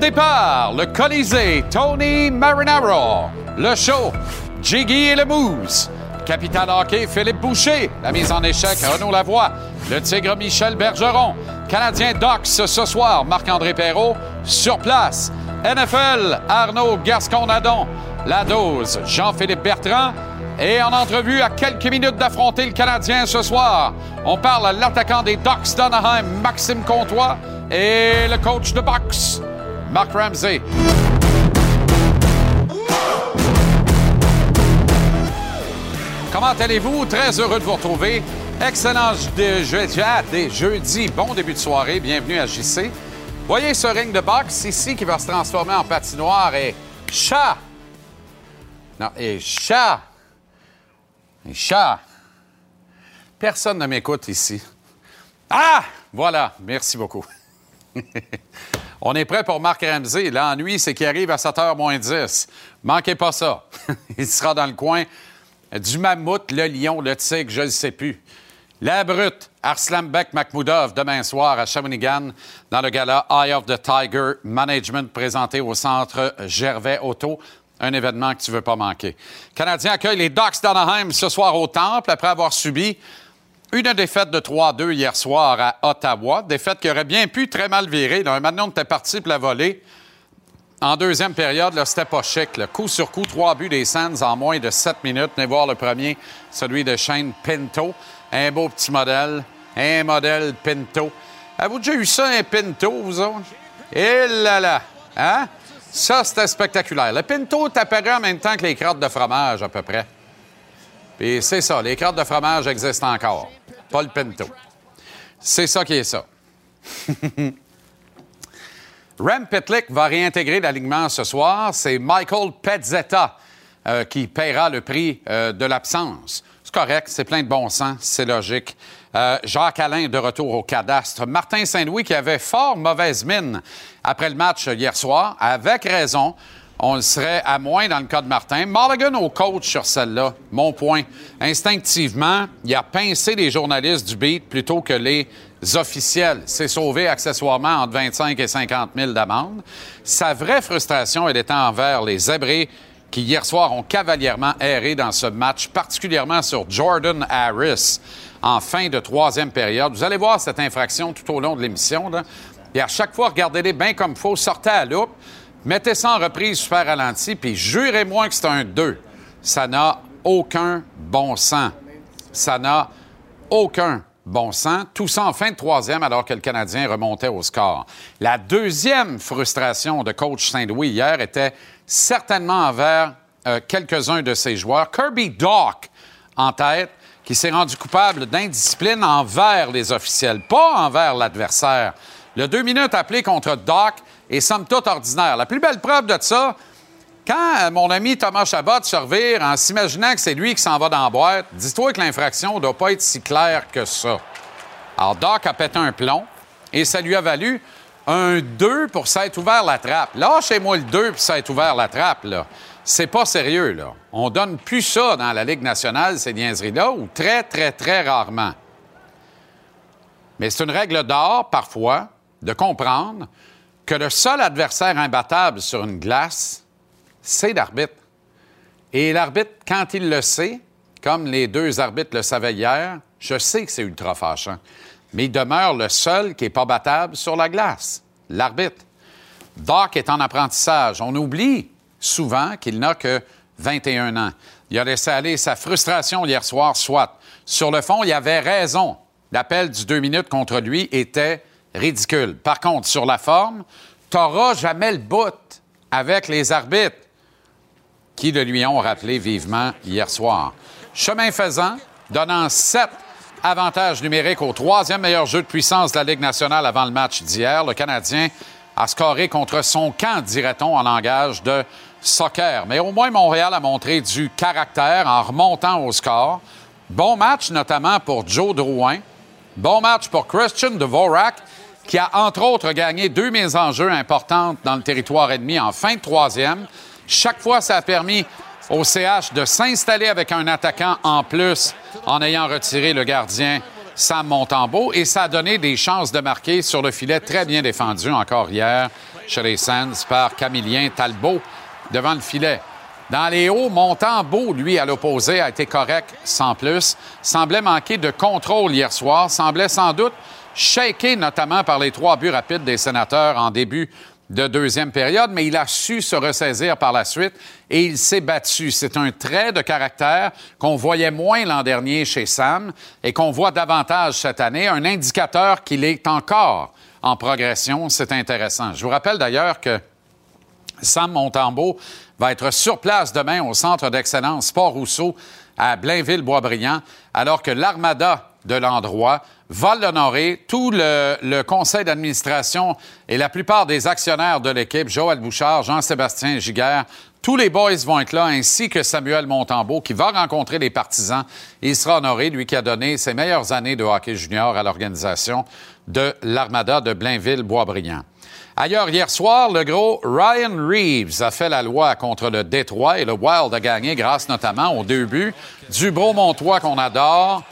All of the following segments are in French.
le Colisée, Tony Marinaro. Le show, Jiggy et le. Capitaine hockey, Philippe Boucher. La mise en échec, Renaud Lavoie. Le Tigre, Michel Bergeron. Canadien Docs ce soir, Marc-André Perrault. Sur place, NFL, Arnaud Gascon-Nadon. La dose, Jean-Philippe Bertrand. Et en entrevue, à quelques minutes d'affronter le Canadien ce soir, on parle à l'attaquant des Ducks d'Anaheim, Maxime Comtois, et le coach de boxe, Mark Ramsey. Comment allez-vous? Très heureux de vous retrouver. Excellent de jeudi. Bon début de soirée. Bienvenue à JC. Voyez ce ring de boxe ici qui va se transformer en patinoire et chat. Non, et chat. Et chat. Personne ne m'écoute ici. Ah! Voilà. Merci beaucoup. On est prêt pour Marc Ramsey. L'ennui, c'est qu'il arrive à 7h moins 10. Manquez pas ça. Il sera dans le coin du mammouth, le lion, le tigre, je ne sais plus. La brute, Arslanbek Makhmoudov, demain soir à Shawinigan, dans le gala Eye of the Tiger Management présenté au centre Gervais Auto. Un événement que tu ne veux pas manquer. Canadien accueille les Ducks d'Anaheim ce soir au Temple après avoir subi une défaite de 3-2 hier soir à Ottawa. Défaite qui aurait bien pu très mal virer. Maintenant, on était parti pour la volée. En deuxième période, c'était pas chic. Coup sur coup, trois buts des Sands en moins de sept minutes. Venez voir le premier, celui de Shane Pinto. Un beau petit modèle. Un modèle Pinto. Avez-vous déjà eu ça, un Pinto, vous autres? Et là là! Hein? Ça, c'était spectaculaire. Le Pinto est apparu en même temps que les crottes de fromage, à peu près. Puis c'est ça, les crottes de fromage existent encore. Pas le Pinto. C'est ça qui est ça. Rem Pitlick va réintégrer l'alignement ce soir. C'est Michael Pezzetta euh, qui paiera le prix euh, de l'absence. C'est correct, c'est plein de bon sens, c'est logique. Euh, Jacques Alain de retour au cadastre. Martin Saint-Louis qui avait fort mauvaise mine après le match hier soir, avec raison. On le serait à moins dans le cas de Martin. Mulligan au coach sur celle-là. Mon point. Instinctivement, il a pincé les journalistes du beat plutôt que les officiels. C'est sauvé accessoirement entre 25 et 50 000 d'amende. Sa vraie frustration, elle était envers les zébrés qui, hier soir, ont cavalièrement erré dans ce match, particulièrement sur Jordan Harris en fin de troisième période. Vous allez voir cette infraction tout au long de l'émission. Et à chaque fois, regardez-les bien comme il faut, sortez à loupe. Mettez ça en reprise super ralenti, puis jurez-moi que c'est un 2. Ça n'a aucun bon sens. Ça n'a aucun bon sens. Tout ça en fin de troisième, alors que le Canadien remontait au score. La deuxième frustration de coach Saint-Louis hier était certainement envers euh, quelques-uns de ses joueurs. Kirby Dock en tête, qui s'est rendu coupable d'indiscipline envers les officiels, pas envers l'adversaire. Le deux minutes appelé contre Doc est somme toute ordinaire. La plus belle preuve de ça, quand euh, mon ami Thomas Chabot se revire en s'imaginant que c'est lui qui s'en va dans la boîte, dis-toi que l'infraction ne doit pas être si claire que ça. Alors, Doc a pété un plomb et ça lui a valu un 2 pour s'être ouvert la trappe. Lâchez-moi le 2 pour s'être ouvert la trappe, là. C'est pas sérieux, là. On donne plus ça dans la Ligue nationale, ces niaiseries-là, ou très, très, très rarement. Mais c'est une règle d'or, parfois, de comprendre que le seul adversaire imbattable sur une glace, c'est l'arbitre. Et l'arbitre, quand il le sait, comme les deux arbitres le savaient hier, je sais que c'est ultra fâchant, mais il demeure le seul qui n'est pas battable sur la glace, l'arbitre. Doc est en apprentissage. On oublie souvent qu'il n'a que 21 ans. Il a laissé aller sa frustration hier soir, soit. Sur le fond, il avait raison. L'appel du deux minutes contre lui était ridicule. Par contre, sur la forme, tu n'auras jamais le bout avec les arbitres qui le lui ont rappelé vivement hier soir. Chemin faisant, donnant sept avantages numériques au troisième meilleur jeu de puissance de la Ligue nationale avant le match d'hier, le Canadien a scoré contre son camp, dirait-on en langage de soccer. Mais au moins, Montréal a montré du caractère en remontant au score. Bon match, notamment pour Joe Drouin. Bon match pour Christian Dvorak qui a entre autres gagné deux mises en jeu importantes dans le territoire ennemi en fin de troisième. Chaque fois, ça a permis au CH de s'installer avec un attaquant en plus en ayant retiré le gardien Sam Montembeau et ça a donné des chances de marquer sur le filet très bien défendu encore hier chez les Sands par Camillien Talbot devant le filet. Dans les hauts, Montembeau, lui, à l'opposé, a été correct sans plus. Semblait manquer de contrôle hier soir. Semblait sans doute shaké notamment par les trois buts rapides des sénateurs en début de deuxième période, mais il a su se ressaisir par la suite et il s'est battu. C'est un trait de caractère qu'on voyait moins l'an dernier chez Sam et qu'on voit davantage cette année, un indicateur qu'il est encore en progression. C'est intéressant. Je vous rappelle d'ailleurs que Sam Montembeau va être sur place demain au Centre d'excellence Sport Rousseau à Blainville-Boisbriand, alors que l'Armada de l'endroit va l'honorer. Tout le, conseil d'administration et la plupart des actionnaires de l'équipe, Joël Bouchard, Jean-Sébastien Giguère, tous les boys vont être là, ainsi que Samuel Montembeau, qui va rencontrer les partisans. Il sera honoré, lui qui a donné ses meilleures années de hockey junior à l'organisation de l'Armada de Blainville-Boisbriand. Ailleurs, hier soir, le gros Ryan Reeves a fait la loi contre le Détroit et le Wild a gagné grâce notamment aux deux buts du Montois qu'on adore,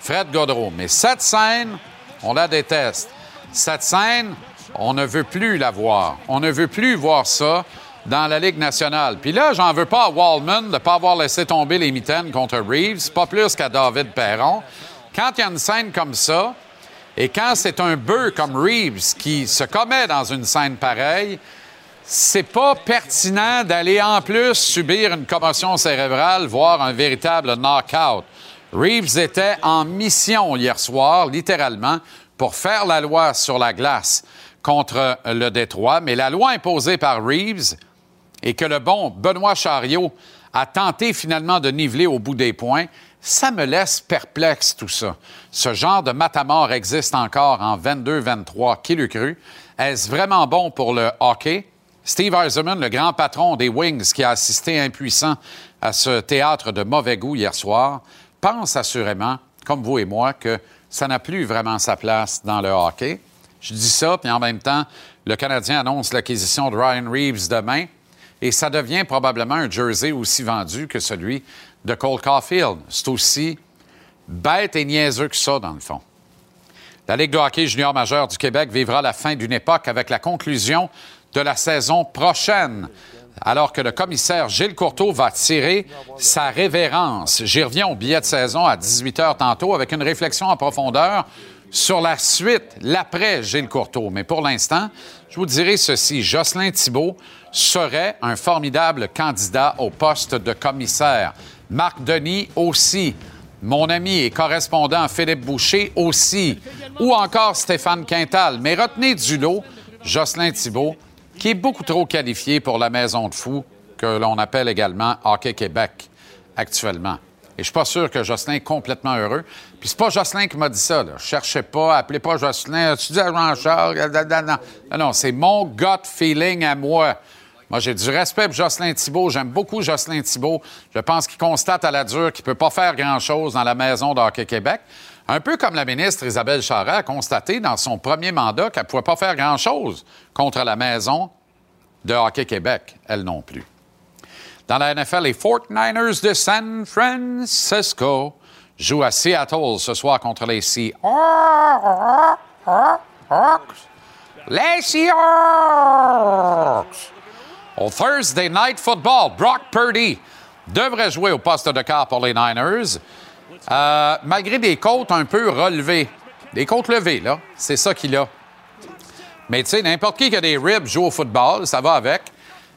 Fred Godreau. Mais cette scène, on la déteste. Cette scène, on ne veut plus la voir. On ne veut plus voir ça dans la Ligue nationale. Puis là, j'en veux pas à Wallman de ne pas avoir laissé tomber les mitaines contre Reeves, pas plus qu'à David Perron. Quand il y a une scène comme ça, et quand c'est un bœuf comme Reeves qui se commet dans une scène pareille, c'est pas pertinent d'aller en plus subir une commotion cérébrale, voire un véritable knockout. Reeves était en mission hier soir, littéralement, pour faire la loi sur la glace contre le Détroit, mais la loi imposée par Reeves et que le bon Benoît Chariot a tenté finalement de niveler au bout des points, ça me laisse perplexe tout ça. Ce genre de matamor existe encore en 22-23. Qui le cru? Est-ce vraiment bon pour le hockey? Steve Eisenman, le grand patron des Wings qui a assisté impuissant à ce théâtre de mauvais goût hier soir, pense assurément, comme vous et moi, que ça n'a plus vraiment sa place dans le hockey. Je dis ça, puis en même temps, le Canadien annonce l'acquisition de Ryan Reeves demain, et ça devient probablement un jersey aussi vendu que celui de Cole Caulfield. C'est aussi bête et niaiseux que ça, dans le fond. La Ligue de hockey junior majeur du Québec vivra la fin d'une époque avec la conclusion de la saison prochaine alors que le commissaire Gilles Courteau va tirer sa révérence. J'y reviens au billet de saison à 18 h tantôt avec une réflexion en profondeur sur la suite, l'après Gilles Courteau. Mais pour l'instant, je vous dirai ceci. Jocelyn Thibault serait un formidable candidat au poste de commissaire. Marc Denis aussi. Mon ami et correspondant Philippe Boucher aussi. Ou encore Stéphane Quintal. Mais retenez du lot Jocelyn Thibault qui est beaucoup trop qualifié pour la maison de fous que l'on appelle également Hockey Québec actuellement. Et je suis pas sûr que Jocelyn est complètement heureux. Puis c'est pas Jocelyn qui m'a dit ça. Là. Cherchez pas, appelez pas Jocelyn. Tu dis à Jean-Charles? Non, non, c'est mon gut feeling à moi. Moi, j'ai du respect pour Jocelyn Thibault. J'aime beaucoup Jocelyn Thibault. Je pense qu'il constate à la dure qu'il peut pas faire grand-chose dans la maison de Hockey Québec. Un peu comme la ministre Isabelle Charret a constaté dans son premier mandat qu'elle ne pouvait pas faire grand-chose contre la maison de Hockey Québec, elle non plus. Dans la NFL, les 49ers de San Francisco jouent à Seattle ce soir contre les Seahawks. Les Seahawks! Au Thursday Night Football, Brock Purdy devrait jouer au poste de quart pour les Niners. Euh, malgré des côtes un peu relevées. Des côtes levées, là. C'est ça qu'il a. Mais tu sais, n'importe qui qui a des ribs joue au football, ça va avec.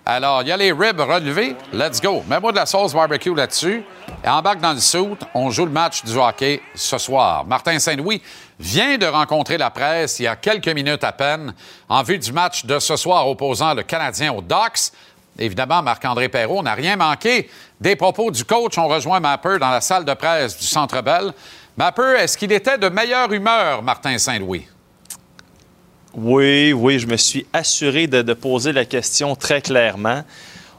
Alors, il y a les ribs relevés. Let's go. Mets-moi de la sauce barbecue là-dessus. Et embarque dans le suit. On joue le match du hockey ce soir. Martin Saint-Louis vient de rencontrer la presse il y a quelques minutes à peine en vue du match de ce soir opposant le Canadien aux Ducks. Évidemment, Marc-André Perrault n'a rien manqué des propos du coach. On rejoint Mapper dans la salle de presse du Centre Bell. Mapper, est-ce qu'il était de meilleure humeur, Martin Saint-Louis? Oui, oui, je me suis assuré de, poser la question très clairement.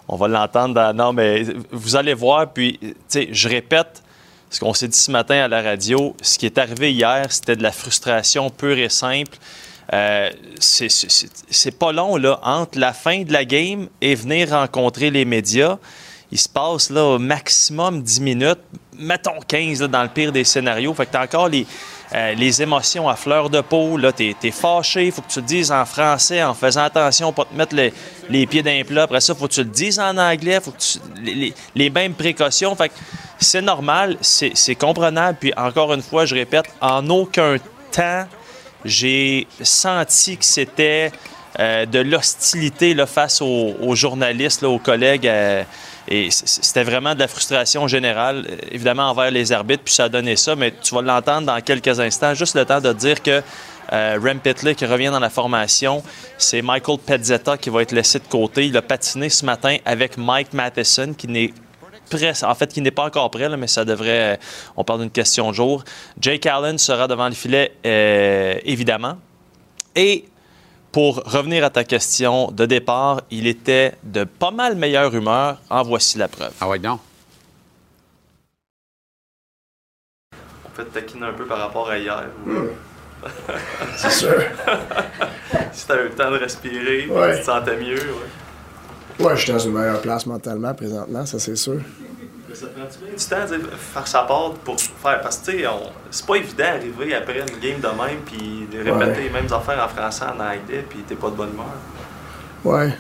On va l'entendre dans... Non, mais vous allez voir, puis, tu sais, je répète ce qu'on s'est dit ce matin à la radio. Ce qui est arrivé hier, c'était de la frustration pure et simple. Euh, c'est pas long, là, entre la fin de la game et venir rencontrer les médias. il se passe là, au maximum 10 minutes, mettons 15 dans le pire des scénarios. Fait que tu as encore les, euh, les émotions à fleur de peau. Là, tu es, fâché, faut que tu le dises en français en faisant attention pour te mettre les pieds d'un plat. Après ça, faut que tu le dises en anglais, faut que tu, les, les, mêmes précautions. Fait que c'est normal, c'est comprenable. Puis encore une fois, je répète, en aucun temps, j'ai senti que c'était euh, de l'hostilité face aux, journalistes, aux collègues. Euh, et c'était vraiment de la frustration générale, euh, évidemment, envers les arbitres, puis ça a donné ça, mais tu vas l'entendre dans quelques instants. Juste le temps de dire que Rem Pitlick revient dans la formation. C'est Michael Pezzetta qui va être laissé de côté. Il a patiné ce matin avec Mike Matheson, qui n'est en fait, qui n'est pas encore prêt, mais ça devrait. on parle d'une question de jour. Jake Allen sera devant le filet, évidemment. Et pour revenir à ta question de départ, il était de pas mal meilleure humeur. En voici la preuve. Ah ouais, non. On peut te taquiner un peu par rapport à hier. C'est sûr. si tu eu le temps de respirer, tu te sentais mieux. Ouais. Ouais, je suis dans une meilleure place mentalement présentement, ça c'est sûr ça prend du temps de faire sa part pour faire? Parce que, tu sais, c'est pas évident d'arriver après une game de même puis de répéter les mêmes affaires en français, en anglais, puis t'es pas de bonne humeur. Ouais.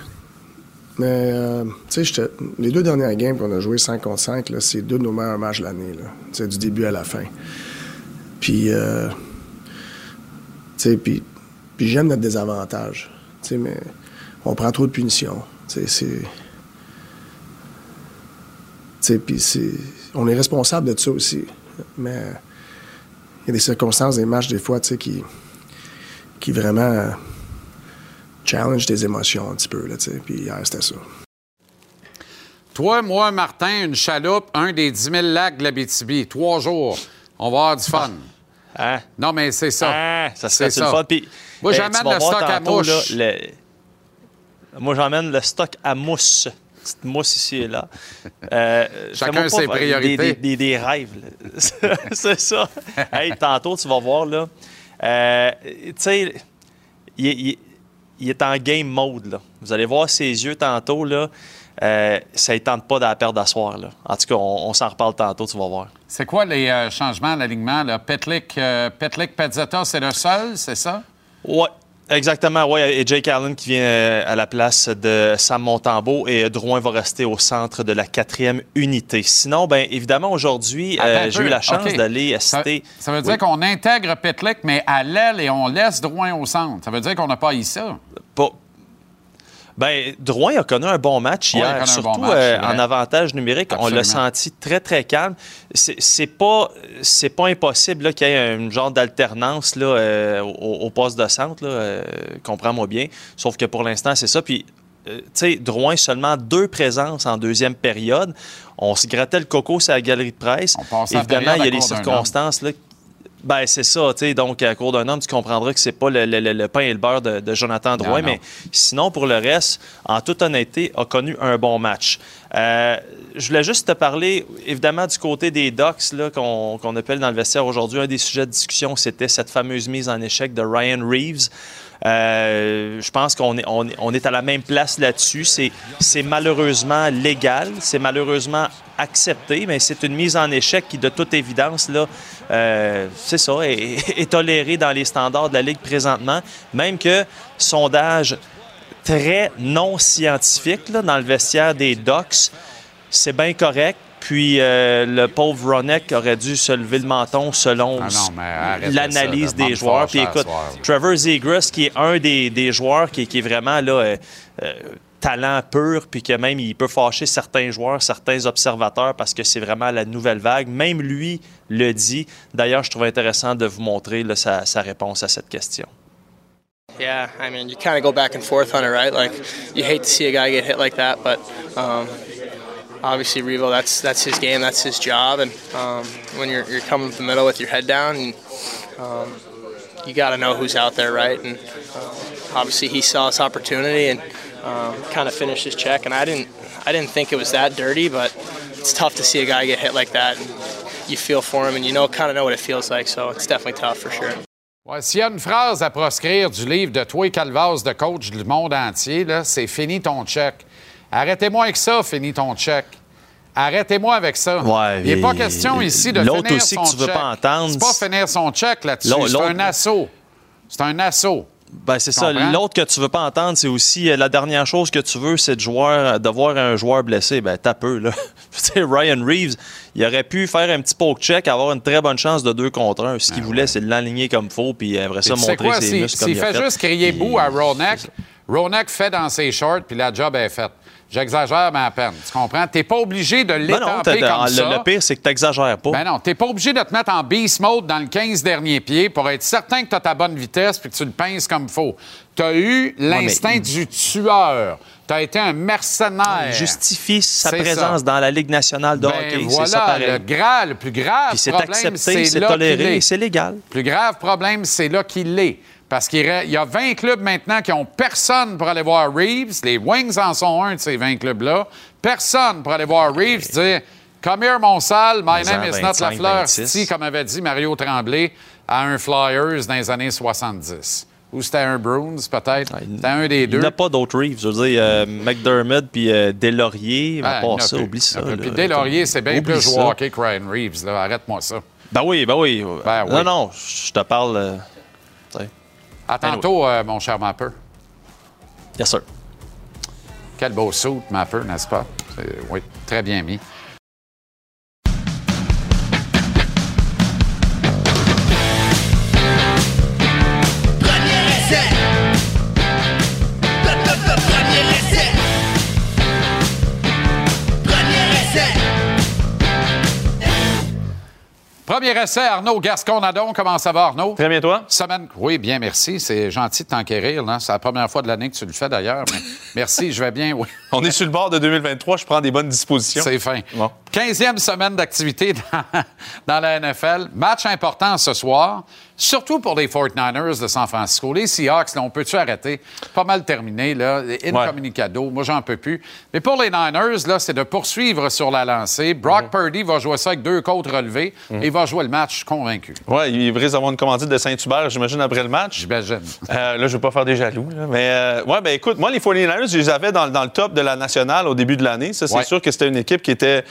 Mais, euh, tu sais, les deux dernières games qu'on a joué 5 contre 5, c'est deux de nos meilleurs matchs de l'année, là. du début à la fin. Puis, euh, tu sais, puis, puis j'aime notre désavantage. Tu sais, mais on prend trop de punitions. Tu sais, c'est on est responsable de ça aussi. Mais il y a des circonstances des matchs, des fois, qui, qui vraiment challenge tes émotions un petit peu. Là, puis hier, c'était ça. Toi, moi, Martin, une chaloupe, un des 10 000 lacs de la BTB. Trois jours. On va avoir du fun. Ah. Non, mais c'est ça. Ah, ça serait fun. moi, j'emmène le stock à mousse. Moi, j'emmène le stock à mousse petite mousse ici et là. Euh, Chacun ses priorités. Des, rêves. c'est ça. hey, tantôt, tu vas voir, là. Euh, tu sais, il, est en game mode, là. Vous allez voir ses yeux tantôt, là. Euh, ça ne tente pas de la perdre d'asseoir. Là. En tout cas, on, s'en reparle tantôt, tu vas voir. C'est quoi les changements à l'alignement? Petlik, Petlik Petzetta, c'est le seul, c'est ça? Oui, Exactement, oui. Et Jake Allen qui vient euh, à la place de Sam Montembeau et Drouin va rester au centre de la quatrième unité. Sinon, bien évidemment, aujourd'hui, euh, j'ai eu la chance d'aller assister. Ça, veut dire qu'on intègre Petlick, mais à l'aile et on laisse Drouin au centre. Ça veut dire qu'on n'a pas eu ça. Pas, ben, Drouin a connu un bon match hier, surtout euh, en avantage numérique. On l'a senti très, très calme. C'est pas, pas impossible qu'il y ait un genre d'alternance euh, au, poste de centre, euh, comprends-moi bien. Sauf que pour l'instant, c'est ça. Puis, tu sais, Drouin, seulement deux présences en deuxième période. On se grattait le coco sur la galerie de presse. Évidemment, il y a des circonstances là, ben c'est ça, tu sais. Donc, à court d'un homme, tu comprendras que c'est pas le, pain et le beurre de, Jonathan Drouin. Mais sinon, pour le reste, en toute honnêteté, a connu un bon match. Euh, je voulais juste te parler, évidemment, du côté des Ducks qu'on appelle dans le vestiaire aujourd'hui. Un des sujets de discussion, c'était cette fameuse mise en échec de Ryan Reeves. Euh, je pense qu'on est, on, est à la même place là-dessus. C'est malheureusement légal, c'est malheureusement accepté, mais c'est une mise en échec qui, de toute évidence, là, euh, c'est ça, est, tolérée dans les standards de la Ligue présentement. Même que sondage très non scientifique là, dans le vestiaire des Ducks, c'est bien correct. Puis euh, le pauvre Ronek aurait dû se lever le menton selon ah l'analyse des joueurs. Puis écoute, Trevor Zegras, qui est un des, joueurs qui, est vraiment là, euh, euh, talent pur, puis que même il peut fâcher certains joueurs, certains observateurs parce que c'est vraiment la nouvelle vague. Même lui le dit. D'ailleurs, je trouve intéressant de vous montrer sa, sa réponse à cette question. Yeah, I mean, you kind of go back and forth on it, right? Like, you hate to see a guy get hit like that, but um, obviously Revo, that's that's his game, that's his job, and um, when you're you're coming up the middle with your head down, and um, you got to know who's out there, right? And uh, obviously he saw this opportunity and um, kind of finished his check, and I didn't I didn't think it was that dirty, but it's tough to see a guy get hit like that, and you feel for him, and you know kind of know what it feels like, so it's definitely tough for sure. Ouais, S'il y a une phrase à proscrire du livre de toi Calvas de coach du monde entier, c'est fini ton check. Arrêtez-moi avec ça, finis ton check. Arrêtez-moi avec ça. Ouais, Il n'est pas question ici de l'autre finir aussi son que tu veux check. pas entendre, C'est pas c'est- finir son check là-dessus. C'est un assaut. C'est un assaut. Ben, c'est ça. L'autre que tu veux pas entendre, c'est aussi euh, la dernière chose que tu veux, c'est de, joueur, de voir un joueur blessé. Ben, t'as peu, là. Ryan Reeves, il aurait pu faire un petit poke check, avoir une très bonne chance de 2 contre 1. Ce qu'il voulait, c'est de l'aligner comme faux, puis après ça, Ben montrer quoi, ses s'il muscles comme s'il il fait, fait. juste crier bout à Ronek, Ronek fait dans ses shorts, puis la job est faite. J'exagère, mais à peine. Tu comprends? T'es pas obligé de Ben l'étamper t'as- comme le, ça. le pire, c'est que t'exagères pas. Ben non, t'es pas obligé de te mettre en beast mode dans le 15 derniers pieds pour être certain que tu as ta bonne vitesse puis que tu le pinces comme faut. Tu as eu l'instinct mais- du tueur. Tu as été un mercenaire. il justifie sa présence ça. dans la Ligue nationale de Ben hockey. voilà, ça le, grave, le plus grave Puis c'est accepté, c'est toléré, est. c'est légal. Le plus grave problème, c'est là qu'il est. Parce qu'il il y a 20 clubs maintenant qui ont personne pour aller voir Reeves. Les Wings en sont un de ces 20 clubs-là. Personne pour aller voir Reeves dire Come here, mon sale, my name is not 25, Lafleur 26. City, comme avait dit Mario Tremblay à un Flyers dans les années 70. Ou c'était un Bruins, peut-être. C'était un des Il deux. n'y en a pas d'autres Reeves. Je veux dire, euh, McDermott puis euh, Deslauriers, Ah, à il y en part ça, plus. oublie Il ça. Puis Deslauriers, c'est bien plus joueur que Ryan Reeves. Arrête-moi ça. Ben oui, ben oui. Ben oui. Non, non, je te parle. À tantôt, euh, mon cher Mapper. Yes, sir. Quel beau suit, Mapper, n'est-ce pas? Oui, très bien mis. Premier essai, Arnaud Gascon-Nadon. Comment ça va, Arnaud? Très bien, toi? Semaine. Oui, bien, merci. C'est gentil de t'enquérir. C'est la première fois de l'année que tu le fais, d'ailleurs. mais merci, je vais bien. Oui, On est sur le bord de 2023, je prends des bonnes dispositions. c'est fin. Bon. 15e semaine d'activité dans, dans la NFL. Match important ce soir, surtout pour les 49ers de San Francisco. Les Seahawks, là, on peut-tu arrêter? Pas mal terminé, là. Incommunicado. Moi, j'en peux plus. Mais pour les Niners, là, c'est de poursuivre sur la lancée. Brock Purdy va jouer ça avec deux côtes relevées et va jouer le match, convaincu. Ouais, il risque d'avoir une commandite de Saint-Hubert, j'imagine, après le match. J'imagine. Euh, là, je veux pas faire des jaloux. là, mais euh, ouais, ben écoute, moi, les 49ers, je les avais dans, dans le top de la nationale au début de l'année. Ça, c'est Ouais. sûr que c'était une équipe qui était,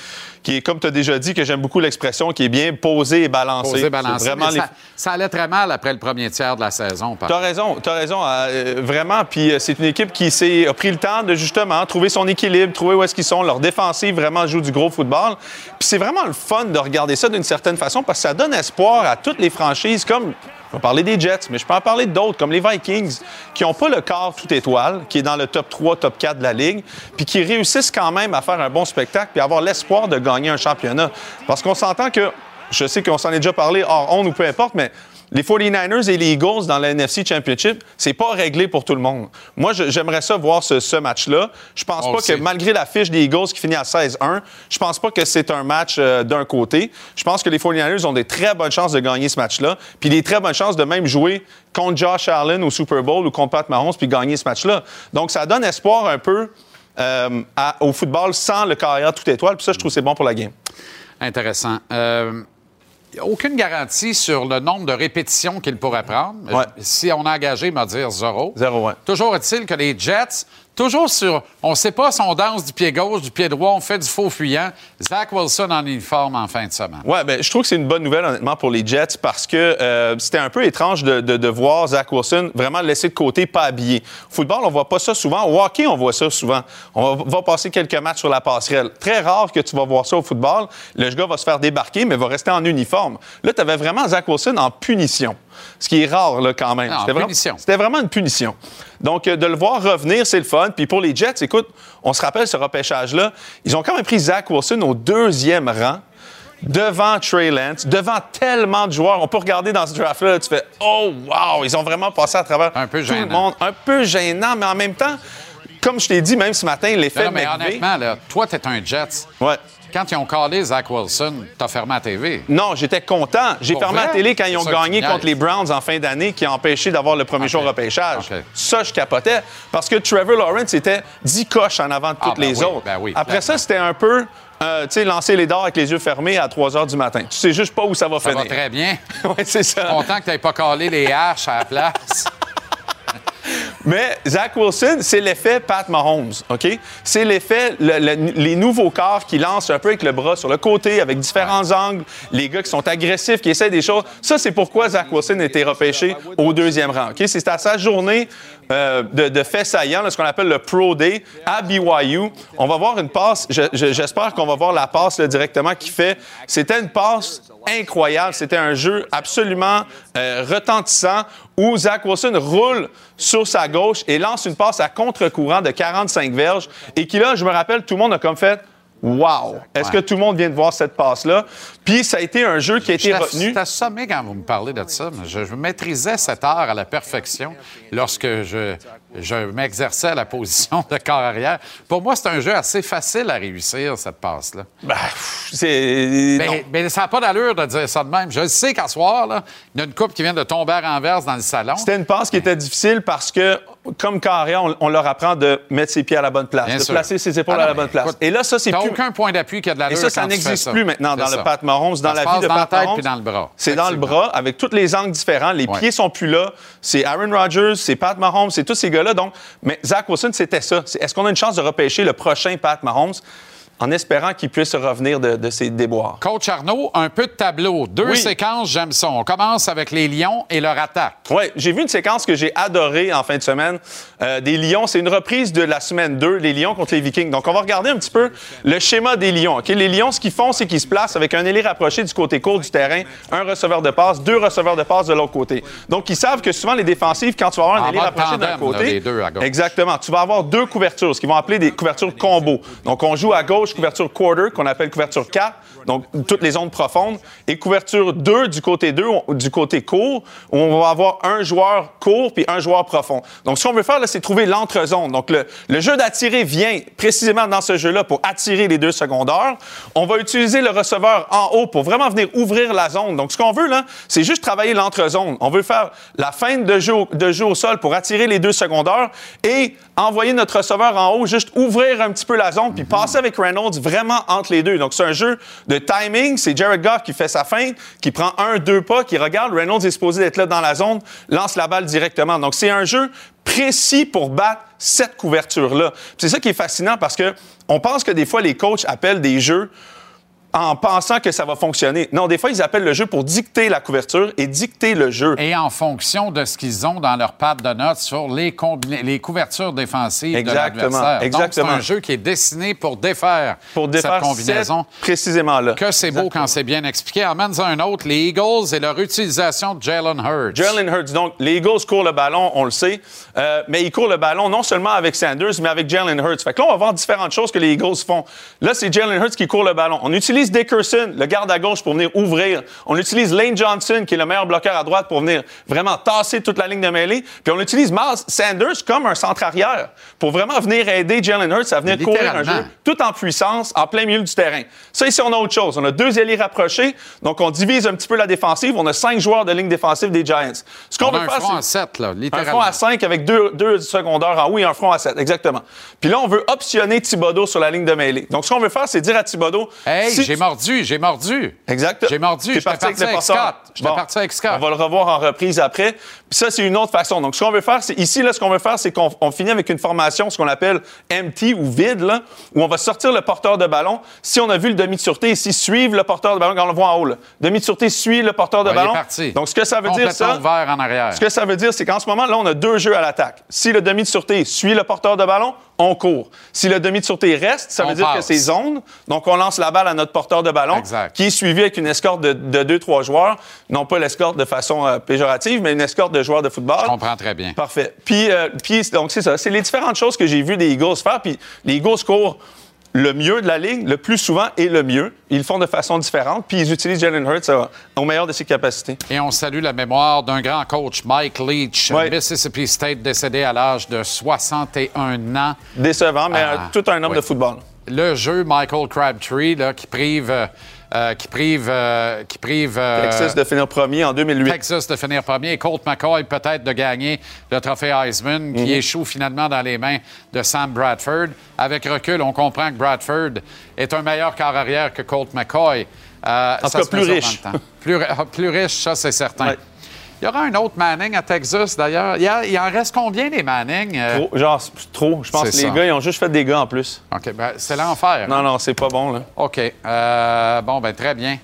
qui est, comme tu as déjà dit, que j'aime beaucoup l'expression, qui est bien posée et balancée. Posé, C'est balancé. Vraiment, les- ça, ça allait très mal après le premier tiers de la saison. par T'as raison, t'as raison, euh, vraiment. Puis euh, c'est une équipe qui s'est a pris le temps de justement trouver son équilibre, trouver où est-ce qu'ils sont. Leur défensive vraiment joue du gros football. Puis c'est vraiment le fun de regarder ça d'une certaine façon parce que ça donne espoir à toutes les franchises comme. Je vais parler des Jets, mais je peux en parler d'autres, comme les Vikings, qui n'ont pas le corps tout étoile, qui est dans le top 3, top 4 de la Ligue, puis qui réussissent quand même à faire un bon spectacle puis avoir l'espoir de gagner un championnat. Parce qu'on s'entend que, je sais qu'on s'en est déjà parlé hors on ou peu importe, mais les 49ers et les Eagles dans la NFC Championship, c'est pas réglé pour tout le monde. Moi, j'aimerais ça voir ce, ce match-là. Je pense On pas que sait. malgré la fiche des Eagles qui finit à 16-1, je pense pas que c'est un match euh, d'un côté. Je pense que les 49ers ont des très bonnes chances de gagner ce match-là, puis des très bonnes chances de même jouer contre Josh Allen au Super Bowl ou contre Pat Mahomes puis gagner ce match-là. Donc, ça donne espoir un peu euh, à- au football sans le carrière tout étoile, puis ça, je trouve que c'est bon pour la game. Intéressant. Euh, a aucune garantie sur le nombre de répétitions qu'il pourrait prendre. Ouais. Si on a engagé, il m'a dire zéro. Zéro, ouais. Toujours est-il que les Jets, toujours sur. On ne sait pas si on danse du pied gauche, du pied droit, on fait du faux fuyant. Zach Wilson en uniforme en fin de semaine. Ouais, ben, je trouve que c'est une bonne nouvelle, honnêtement, pour les Jets parce que euh, c'était un peu étrange de, voir Zach Wilson vraiment laissé de côté, pas habillé. Au football, on voit pas ça souvent. Au hockey, on voit ça souvent. On va, va passer quelques matchs sur la passerelle. Très rare que tu vas voir ça au football. Le gars va se faire débarquer, mais va rester en uniforme. Là, tu avais vraiment Zach Wilson en punition. Ce qui est rare, là, quand même. En C'était vraiment- une punition. Donc, euh, de le voir revenir, c'est le fun. Puis pour les Jets, écoute, on se rappelle ce repêchage-là. Ils ont quand même pris Zach Wilson au deuxième rang devant Trey Lance, devant tellement de joueurs. On peut regarder dans ce draft-là, là, tu fais Oh, wow! Ils ont vraiment passé à travers Un peu tout le monde. Un peu gênant, mais en même temps, comme je t'ai dit, même ce matin, l'effet Non, mais McVay- honnêtement, là, toi, tu es un Jets. Ouais. Quand ils ont collé Zach Wilson, t'as fermé la TV. Non, j'étais content. J'ai fermé vrai? la télé quand ils ont ça gagné contre les Browns en fin d'année, qui a empêché d'avoir le premier au repêchage. OK. Ça, je capotais. Parce que Trevor Lawrence était 10 coches en avant de Ah, toutes ben les oui, autres. ben oui, Après ça, c'était un peu, euh, tu sais, lancer les dards avec les yeux fermés à 3 h du matin. Tu sais juste pas où ça va Ça va finir. très bien. ouais, c'est ça. Content que tu pas collé les haches à la place. Mais Zach Wilson, c'est l'effet Pat Mahomes, OK? C'est l'effet, le- le- les nouveaux corps qui lancent un peu avec le bras sur le côté, avec différents angles, les gars qui sont agressifs, qui essaient des choses. Ça, c'est pourquoi Zach Wilson a été repêché au deuxième rang, OK? C'est à sa journée euh, de, de fait saillant, là, ce qu'on appelle le Pro Day à BYU. On va voir une passe, je- je- j'espère qu'on va voir la passe là, directement qu'il fait. C'était une passe incroyable. C'était un jeu absolument euh, retentissant où Zach Wilson roule sur sa gauche et lance une passe à contre-courant de 45 verges et qui, là, je me rappelle, tout le monde a comme fait Wow! Est-ce Ouais. que tout le monde vient de voir cette passe-là? Puis ça a été un jeu qui a été J'étais retenu. j'étais assommé quand vous me parlez de ça. Je, je maîtrisais cet art à la perfection lorsque je, je m'exerçais à la position de corps arrière. Pour moi, c'est un jeu assez facile à réussir, cette passe-là. Ben, c'est. Mais, mais ça n'a pas d'allure de dire ça de même. Je sais qu'à soir, là, il y a une coupe qui vient de tomber à renverse dans le salon. C'était une passe qui était difficile parce que, comme carré, on, on leur apprend de mettre ses pieds à la bonne place, Bien de sûr. placer ses épaules Ah non, à la bonne place. écoute, et là, ça, c'est plus. aucun point d'appui qui a de l'allure Et ça, ça n'existe plus maintenant dans C'est le. Pat Mahomes, dans la vie de dans la Pat Mahomes. puis dans le bras. C'est dans le bras, avec tous les angles différents. Les Ouais. pieds sont plus là. C'est Aaron Rodgers, c'est Pat Mahomes, c'est tous ces gars-là. Donc, mais Zach Wilson, c'était ça. C'est- Est-ce qu'on a une chance de repêcher le prochain Pat Mahomes? En espérant qu'il puisse revenir de, de ses déboires? Coach Arnaud, un peu de tableau. Deux Oui. séquences, j'aime ça. On commence avec les Lions et leur attaque. Oui, j'ai vu une séquence que j'ai adorée en fin de semaine euh, des Lions. C'est une reprise de la semaine 2, les Lions contre les Vikings. Donc, on va regarder un petit peu le schéma des Lions. ok? Les Lions, ce qu'ils font, c'est qu'ils se placent avec un ailier rapproché du côté court du terrain, un receveur de passe, deux receveurs de passe de l'autre côté. Donc, ils savent que souvent, les défensives, quand tu vas avoir un ailier rapproché d'un côté... là, les deux à gauche. Exactement. Tu vas avoir deux couvertures, ce qu'ils vont appeler des couvertures combo. Donc, on joue à gauche, couverture quarter, qu'on appelle couverture 4, donc toutes les zones profondes, et couverture 2 du côté 2, on- du côté court, où on va avoir un joueur court puis un joueur profond. Donc, ce qu'on veut faire, là, c'est trouver l'entre-zone. Donc, le, le jeu d'attirer vient précisément dans ce jeu-là pour attirer les deux secondaires. On va utiliser le receveur en haut pour vraiment venir ouvrir la zone. Donc, ce qu'on veut, là, c'est juste travailler l'entre-zone. On veut faire la feinte de jeu, au- de jeu au sol pour attirer les deux secondaires et envoyer notre receveur en haut, juste ouvrir un petit peu la zone, puis passer avec Reynolds vraiment entre les deux. Donc, c'est un jeu de timing. C'est Jared Goff qui fait sa feinte, qui prend un, deux pas, qui regarde. Reynolds est supposé être là dans la zone, lance la balle directement. Donc, c'est un jeu précis pour battre cette couverture-là. C'est ça qui est fascinant parce que on pense que des fois, les coachs appellent des jeux en pensant que ça va fonctionner. Non, des fois, ils appellent le jeu pour dicter la couverture et dicter le jeu. Et en fonction de ce qu'ils ont dans leur pad de notes sur les, couvertures défensives Exactement, de l'adversaire. Donc, exactement. c'est un jeu qui est destiné pour défaire, Pour défaire cette combinaison. précisément là. Que c'est beau quand c'est bien expliqué. Emmène un autre, les Eagles et leur utilisation de Jalen Hurts. Jalen Hurts. Donc, les Eagles courent le ballon, on le sait, euh, mais ils courent le ballon non seulement avec Sanders, mais avec Jalen Hurts. Fait que là, on va voir différentes choses que les Eagles font. Là, c'est Jalen Hurts qui court le ballon. On utilise Dickerson, le garde à gauche, pour venir ouvrir. On utilise Lane Johnson, qui est le meilleur bloqueur à droite, pour venir vraiment tasser toute la ligne de mêlée. Puis on utilise Miles Sanders comme un centre arrière pour vraiment venir aider Jalen Hurts à venir courir un jeu tout en puissance, en plein milieu du terrain. Ça, ici, on a autre chose. On a deux ailiers rapprochés, donc on divise un petit peu la défensive. On a cinq joueurs de ligne défensive des Giants. Ce qu'on On a veut un faire, front c'est à 7, là, un littéralement. front à 5 avec deux, deux secondaires en haut et un front à 7, exactement. Puis là, on veut optionner Thibodeau sur la ligne de mêlée. Donc, ce qu'on veut faire, c'est dire à Thibodeau... Hey, si j'ai mordu, j'ai mordu. Exact. J'ai mordu, j'étais parti avec. Scott. J'étais parti avec Scott. On va le revoir en reprise après. Puis ça, c'est une autre façon. Donc, ce qu'on veut faire, c'est ici, là, ce qu'on veut faire, c'est qu'on on finit avec une formation, ce qu'on appelle empty ou vide, là, où on va sortir le porteur de ballon. Si on a vu le demi de sûreté ici, suivre le porteur de ballon quand on le voit en haut. Là. Demi de sûreté suit le porteur de Ouais, il est ballon. parti. Donc, ce que ça veut dire, ça, ouvert en arrière. ce que ça veut dire, c'est qu'en ce moment, là, on a deux jeux à l'attaque. Si le demi de sûreté suit le porteur de ballon, on court. Si le demi de sûreté reste, ça veut dire que c'est zone. Donc, on lance la balle à notre porteur de ballon, Exact. qui est suivi avec une escorte de, de deux, trois joueurs. Non pas l'escorte de façon euh, péjorative, mais une escorte de joueurs de football. Je comprends très bien. Parfait. Puis, euh, puis donc, c'est ça. C'est les différentes choses que j'ai vues des Eagles faire. Puis, les Eagles courent le mieux de la ligue, le plus souvent et le mieux. Ils le font de façon différente. Puis, ils utilisent Jalen Hurts au meilleur de ses capacités. Et on salue la mémoire d'un grand coach, Mike Leach, Ouais. Mississippi State, décédé à l'âge de 61 ans. Décevant, mais Ah, tout un homme oui. de football. Le jeu Michael Crabtree, là, qui prive, euh, euh, qui prive, euh, qui prive euh, Texas de finir premier en 2008. Texas de finir premier et Colt McCoy peut-être de gagner le trophée Heisman Mhm. qui échoue finalement dans les mains de Sam Bradford. Avec recul, on comprend que Bradford est un meilleur quart arrière que Colt McCoy. En tout cas, plus riche. Plus, ah, plus riche, ça c'est certain. Ouais. Il y aura un autre Manning à Texas, d'ailleurs. Il, il en reste combien, des Manning? Euh, Trop, genre, trop. Je pense que les ça. gars, ils ont juste fait des gars en plus. OK, ben, c'est l'enfer. Non, non, c'est pas bon, là. OK. Euh, bon, ben très bien.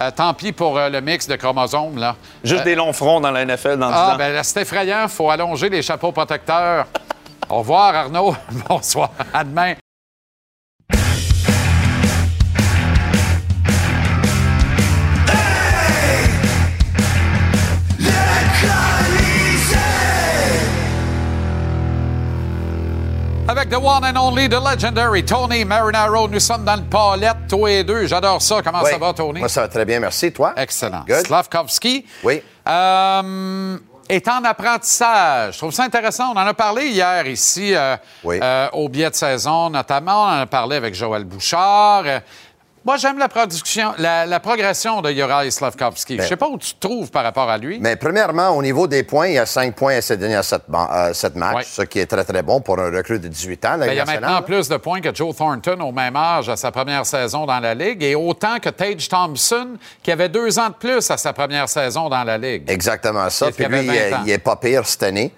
Euh, tant pis pour euh, le mix de chromosomes, là. Juste Euh, des longs fronts dans la NFL dans 10 Ah, ans. ben là, c'est effrayant. Il faut allonger les chapeaux protecteurs. Au revoir, Arnaud. Bonsoir. À demain. Avec The One and Only, The Legendary, Tony Marinaro. Nous sommes dans le palette, toi et deux. J'adore ça. Comment Oui. ça va, Tony? Moi, ça va très bien, merci. Toi? Excellent. Good. Slavkovski. Oui. Euh, est en apprentissage. Je trouve ça intéressant. On en a parlé hier ici euh, Oui. euh, au biais de saison, notamment. On en a parlé avec Joël Bouchard. Euh, moi, j'aime la production, la, la progression de Juraj Slavkovski. Je Ben- sais pas où tu te trouves par rapport à lui. Mais premièrement, au niveau des points, il y a 5 points à ces dernières 7, matchs, Oui. ce qui est très, très bon pour un recrue de 18 ans. Ben, il y a maintenant plus de points que Joe Thornton au même âge à sa première saison dans la Ligue et autant que Tage Thompson qui avait deux ans de plus à sa première saison dans la Ligue. Exactement ça. Et Puis lui, il 20 est- ans? il est pas pire cette année.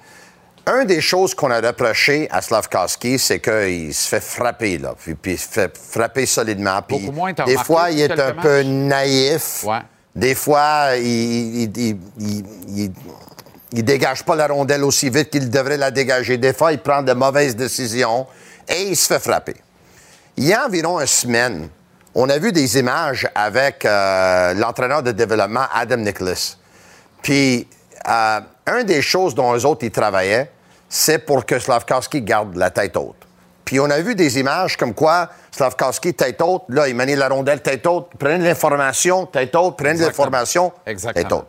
Un des choses qu'on a reproché à Slavkowski, c'est qu'il se fait frapper, là. Puis, puis il se fait frapper solidement. Puis Beaucoup moins, t'as des fois, il est un peu naïf. Ouais. Des fois, il, il, il- il- il- il dégage pas la rondelle aussi vite qu'il devrait la dégager. Des fois, il prend de mauvaises décisions et il se fait frapper. Il y a environ une semaine, on a vu des images avec euh, l'entraîneur de développement Adam Nicholas. Puis, euh, une des choses dont eux autres ils travaillaient, c'est pour que Slavkowski garde la tête haute. Puis, on a vu des images comme quoi Slavkowski, tête haute, là, il manie la rondelle tête haute, prenez l'information, tête haute, prenez l'information, tête haute.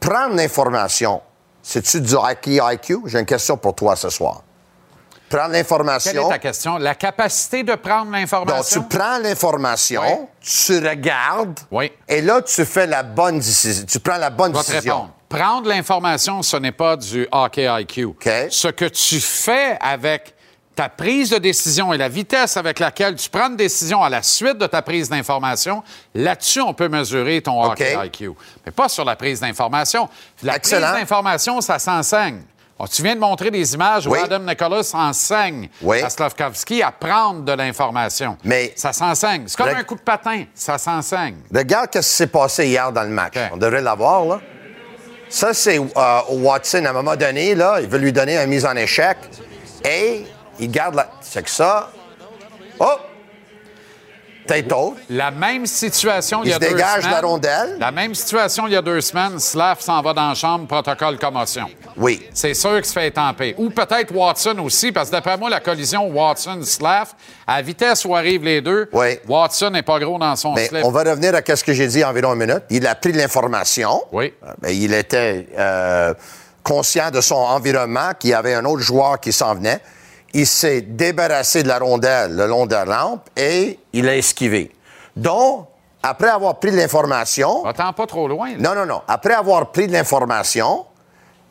Prendre l'information, c'est-tu du hockey IQ? J'ai une question pour toi ce soir. Prendre Quelle est l'information. ta question? La capacité de prendre Donc, l'information? tu prends l'information, Oui. tu regardes, Oui. et là, tu fais la bonne décision. Tu prends la bonne décision. répondre. Prendre l'information, ce n'est pas du hockey IQ. Ce que tu fais avec ta prise de décision et la vitesse avec laquelle tu prends une décision à la suite de ta prise d'information, là-dessus, on peut mesurer ton OK. hockey IQ. Mais pas sur la prise d'information. La Excellent. prise d'information, ça s'enseigne. Bon, tu viens de montrer des images Oui. où Adam Nicholas enseigne Oui. à Slavkovski à prendre de l'information. Mais- ça s'enseigne. C'est comme un coup de patin. Ça s'enseigne. Regarde ce qui s'est passé hier dans le match? On devrait l'avoir, là. Ça, c'est euh, Watson, à un moment donné, là, il veut lui donner une mise en échec. Et il garde la... C'est que ça... Oh! Tête haute. La même situation il y a deux dégage semaines. la rondelle. La même situation il y a deux semaines. Slav s'en va dans la chambre, protocole commotion. Oui. C'est sûr qu'il se fait étamper. Ou peut-être Watson aussi, parce que d'après moi, la collision Watson-Slav, à vitesse où arrivent les deux, Oui. Watson n'est pas gros dans son Mais slip. on va revenir à ce que j'ai dit environ une minute. Il a pris l'information. Oui. Euh, il était euh, conscient de son environnement, qu'il y avait un autre joueur qui s'en venait. Il s'est débarrassé de la rondelle le long de la rampe et il a esquivé. Donc, après avoir pris l'information, Attends pas trop loin. là. non, non, non, après avoir pris l'information,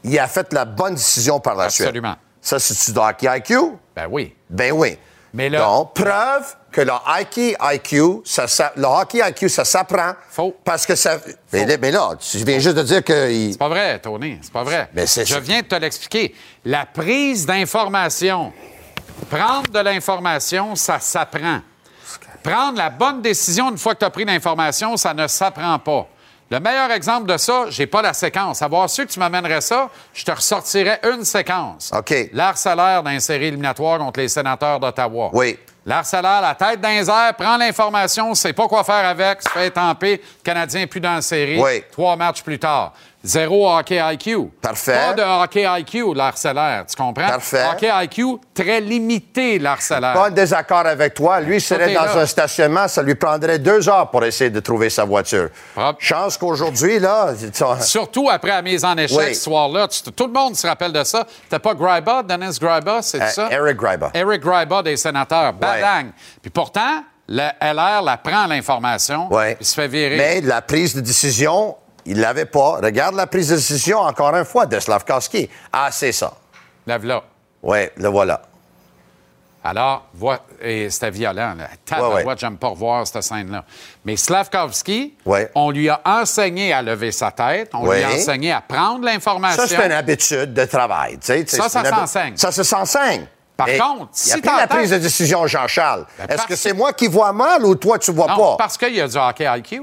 il a fait la bonne décision par la Absolument. suite. Ça, c'est-tu de hockey IQ? Ben oui. Ben oui. Mais là- Donc, preuve que le hockey IQ, ça, le hockey IQ, ça s'apprend. Faux. Parce que ça. Mais, là- mais là, tu viens juste de dire que. il- C'est pas vrai, Tony. C'est pas vrai. Mais c'est- Je viens de te l'expliquer. La prise d'information, prendre de l'information, ça s'apprend. Prendre la bonne décision une fois que tu as pris l'information, ça ne s'apprend pas. Le meilleur exemple de ça, j'ai pas la séquence. Avoir su que tu m'amènerais ça, je te ressortirais une séquence. OK. Salaire dans une série éliminatoire contre les sénateurs d'Ottawa. Oui. Salaire, la tête dans les airs, prend l'information, sait pas quoi faire avec, se fait étamper. Le Canadien est plus dans la série. Oui. Trois matchs plus tard. Zéro hockey IQ. Parfait. Pas de hockey IQ, Lars Salaire. Tu comprends? Parfait. Hockey IQ, très limité, Lars Salaire. Pas en désaccord avec toi. Lui serait est dans là. un stationnement, ça lui prendrait deux heures pour essayer de trouver sa voiture. Propre. Chance qu'aujourd'hui, là. Surtout après la mise en échec Oui. ce soir-là. Tout le monde se rappelle de ça. C'était pas Gryba, Dennis Gryba, c'est Euh, ça? Eric Gryba. Eric Gryba des sénateurs. Badang. Puis pourtant, le LR la prend l'information. Ouais. Il se fait virer. Mais la prise de décision, il l'avait pas. Regarde la prise de décision, encore une fois, de Slavkowski. Ah, c'est ça. Lève là. Oui, le voilà. Alors, et c'était violent. Là. Ouais, ouais. j'aime pas revoir cette scène-là. Mais Slavkovski, Ouais. on lui a enseigné à lever sa tête, on lui a enseigné à prendre l'information. Ça, c'est une habitude de travail. tu sais, Ça, ça s'enseigne. Ça, ça s'enseigne. Par contre, il a si pris la prise de décision, Jean-Charles. Ben, Est-ce que c'est moi qui vois mal ou toi, tu vois Non, pas? parce qu'il y a du hockey IQ.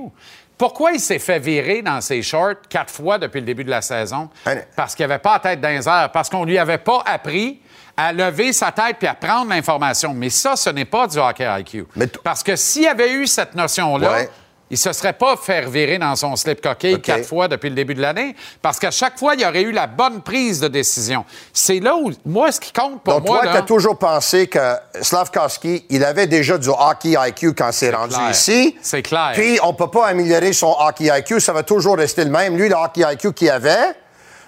Pourquoi il s'est fait virer dans ses shorts quatre fois depuis le début de la saison? Hein? Parce qu'il n'avait pas la tête airs, parce qu'on lui avait pas appris à lever sa tête puis à prendre l'information. Mais ça, ce n'est pas du hockey IQ. Mais Parce que s'il avait eu cette notion-là, Ouais. Il se serait pas fait virer dans son slip coquille quatre fois depuis le début de l'année, parce qu'à chaque fois, il y aurait eu la bonne prise de décision. C'est là où, moi, ce qui compte pour Donc, moi, toi, tu as toujours pensé que Slavkovski, il avait déjà du hockey IQ quand c'est rendu clair. ici. C'est clair. Puis, on peut pas améliorer son hockey IQ. Ça va toujours rester le même. Lui, le hockey IQ qu'il avait.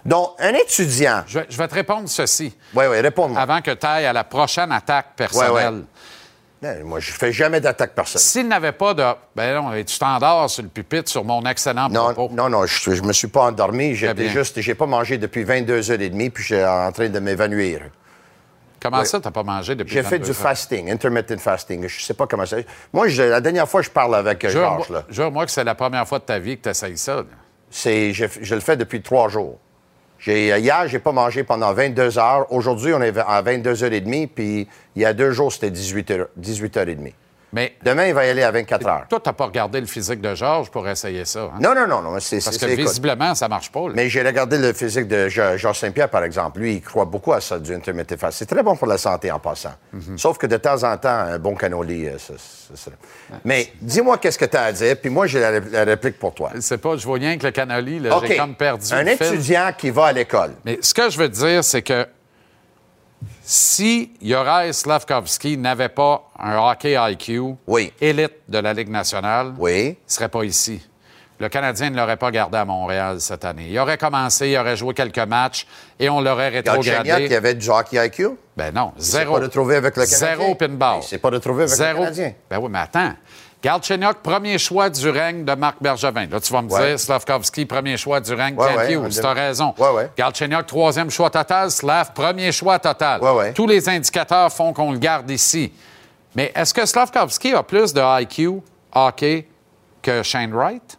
Donc, un étudiant. je, vais- je vais te répondre ceci. Oui, oui, réponds-moi. avant que tu ailles à la prochaine attaque personnelle. Moi, je fais jamais d'attaque personnelle. S'il n'avait pas de. Ben non, tu t'endors sur le pupitre sur mon excellent Non, propos. non, non, je, je me suis pas endormi. J'étais juste, j'ai pas mangé depuis 22 heures et demie, puis j'étais en train de m'évanouir. Comment Ouais. ça, t'as pas mangé depuis J'ai fait 22 du fasting, intermittent fasting. Je sais pas comment ça. Moi, je- la dernière fois, je parle avec Georges, jure-moi que c'est la première fois de ta vie que tu essayes ça. là. C'est, je, je le fais depuis trois jours. Euh, hier, j'ai pas mangé pendant 22 heures. Aujourd'hui, on est à 22h30, puis il y a deux jours, c'était 18h, 18h30. Mais Demain, il va y aller à 24 heures. toi, t'as pas regardé le physique de Georges pour essayer ça. hein? Non, non, non, non. C'est, Parce c'est- que écoute, visiblement, ça marche pas. là. Mais j'ai regardé le physique de Georges Saint-Pierre, par exemple. Lui, il croit beaucoup à ça, du intermittent fasting. C'est très bon pour la santé en passant. Mhm. Sauf que de temps en temps, un bon cannoli, euh, ça- ça- Mais dis-moi qu'est-ce que tu as à dire, puis moi, j'ai la, ré- la réplique pour toi. Je sais pas, je vois rien que le cannoli, là, OK. j'ai comme perdu Un étudiant qui va à l'école. Mais ce que je veux dire, c'est que si Yoraï Slavkovski n'avait pas un hockey IQ Oui. élite de la Ligue nationale, Oui. il ne serait pas ici. Le Canadien ne l'aurait pas gardé à Montréal cette année. Il aurait commencé, il aurait joué quelques matchs et on l'aurait rétrogradé. qui avait du hockey IQ. Ben non, Il zéro. pas retrouvé avec le Canadien. Zéro pinball. Il s'est pas retrouvé avec Zéro. le Canadien. Ben oui, mais attends. Galchenyuk, premier choix du règne de Marc Bergevin. Là, tu vas me Ouais. dire, Slavkovski, premier choix du règne Ouais, ouais, on Tu as raison. Galchenyuk, troisième choix total. Slav, premier choix total. Tous les indicateurs font qu'on le garde ici. Mais est-ce que Slavkovski a plus de IQ hockey que Shane Wright?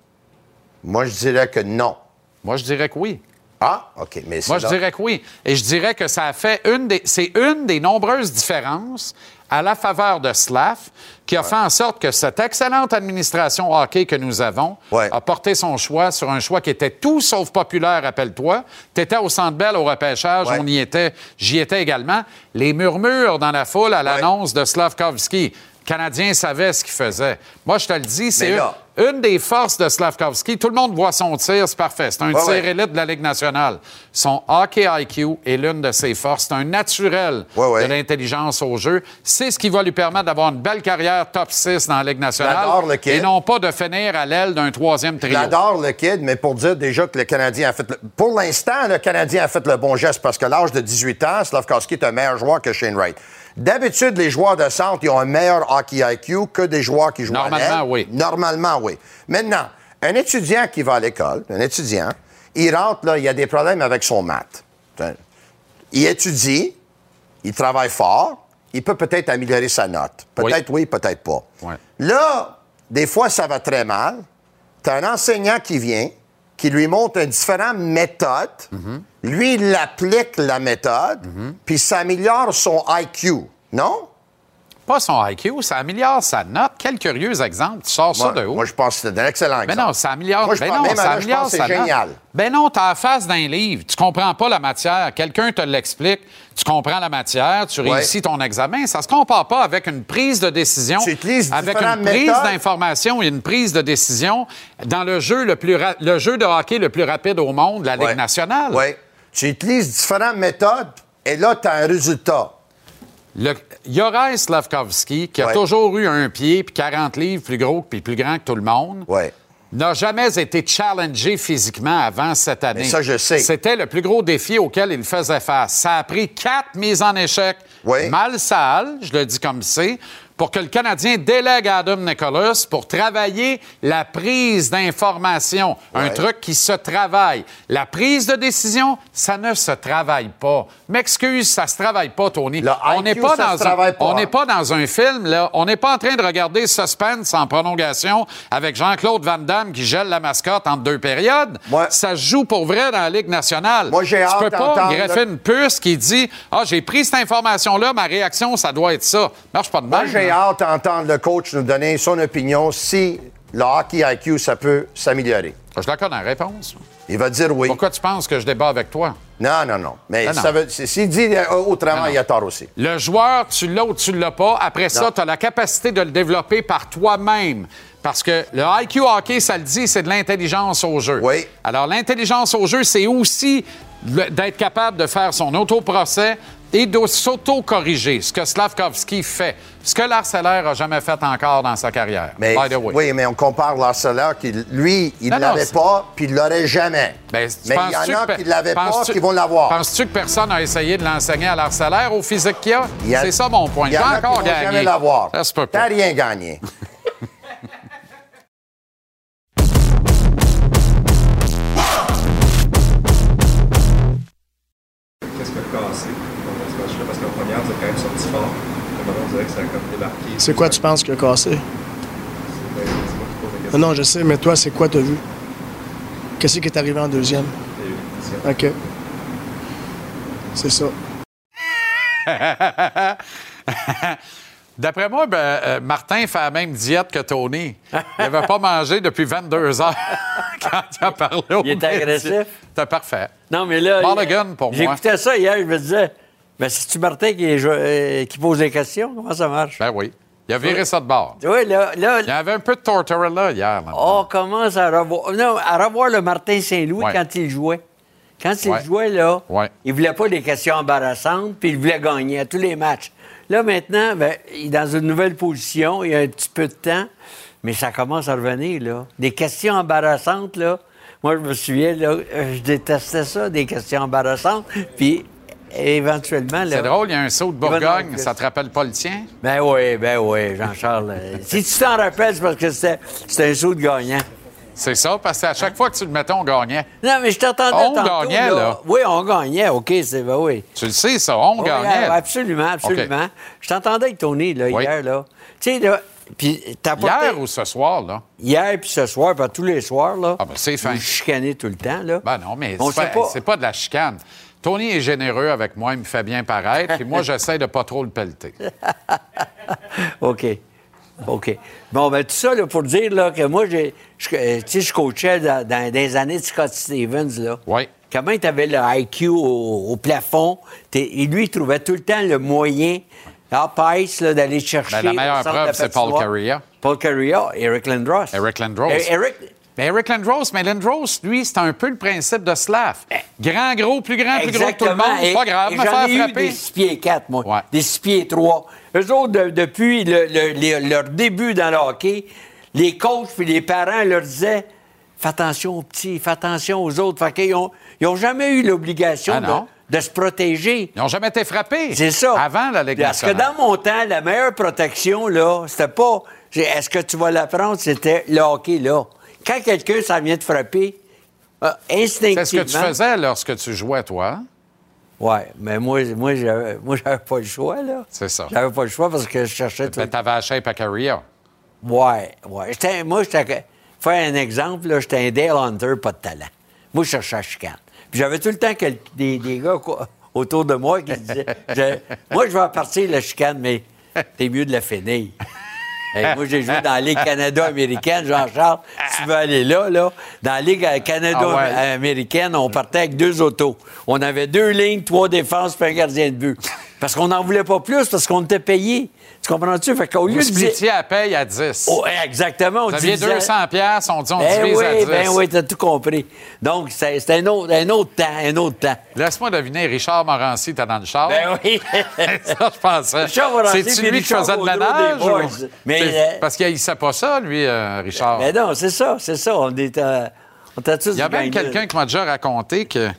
Moi, je dirais que non. Moi, je dirais que oui. Ah, OK. Mais Moi, je dirais que oui. Et je dirais que ça a fait une des. C'est une des nombreuses différences à la faveur de Slav qui a fait en sorte que cette excellente administration hockey que nous avons Ouais. a porté son choix sur un choix qui était tout sauf populaire, rappelle-toi. Tu étais au Centre Bell au repêchage, Ouais. on y était, j'y étais également. Les murmures dans la foule à l'annonce de Slavkovski. Le Canadien savait ce qu'il faisait. Moi, je te le dis, c'est Mais une, des forces de Slavkovski. Tout le monde voit son tir, c'est parfait. C'est un Ouais, tir ouais. élite de la Ligue nationale. Son hockey IQ est l'une de ses forces. C'est un naturel Ouais, de l'intelligence au jeu. C'est ce qui va lui permettre d'avoir une belle carrière top 6 dans la Ligue nationale. J'adore le kid. Et non pas de finir à l'aile d'un troisième trio. J'adore le kid, mais pour dire déjà que le Canadien a fait... le- Pour l'instant, le Canadien a fait le bon geste parce que l'âge de 18 ans, Slavkovski est un meilleur joueur que Shane Wright. D'habitude, les joueurs de centre, ils ont un meilleur hockey IQ que des joueurs qui jouent à Normalement, oui. Normalement, oui. Maintenant, un étudiant qui va à l'école, un étudiant, il rentre, là, il a des problèmes avec son maths. Il étudie, il travaille fort, il peut peut-être améliorer sa note. Peut-être oui, peut-être pas. Ouais. Là, des fois, ça va très mal. Tu as un enseignant qui vient, qui lui montre une différente méthode. Lui, il applique la méthode, puis ça améliore son IQ. Non? Pas son IQ, ça améliore sa note. Quel curieux exemple. Tu sors ça de où? moi, je pense que c'est un excellent Mais exemple. non, ça améliore. Moi, je ben pense- non, même ça là, je améliore pense c'est note. génial. Ben non, t'as la face d'un livre. Tu comprends pas la matière. Quelqu'un te l'explique. Tu comprends la matière. Tu réussis ton examen. Ça se compare pas avec une prise de décision. Tu utilises avec une prise d'information et une prise de décision dans le jeu le plus le jeu de hockey le plus rapide au monde, la Ligue Ouais. nationale. Oui. Tu utilises différentes méthodes et là, tu as un résultat. Le Yoraï Slavkovski, qui a Ouais. toujours eu un pied puis 40 livres plus gros puis plus grand que tout le monde, n'a jamais été challengé physiquement avant cette année. Mais ça, je sais. C'était le plus gros défi auquel il faisait face. Ça a pris quatre mises en échec Oui. mal sales, je le dis comme c'est, pour que le Canadien délègue à Adam Nicholas pour travailler la prise d'information. Un truc qui se travaille. La prise de décision, ça ne se travaille pas. M'excuse, ça se travaille pas, Tony. Le on n'est pas dans se travaille pas, on n'est pas dans un film là. On n'est pas en train de regarder Suspense en prolongation avec Jean-Claude Van Damme qui gèle la mascotte entre deux périodes. Ouais. Ça se joue pour vrai dans la Ligue nationale. Moi, j'ai tu hâte peux pas greffer une puce qui dit ah j'ai pris cette information là, ma réaction ça doit être ça. Marche pas de Moi, mal. J'ai hâte d'entendre le coach nous donner son opinion si le hockey IQ, ça peut s'améliorer. Je la connais la réponse. Il va dire oui. Pourquoi tu penses que je débat avec toi? Non, non, non. Mais Non, non. ça veut- s'il dit euh, autrement, Non, non. il a tort aussi. Le joueur, tu l'as ou tu l'as pas. Après ça, tu as la capacité de le développer par toi-même. Parce que le IQ hockey, ça le dit, c'est de l'intelligence au jeu. Oui. Alors, l'intelligence au jeu, c'est aussi d'être capable de faire son autoprocès et de s'auto-corriger, ce que Slavkovski fait. Ce que l'Arcellaire a jamais fait encore dans sa carrière. Mais, by the way. oui, mais on compare l'harceleur qui, lui, il ne l'avait pas, puis il ne l'aurait jamais. Ben, mais il y en a que- qui ne l'avaient pas, qui vont l'avoir. Penses-tu que personne n'a essayé de l'enseigner à l'Arcellaire au physique qu'il a? A- C'est ça mon point. Il y en a qui encore vont gagné. jamais l'avoir. Ça se peut pas. T'as rien gagné. Qu'est-ce qui a cassé pendant ce match-là? Parce qu'en fort. On dirait que ça a comme débarqué. C'est quoi tu penses qui a cassé? Question. Non, non, je sais, mais toi, c'est quoi t'as vu? Qu'est-ce qui est arrivé en deuxième? OK. C'est ça. D'après moi, ben, euh, Martin fait la même diète que Tony. Il n'avait pas mangé depuis 22 heures quand il a parlé au Il était médecin. agressif? C'était parfait. Non, mais là. Mulligan pour moi. J'écoutais ça hier, je me disais, ben, c'est-tu Martin qui, est jo- euh, qui pose des questions? Comment ça marche? Ben oui. Il a viré ça de bord. Oui, là. là Il y avait un peu de Tortorella hier. là. on commence à revoir. Non, à revoir le Martin Saint-Louis Ouais. quand il jouait. Quand il Ouais. jouait, là, Ouais. il voulait pas des questions embarrassantes, puis il voulait gagner à tous les matchs. Là, maintenant, ben, il est dans une nouvelle position, il a un petit peu de temps, mais ça commence à revenir, là. Des questions embarrassantes, là. Moi, je me souviens, là, euh, je détestais ça, des questions embarrassantes, puis éventuellement. C'est drôle, il y a un saut de Bourgogne. Ça te rappelle pas le tien? Ben oui, ben oui, Jean-Charles. euh, si tu t'en rappelles, c'est parce que c'était un saut de gagnant. C'est ça, parce qu'à chaque fois que tu le mettais, on gagnait. Non, mais je t'entendais On tantôt, gagnait, là. Oui, on gagnait, OK, c'est ben oui. Tu le sais, ça, on Oui, gagnait. absolument, absolument. Je t'entendais avec Tony, là, Oui. hier, là. Tu sais, là, puis t'as pas Hier ou ce soir, là? Hier puis ce soir, pas tous les soirs, là. Ah, ben, c'est fin. Vous chicanez tout le temps, là. Ben non, mais c'est pas, pas de la chicane. Tony est généreux avec moi, il me fait bien paraître, puis moi, j'essaie de pas trop le pelleter. OK. OK. Bon, ben tout ça, là, pour dire là, que moi, j'ai, je, euh, tu sais, je coachais dans, dans des années de Scott Stevens, là. Oui. Comment tu avais le IQ au, au plafond? Et lui, il trouvait tout le temps le moyen, à Pice, là, d'aller chercher. Ben, la au meilleure preuve, la c'est Paul. Carrea. Paul Carrea, Eric Lindros. Eric Lindros. Eric, Mais Eric Lindros, mais Lindros, lui, c'est un peu le principe de Slav. Grand, gros, plus grand, plus gros que tout le monde. Et- pas grave, me faire ai eu frapper. des 6 pieds 4, moi. Ouais. Des 6 pieds 3. Eux autres, de- depuis le- le- les- leur début dans le hockey, les coachs puis les parents leur disaient Fais attention aux petits, fais attention aux autres. Fait qu'ils ont, ils ont jamais eu l'obligation Ah de, de se protéger. Ils n'ont jamais été frappés. C'est ça. Avant la Ligue Parce que dans mon temps, la meilleure protection, là, c'était pas c'est, est-ce que tu vas la prendre, c'était le hockey, là. Quand quelqu'un s'en vient de frapper, euh, instinctivement. C'est ce que tu faisais lorsque tu jouais, toi. hein? Oui, mais moi, moi, j'avais, moi, j'avais pas le choix, là. C'est ça. J'avais pas le choix parce que je cherchais tout. Ben, t'avais la shape à Carrière. Ouais, ouais. J'étais- moi, j'étais. Faire un exemple, là, j'étais un Dale Hunter, pas de talent. Moi, je cherchais la chicane. Puis j'avais tout le temps des, des gars quoi, autour de moi qui disaient je- Moi, je vais partir la chicane, mais t'es mieux de la finir. Hey, moi, j'ai joué dans la Ligue Canada-américaine, Jean-Charles. Si tu veux aller là, là, dans la Ligue euh, Canada-américaine, on partait avec deux autos. On avait deux lignes, trois défenses, puis un gardien de but. Parce qu'on n'en voulait pas plus, parce qu'on était payé. Tu comprends-tu? Fait qu'au lieu Vous de dire- à paye à 10. Oh, exactement. On Vous aviez divisait- 200 piastres, on dit on Ben divise oui, à 10. ben oui, t'as tout compris. Donc, c'est un autre, un autre temps, un autre temps. Laisse-moi deviner, Richard Morancy était dans le char? Ben oui. ça, je pensais. Richard Morancy C'est-tu lui qui faisait de des Boys. ou- Mais, euh, Parce qu'il ne sait pas ça, lui, euh, Richard. Mais non, c'est ça, c'est ça. On est, euh, Il y a même quelqu'un qui m'a déjà raconté que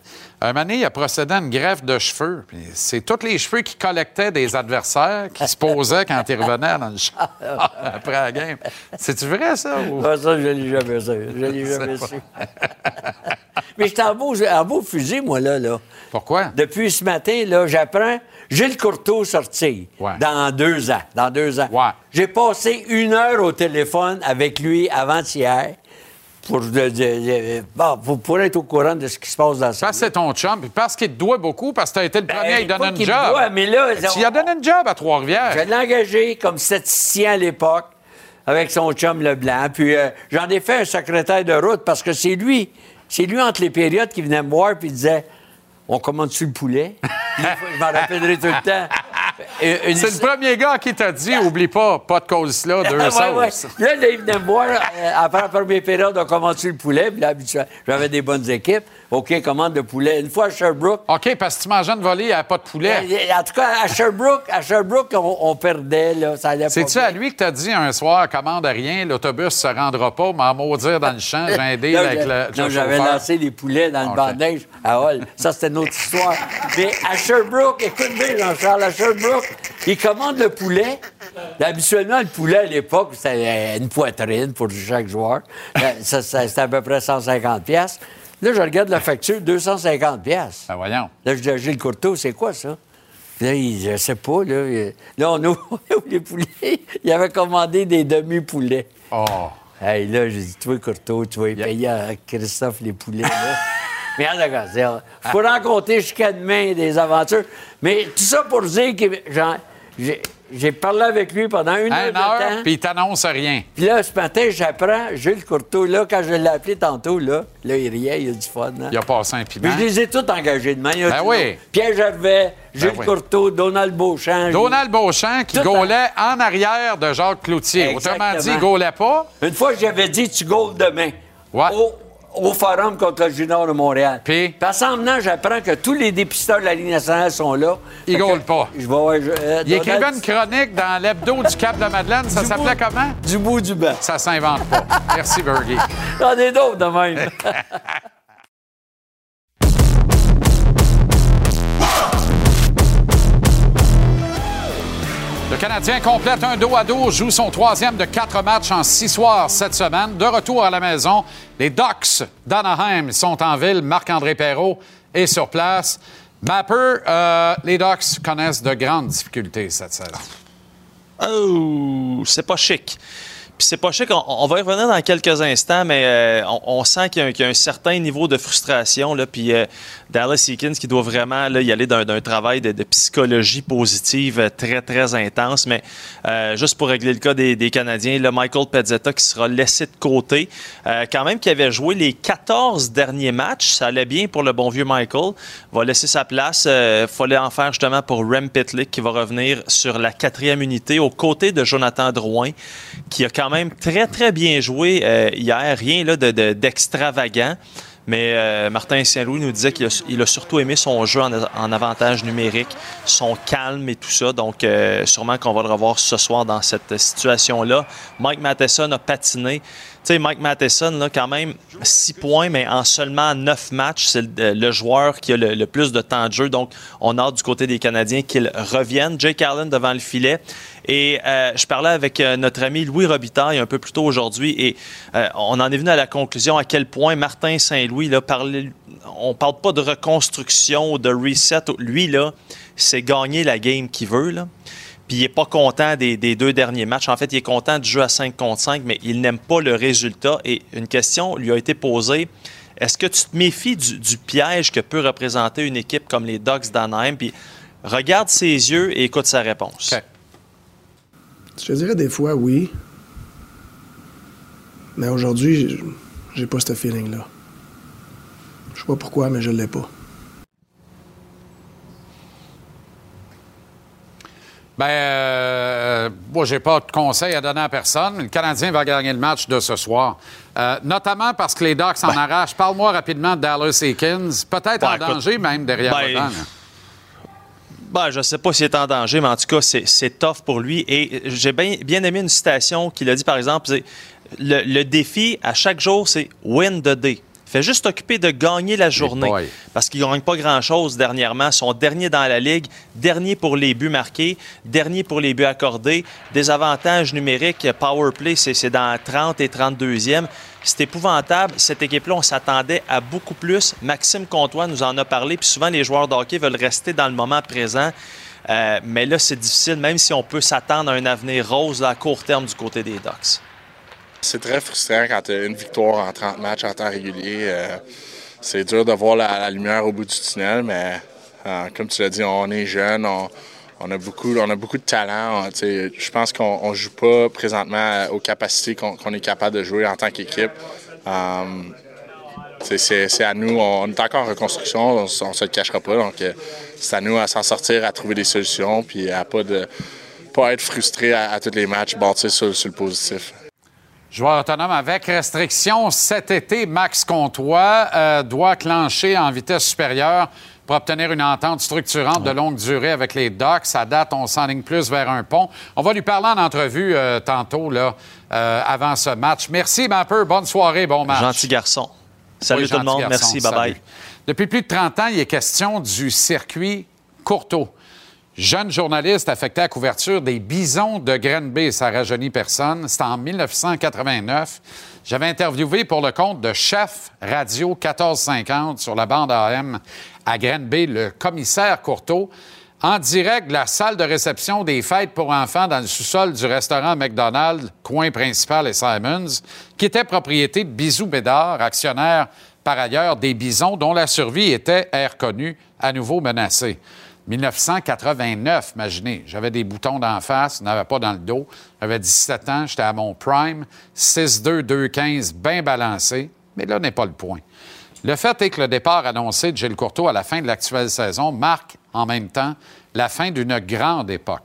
un moment donné, il a procédé à une greffe de cheveux. C'est tous les cheveux qu'il collectait des adversaires qui se posaient quand il revenait dans le champ après la game. C'est-tu vrai, ça? ou- Ah, ça, je l'ai jamais su. Je l'ai jamais su. Mais j'étais en beau, en beau fusil, moi, là, là. Pourquoi? Depuis ce matin, là, j'apprends Gilles Courteau sortir Ouais. dans deux ans. Dans deux ans. Ouais. J'ai passé une heure au téléphone avec lui avant-hier pour, de- de- bon, être au courant de ce qui se passe dans sa Parce que c'est ton chum, puis parce qu'il te doit beaucoup, parce que tu as été le premier à lui Ben, donner me job. doit, mais là, tu lui as donné une job à Trois-Rivières. Je l'ai engagé comme statisticien à l'époque avec son chum Leblanc. Puis euh, j'en ai fait un secrétaire de route parce que c'est lui, c'est lui entre les périodes qui venait me voir puis disait On commande-tu le poulet? Je m'en rappellerai tout le temps. Euh, une- C'est le premier gars qui t'a dit, oublie pas, pas de cause-là, deux Ouais, sauces. Là, là, il venait me voir euh, après la première période, on commande-tu le poulet? Puis là, j'avais des bonnes équipes. OK, commande le poulet. Une fois à Sherbrooke, OK, parce que tu mangeais une volée, il n'y avait pas de poulet. euh, en tout cas, à Sherbrooke, à Sherbrooke on, on perdait, là, ça allait pas C'est-tu bien. à lui que t'as dit un soir, commande rien, l'autobus se rendra pas, m'en maudire dans le champ, j'ai un deal Là, avec le, non, j'avais lancé les poulets dans le de neige à Hall. Ça, c'était une autre histoire. Mais à Sherbrooke, écoute bien, Jean-Charles, à Sherbrooke, il commande le poulet. Habituellement, le poulet, à l'époque, c'était une poitrine pour chaque joueur. Euh, c'était à peu près 150 pièces. Là, je regarde la facture, 250 pièces. Ben voyons. Là, je dis à Gilles Courteau, c'est quoi ça? Là, il, je sais pas, là. Là, on ouvre, on ouvre les poulets. Il avait commandé des demi-poulets. Oh. Hey, là, j'ai dit, toi, Courteau, tu vas y payer à Christophe les poulets, là. Mais en tout cas, c'est- faut rencontrer jusqu'à demain des aventures. Mais tout ça pour dire que j'ai parlé avec lui pendant une heure de temps. heure, puis il t'annonce rien. Puis là, ce matin, j'apprends, Gilles Courteau, là, quand je l'ai appelé tantôt, là, là, il riait, il a du fun. hein. Il a passé un Puis piment. je les ai tous engagés y a Ben oui. Pierre Gervais, Gilles oui. Courteau, Donald Beauchamp. Donald Beauchamp qui gaulait en arrière de Jacques Cloutier. Autrement dit, il Exactement. gaulait pas. Une fois, j'avais dit, tu gaules demain. Ouais. Au, au Forum contre le Junior de Montréal. Puis? Parce qu'en venant, j'apprends que tous les dépisteurs de la Ligue nationale sont là. Il Fait que gaule pas. Je vais voir. je- euh, Il Donald- écrivait une chronique dans l'hebdo du Cap de Madeleine. Ça Du s'appelait comment? Du bout du banc. Ça s'invente pas. Merci, Bergie. J'en ai d'autres de même. Le Canadien complète un dos à dos, joue son troisième de quatre matchs en six soirs cette semaine. De retour à la maison, les Ducks d'Anaheim sont en ville. Marc-André Perrault est sur place. Mapper, euh, les Ducks connaissent de grandes difficultés cette saison. Oh, c'est pas chic. Puis c'est pas chic, on, va y revenir dans quelques instants, mais euh, on, sent qu'il y, a un- certain niveau de frustration. Là, puis euh, Dallas Eakins qui doit vraiment y aller d'un travail de, psychologie positive euh, très, très intense. Mais juste pour régler le cas des, Canadiens, le Michael Pezzetta qui sera laissé de côté. Quand même qui avait joué les 14 derniers matchs, ça allait bien pour le bon vieux Michael. Va laisser sa place. Il fallait en faire justement pour Rem Pitlick qui va revenir sur la quatrième unité aux côtés de Jonathan Drouin qui a quand même très très bien joué euh, hier. Rien là, de- de- d'extravagant. Mais euh, Martin Saint-Louis nous disait qu'il a, surtout aimé son jeu en, en avantage numérique, son calme et tout ça. Donc, euh, sûrement qu'on va le revoir ce soir dans cette situation-là. Mike Matheson a patiné. Mike Matheson, là, quand même, 6 points, mais en seulement 9 matchs, c'est le, le joueur qui a le, plus de temps de jeu. Donc, on a du côté des Canadiens qu'ils reviennent. Jake Allen devant le filet. Et euh, je parlais avec euh, notre ami Louis Robitaille un peu plus tôt aujourd'hui et euh, on en est venu à la conclusion à quel point Martin Saint-Louis, là, parlait, on parle pas de reconstruction ou de reset. Lui, là, c'est gagner la game qu'il veut. Puis il n'est pas content des, des deux derniers matchs. En fait, il est content du jeu à 5 contre 5, mais il n'aime pas le résultat. Et une question lui a été posée. Est-ce que tu te méfies du, du piège que peut représenter une équipe comme les Ducks d'Anaheim? Puis regarde ses yeux et écoute sa réponse. OK. Je te dirais des fois oui. Mais aujourd'hui, j'ai pas ce feeling-là. Je sais pas pourquoi, mais je l'ai pas. Ben, euh, moi, j'ai pas de conseil à donner à personne, mais le Canadien va gagner le match de ce soir. Euh, notamment parce que les Ducks en arrachent. Parle-moi rapidement de Dallas Eakins. Peut-être Ben, en écoute, danger, même derrière ben, le. Ben, je sais pas s'il est en danger, mais en tout cas, c'est c'est tough pour lui. Et j'ai bien bien aimé une citation qu'il a dit, par exemple, le, le défi à chaque jour, c'est win the day. Fait juste occupé de gagner la journée. Parce qu'il ne gagne pas grand-chose dernièrement. Son dernier dans la Ligue, dernier pour les buts marqués, dernier pour les buts accordés. Des avantages numériques, power play, c'est c'est dans 30 et 32e. C'est épouvantable. Cette équipe-là, on s'attendait à beaucoup plus. Maxime Comtois nous en a parlé. Puis souvent, les joueurs de hockey veulent rester dans le moment présent. Euh, mais là, c'est difficile, même si on peut s'attendre à un avenir rose là, à court terme du côté des Ducks. C'est très frustrant quand tu as une victoire en 30 matchs en temps régulier. Euh, c'est dur de voir la, lumière au bout du tunnel, mais euh, comme tu l'as dit, on est jeune, on, a, beaucoup, on a beaucoup de talent. Sais, Je pense qu'on ne joue pas présentement aux capacités qu'on est capable de jouer en tant qu'équipe. Euh, c'est- à nous, on est encore en reconstruction, on, on se le cachera pas. Donc, c'est à nous à s'en sortir, à trouver des solutions, puis à pas pas être frustré à, tous les matchs, bâtir sur le positif. Joueur autonome avec restriction cet été, Max Comtois euh, doit clencher en vitesse supérieure pour obtenir une entente structurante de longue durée avec les Ducks. À date, on s'enligne plus vers un pont. On va lui parler en entrevue euh, tantôt, là, euh, avant ce match. Merci, Mapper. Bonne soirée, bon match. Gentil garçon. Salut Oui, tout le monde. garçon. Merci. Bye-bye. Depuis plus de 30 ans, il est question du circuit Courteau. Jeune journaliste affecté à couverture des bisons de Grenby, ça rajeunit personne. C'était en 1989. J'avais interviewé pour le compte de Chef Radio 1450 sur la bande AM à Grenby le commissaire Courteau en direct de la salle de réception des fêtes pour enfants dans le sous-sol du restaurant McDonald's, coin principal et Simons, qui était propriété de Bisou Bédard, actionnaire par ailleurs des bisons dont la survie était, air reconnu, à nouveau menacée. 1989, imaginez, j'avais des boutons d'en face, n'avais pas dans le dos. J'avais 17 ans, j'étais à mon prime, 6-2, 2-15, bien balancé, mais là n'est pas le point. Le fait est que le départ annoncé de Gilles Courteau à la fin de l'actuelle saison marque en même temps la fin d'une grande époque.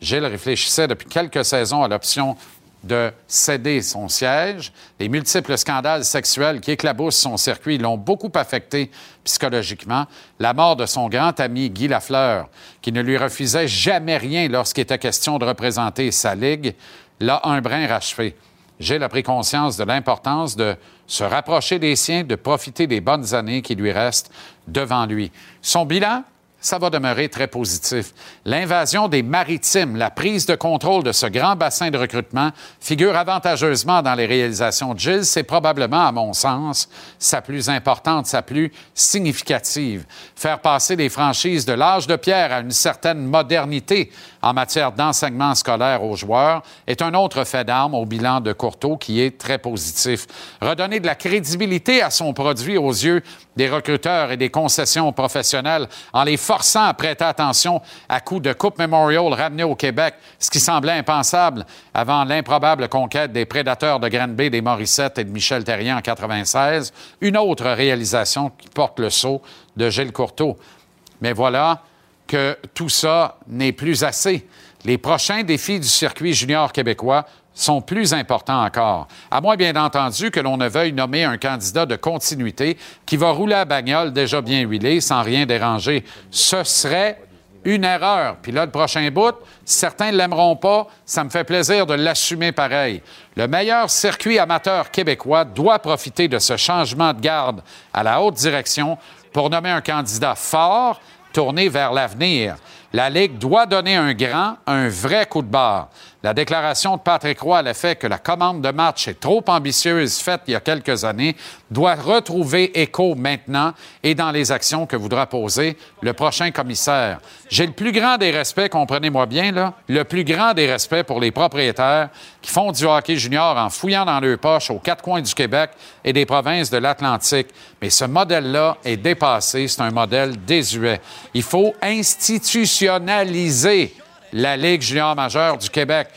Gilles réfléchissait depuis quelques saisons à l'option de céder son siège. Les multiples scandales sexuels qui éclaboussent son circuit l'ont beaucoup affecté psychologiquement. La mort de son grand ami Guy Lafleur, qui ne lui refusait jamais rien lorsqu'il était question de représenter sa ligue, l'a un brin rachevé. Gilles a pris conscience de l'importance de se rapprocher des siens, de profiter des bonnes années qui lui restent devant lui. Son bilan, ça va demeurer très positif. L'invasion des maritimes, la prise de contrôle de ce grand bassin de recrutement figure avantageusement dans les réalisations de Gilles. C'est probablement, à mon sens, sa plus importante, sa plus significative. Faire passer les franchises de l'âge de pierre à une certaine modernité en matière d'enseignement scolaire aux joueurs est un autre fait d'armes au bilan de Courteau qui est très positif. Redonner de la crédibilité à son produit aux yeux des recruteurs et des concessions professionnelles en les forçant à prêter attention à coups de Coupe Memorial ramenée au Québec, ce qui semblait impensable avant l'improbable conquête des prédateurs de Granby, des Morissette et de Michel Terrien en 96. Une autre réalisation qui porte le sceau de Gilles Courteau. Mais voilà que tout ça n'est plus assez. Les prochains défis du circuit junior québécois sont plus importants encore. À moins, bien entendu, que l'on ne veuille nommer un candidat de continuité qui va rouler à bagnole déjà bien huilé sans rien déranger. Ce serait une erreur. Puis là, le prochain bout, certains ne l'aimeront pas. Ça me fait plaisir de l'assumer pareil. Le meilleur circuit amateur québécois doit profiter de ce changement de garde à la haute direction pour nommer un candidat fort, tourné vers l'avenir. La Ligue doit donner un grand, un vrai coup de barre. La déclaration de Patrick Roy à l'effet que la commande de match est trop ambitieuse faite il y a quelques années doit retrouver écho maintenant et dans les actions que voudra poser le prochain commissaire. J'ai le plus grand des respects, comprenez-moi bien, là, le plus grand des respects pour les propriétaires qui font du hockey junior en fouillant dans leurs poches aux quatre coins du Québec et des provinces de l'Atlantique. Mais ce modèle-là est dépassé, c'est un modèle désuet. Il faut institutionnaliser la Ligue junior majeure du Québec.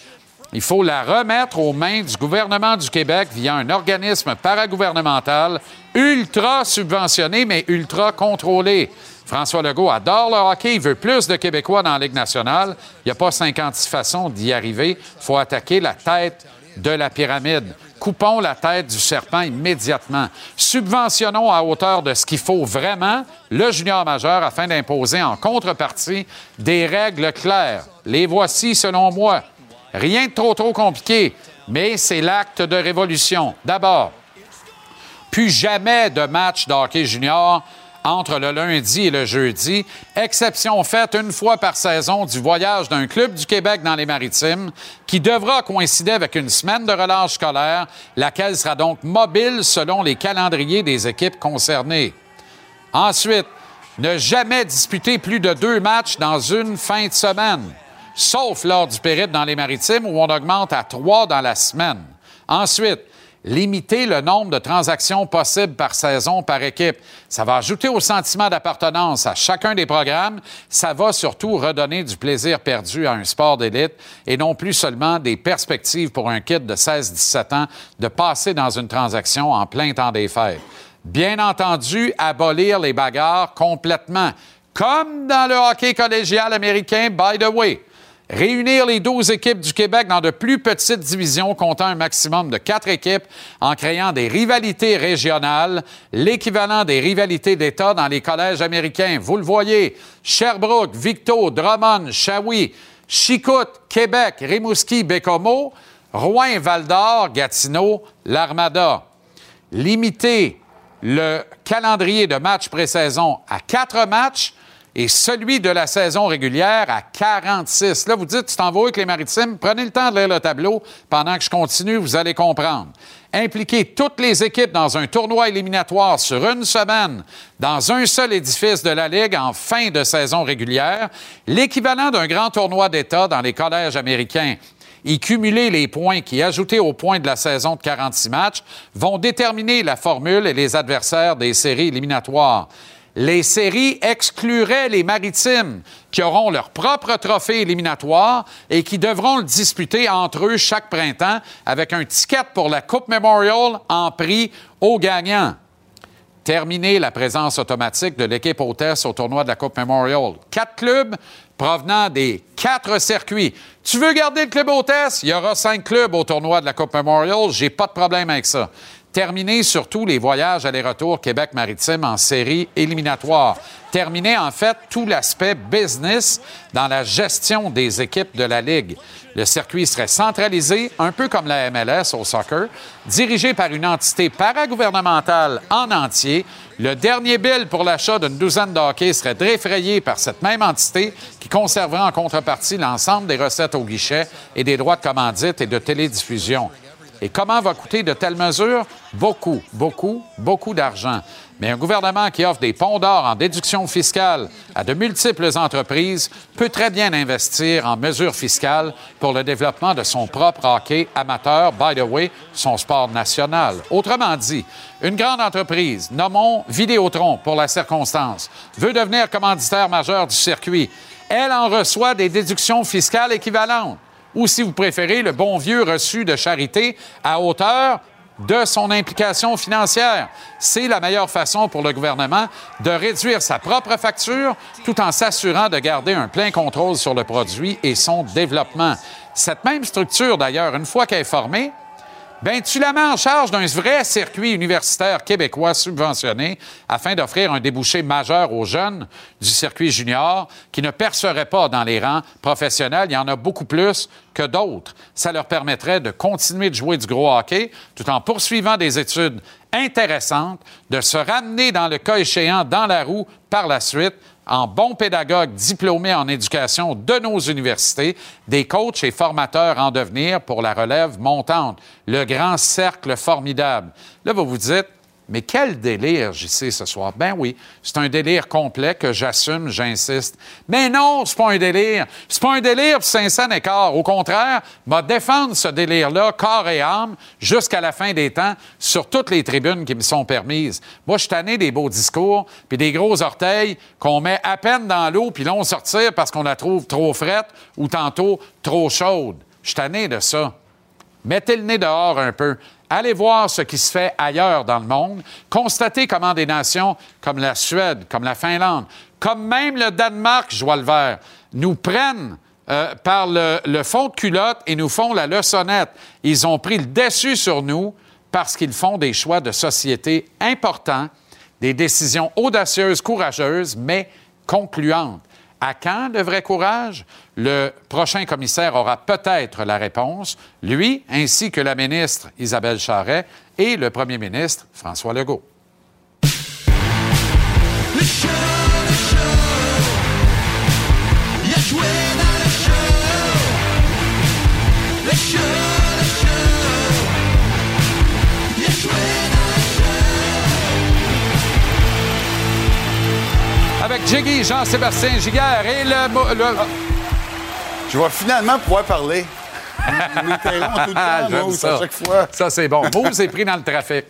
Il faut la remettre aux mains du gouvernement du Québec via un organisme paragouvernemental ultra subventionné, mais ultra contrôlé. François Legault adore le hockey, il veut plus de Québécois dans la Ligue nationale. Il n'y a pas 56 façons d'y arriver. Il faut attaquer la tête de la pyramide. Coupons la tête du serpent immédiatement. Subventionnons à hauteur de ce qu'il faut vraiment le junior majeur afin d'imposer en contrepartie des règles claires. Les voici selon moi. Rien de trop trop compliqué, mais c'est l'acte de révolution. D'abord, Plus jamais de match de hockey junior entre le lundi et le jeudi, exception faite une fois par saison du voyage d'un club du Québec dans les maritimes, qui devra coïncider avec une semaine de relâche scolaire, laquelle sera donc mobile selon les calendriers des équipes concernées. Ensuite, ne jamais disputer plus de deux matchs dans une fin de semaine, sauf lors du périple dans les maritimes où on augmente à trois dans la semaine. Ensuite, limiter le nombre de transactions possibles par saison, par équipe. Ça va ajouter au sentiment d'appartenance à chacun des programmes. Ça va surtout redonner du plaisir perdu à un sport d'élite et non plus seulement des perspectives pour un kid de 16-17 ans de passer dans une transaction en plein temps des fêtes. Bien entendu, abolir les bagarres complètement, comme dans le hockey collégial américain, by the way. Réunir les 12 équipes du Québec dans de plus petites divisions comptant un maximum de quatre équipes en créant des rivalités régionales, l'équivalent des rivalités d'État dans les collèges américains. Vous le voyez, Sherbrooke, Victo, Drummond, Shawi, Chicoute, Québec, Rimouski, Bécomo, Rouen, Val-d'Or, Gatineau, l'Armada. Limiter le calendrier de matchs pré-saison à quatre matchs et celui de la saison régulière à 46. Là, vous dites, tu t'en vas avec les maritimes, prenez le temps de lire le tableau pendant que je continue, vous allez comprendre. Impliquer toutes les équipes dans un tournoi éliminatoire sur une semaine dans un seul édifice de la Ligue en fin de saison régulière, l'équivalent d'un grand tournoi d'État dans les collèges américains y cumuler les points qui, ajoutés aux points de la saison de 46 matchs, vont déterminer la formule et les adversaires des séries éliminatoires les séries excluraient les maritimes qui auront leur propre trophée éliminatoire et qui devront le disputer entre eux chaque printemps avec un ticket pour la Coupe Memorial en prix aux gagnants. Terminer la présence automatique de l'équipe hôtesse au tournoi de la Coupe Memorial. Quatre clubs provenant des quatre circuits. Tu veux garder le club hôtesse? Il y aura cinq clubs au tournoi de la Coupe Memorial. J'ai pas de problème avec ça. Terminer surtout les voyages aller-retour Québec-Maritime en série éliminatoire. Terminer en fait tout l'aspect business dans la gestion des équipes de la Ligue. Le circuit serait centralisé, un peu comme la MLS au soccer, dirigé par une entité paragouvernementale en entier. Le dernier bill pour l'achat d'une douzaine de serait défrayé par cette même entité qui conservera en contrepartie l'ensemble des recettes au guichet et des droits de commandite et de télédiffusion. Et comment va coûter de telles mesures? Beaucoup, beaucoup, beaucoup d'argent. Mais un gouvernement qui offre des ponts d'or en déduction fiscale à de multiples entreprises peut très bien investir en mesures fiscales pour le développement de son propre hockey amateur, by the way, son sport national. Autrement dit, une grande entreprise, nommons Vidéotron pour la circonstance, veut devenir commanditaire majeur du circuit. Elle en reçoit des déductions fiscales équivalentes ou, si vous préférez, le bon vieux reçu de charité à hauteur de son implication financière. C'est la meilleure façon pour le gouvernement de réduire sa propre facture tout en s'assurant de garder un plein contrôle sur le produit et son développement. Cette même structure, d'ailleurs, une fois qu'elle est formée, ben tu la mets en charge d'un vrai circuit universitaire québécois subventionné afin d'offrir un débouché majeur aux jeunes du circuit junior qui ne perceraient pas dans les rangs professionnels. Il y en a beaucoup plus que d'autres. Ça leur permettrait de continuer de jouer du gros hockey tout en poursuivant des études intéressantes, de se ramener dans le cas échéant dans la roue par la suite en bons pédagogues diplômés en éducation de nos universités, des coachs et formateurs en devenir pour la relève montante. Le grand cercle formidable. Là, vous vous dites, mais quel délire, j'y sais ce soir. Ben oui, c'est un délire complet que j'assume, j'insiste. Mais non, c'est pas un délire. C'est pas un délire pour Saint-Saëns et corps. Au contraire, m'a défendre ce délire-là, corps et âme, jusqu'à la fin des temps, sur toutes les tribunes qui me sont permises. Moi, je suis des beaux discours, puis des gros orteils qu'on met à peine dans l'eau, puis là, on sortir parce qu'on la trouve trop frette ou tantôt trop chaude. Je suis tanné de ça. Mettez le nez dehors un peu. Allez voir ce qui se fait ailleurs dans le monde. Constatez comment des nations comme la Suède, comme la Finlande, comme même le Danemark, je vois vert, nous prennent euh, par le, fond de culotte et nous font la leçonnette. Ils ont pris le dessus sur nous parce qu'ils font des choix de société importants, des décisions audacieuses, courageuses, mais concluantes. À quand le vrai courage? Le prochain commissaire aura peut-être la réponse, lui ainsi que la ministre Isabelle Charret et le premier ministre François Legault. Jiggy, Jean-Sébastien Giguère et le... le- Je vais finalement pouvoir parler. Ils m'interrompent tout le temps, Ah, Moose, ça. à chaque fois. Ça, c'est bon. Moose est pris dans le trafic.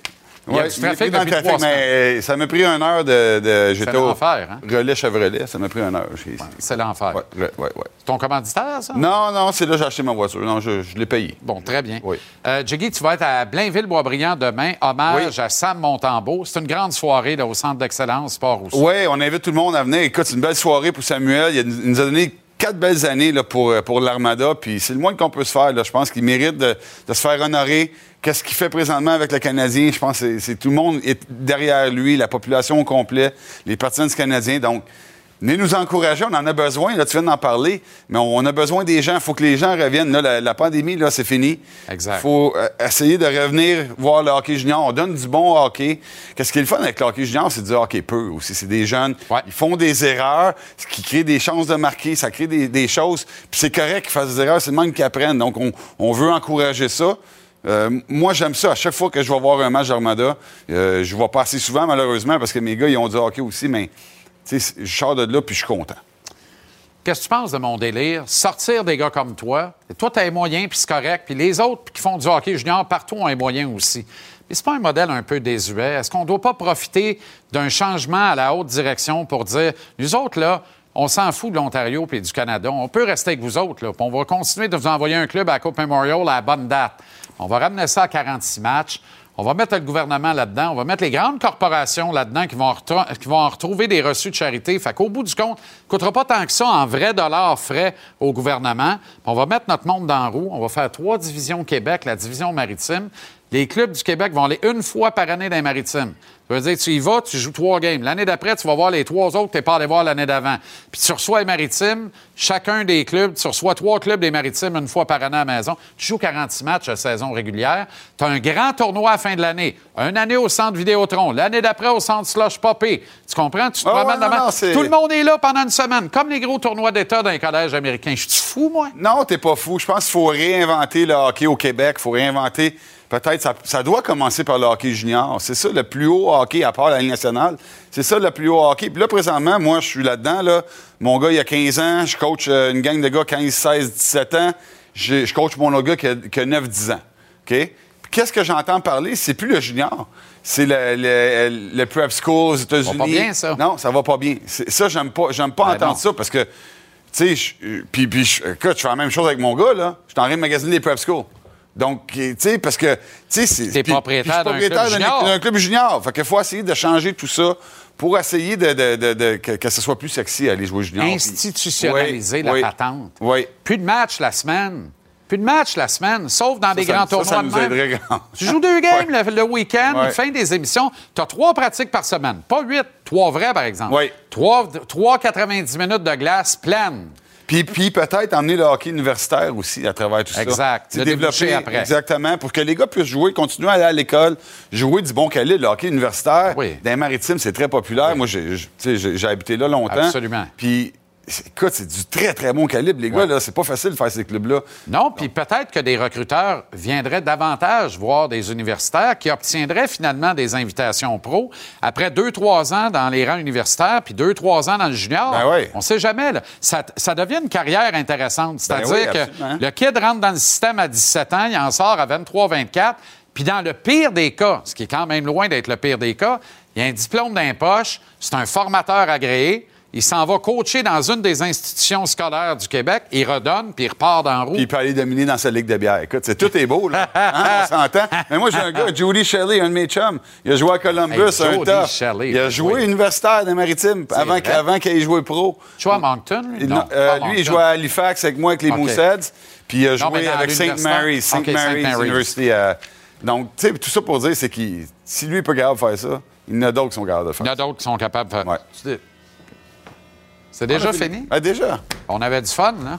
Il y a Ouais, du trafic pris dans le depuis trafic, mais euh, ça m'a pris une heure de. de J'étais au l'enfer, hein? relais Chevrolet, ça m'a pris une heure. C'est l'enfer. Ouais, ouais, ouais. Ton commanditaire, ça? Non, non, c'est là que j'ai acheté ma voiture. Non, je, je l'ai payé. Bon, très bien. Oui. Euh, Jiggy, tu vas être à Blainville-Boisbriand demain. Hommage Oui. à Sam Montembeau. C'est une grande soirée là, au Centre d'excellence Sport aussi. Oui, on invite tout le monde à venir. Écoute, c'est une belle soirée pour Samuel. Il nous a donné quatre belles années là, pour, euh, pour l'Armada. Puis c'est le moins qu'on peut se faire. Je pense qu'il mérite de, de se faire honorer. Qu'est-ce qu'il fait présentement avec le Canadien? Je pense que c'est tout le monde est derrière lui, la population au complet, les partisans du Canadien. Donc, venez nous encourager. On en a besoin. Là, tu viens d'en parler. Mais on, a besoin des gens. Il faut que les gens reviennent. Là, la, la pandémie, là, c'est fini. Exact. Il faut euh, essayer de revenir voir le hockey junior. On donne du bon hockey. Qu'est-ce qui est le fun avec le hockey junior? C'est du hockey peu aussi. C'est des jeunes. Ouais. Ils font des erreurs, ce qui crée des chances de marquer. Ça crée des, des choses. Puis c'est correct qu'ils fassent des erreurs. C'est le même qu'ils apprennent. Donc, on, on veut encourager ça. Euh, moi, j'aime ça. À chaque fois que je vais voir un match d'Armada, euh, je ne vais pas assez souvent, malheureusement, parce que mes gars, ils ont du hockey aussi, mais je sors de là puis je suis content. Qu'est-ce que tu penses de mon délire? Sortir des gars comme toi. Et toi, tu as les moyens, puis c'est correct. Puis les autres qui font du hockey junior, partout, ont les moyens aussi. Mais c'est pas un modèle un peu désuet. Est-ce qu'on ne doit pas profiter d'un changement à la haute direction pour dire, nous autres, là, on s'en fout de l'Ontario et du Canada. On peut rester avec vous autres, là. Puis on va continuer de vous envoyer un club à Coupe Memorial à la bonne date. On va ramener ça à 46 matchs. On va mettre le gouvernement là-dedans. On va mettre les grandes corporations là-dedans qui vont, en retrouver des reçus de charité. Fait qu'au bout du compte, ne coûtera pas tant que ça en vrais dollars frais au gouvernement. On va mettre notre monde dans la roue. On va faire trois divisions Québec, la division maritime. Les clubs du Québec vont aller une fois par année dans les maritimes. Ça veut dire, tu y vas, tu joues trois games. L'année d'après, tu vas voir les trois autres que tu n'es pas allé voir l'année d'avant. Puis tu reçois les maritimes, chacun des clubs, tu reçois trois clubs des maritimes une fois par année à la maison. Tu joues 46 matchs à saison régulière. Tu as un grand tournoi à la fin de l'année. Une année au centre Vidéotron, l'année d'après au centre Slush Poppy. Tu comprends? Tu te ouais, promènes non, non, Tout le monde est là pendant une semaine, comme les gros tournois d'État dans les collèges américains. Je suis fou, moi? Non, t'es pas fou. Je pense qu'il faut réinventer le hockey au Québec. Il faut réinventer. Peut-être, ça, ça doit commencer par le hockey junior. C'est ça le plus haut hockey à part la Ligue nationale. C'est ça le plus haut hockey. Puis là, présentement, moi, je suis là-dedans. Là. Mon gars, il a 15 ans. Je coach euh, une gang de gars 15, 16, 17 ans. Je, je coach mon autre gars qui a, qui a 9, 10 ans. OK? Qu'est-ce que j'entends parler? C'est plus le junior. C'est le, le, le prep school aux États-Unis. pas bien, ça. Non, ça va pas bien. Ça, j'aime pas, j'aime pas Ben entendre ça parce que, tu sais, puis, écoute, je fais la même chose avec mon gars, là. Je suis en train de magasiner des prep schools. Donc, tu sais, parce que, tu sais, c'est... Propriétaire d'un club club junior. Fait qu'il faut essayer de changer tout ça pour essayer de, de- de- de- que, que ce soit plus sexy aller jouer junior. Institutionnaliser Oui, la oui. patente. Oui. Plus de matchs la semaine. Plus de matchs la semaine, sauf dans des ça, grands ça, tournois ça nous aiderait grand. Tu joues deux games Ouais. le, le week-end, Ouais. fin des émissions. Tu as trois pratiques par semaine. Pas huit, trois vrais, par exemple. Ouais. Trois, trois 90 minutes de glace pleine. Puis, puis peut-être emmener le hockey universitaire aussi à travers tout ça. Exact. Le déboucher après. Exactement. Pour que les gars puissent jouer, continuer à aller à l'école, jouer du bon calibre. Le hockey universitaire, Oui. dans les maritimes, c'est très populaire. Moi, j'ai, je- tu sais, j'ai j'ai habité là longtemps. Absolument. Puis, écoute, c'est du très, très bon calibre, les gars. là. C'est pas facile de faire ces clubs-là. Non, puis peut-être que des recruteurs viendraient davantage voir des universitaires qui obtiendraient finalement des invitations pro après deux, trois ans dans les rangs universitaires, puis deux, trois ans dans le junior. Ben oui. On sait jamais. là. Ça, ça devient une carrière intéressante. C'est-à-dire Ben oui, que le kid rentre dans le système à 17 ans, il en sort à 23, 24, puis dans le pire des cas, ce qui est quand même loin d'être le pire des cas, il y a un diplôme poches, c'est un formateur agréé, il s'en va coacher dans une des institutions scolaires du Québec, il redonne, puis il repart dans la roue. Puis il peut aller dominer dans sa ligue de bière. Écoute, c'est, tout est beau, là. Hein, on s'entend. Mais moi, j'ai un gars, Judy Shelley, un de mes chums. Il a joué à Columbus, Hey, un top. Shelley, Il a joué oui. universitaire des Maritimes avant, avant qu'il ait joué pro. Tu joues à Moncton, lui? Il- Non, euh, lui, il jouait à Halifax avec moi, avec les OK. Mooseheads. Puis il a joué avec St. Mary's, St. Mary's Mary's. University. euh, donc, tu sais, tout ça pour dire, c'est que si lui est pas capable de faire ça, il y en a d'autres qui sont capables de Il faire y en a d'autres qui sont capables de faire. Ouais. C'est- déjà On fini? Ah, déjà? On avait du fun, là.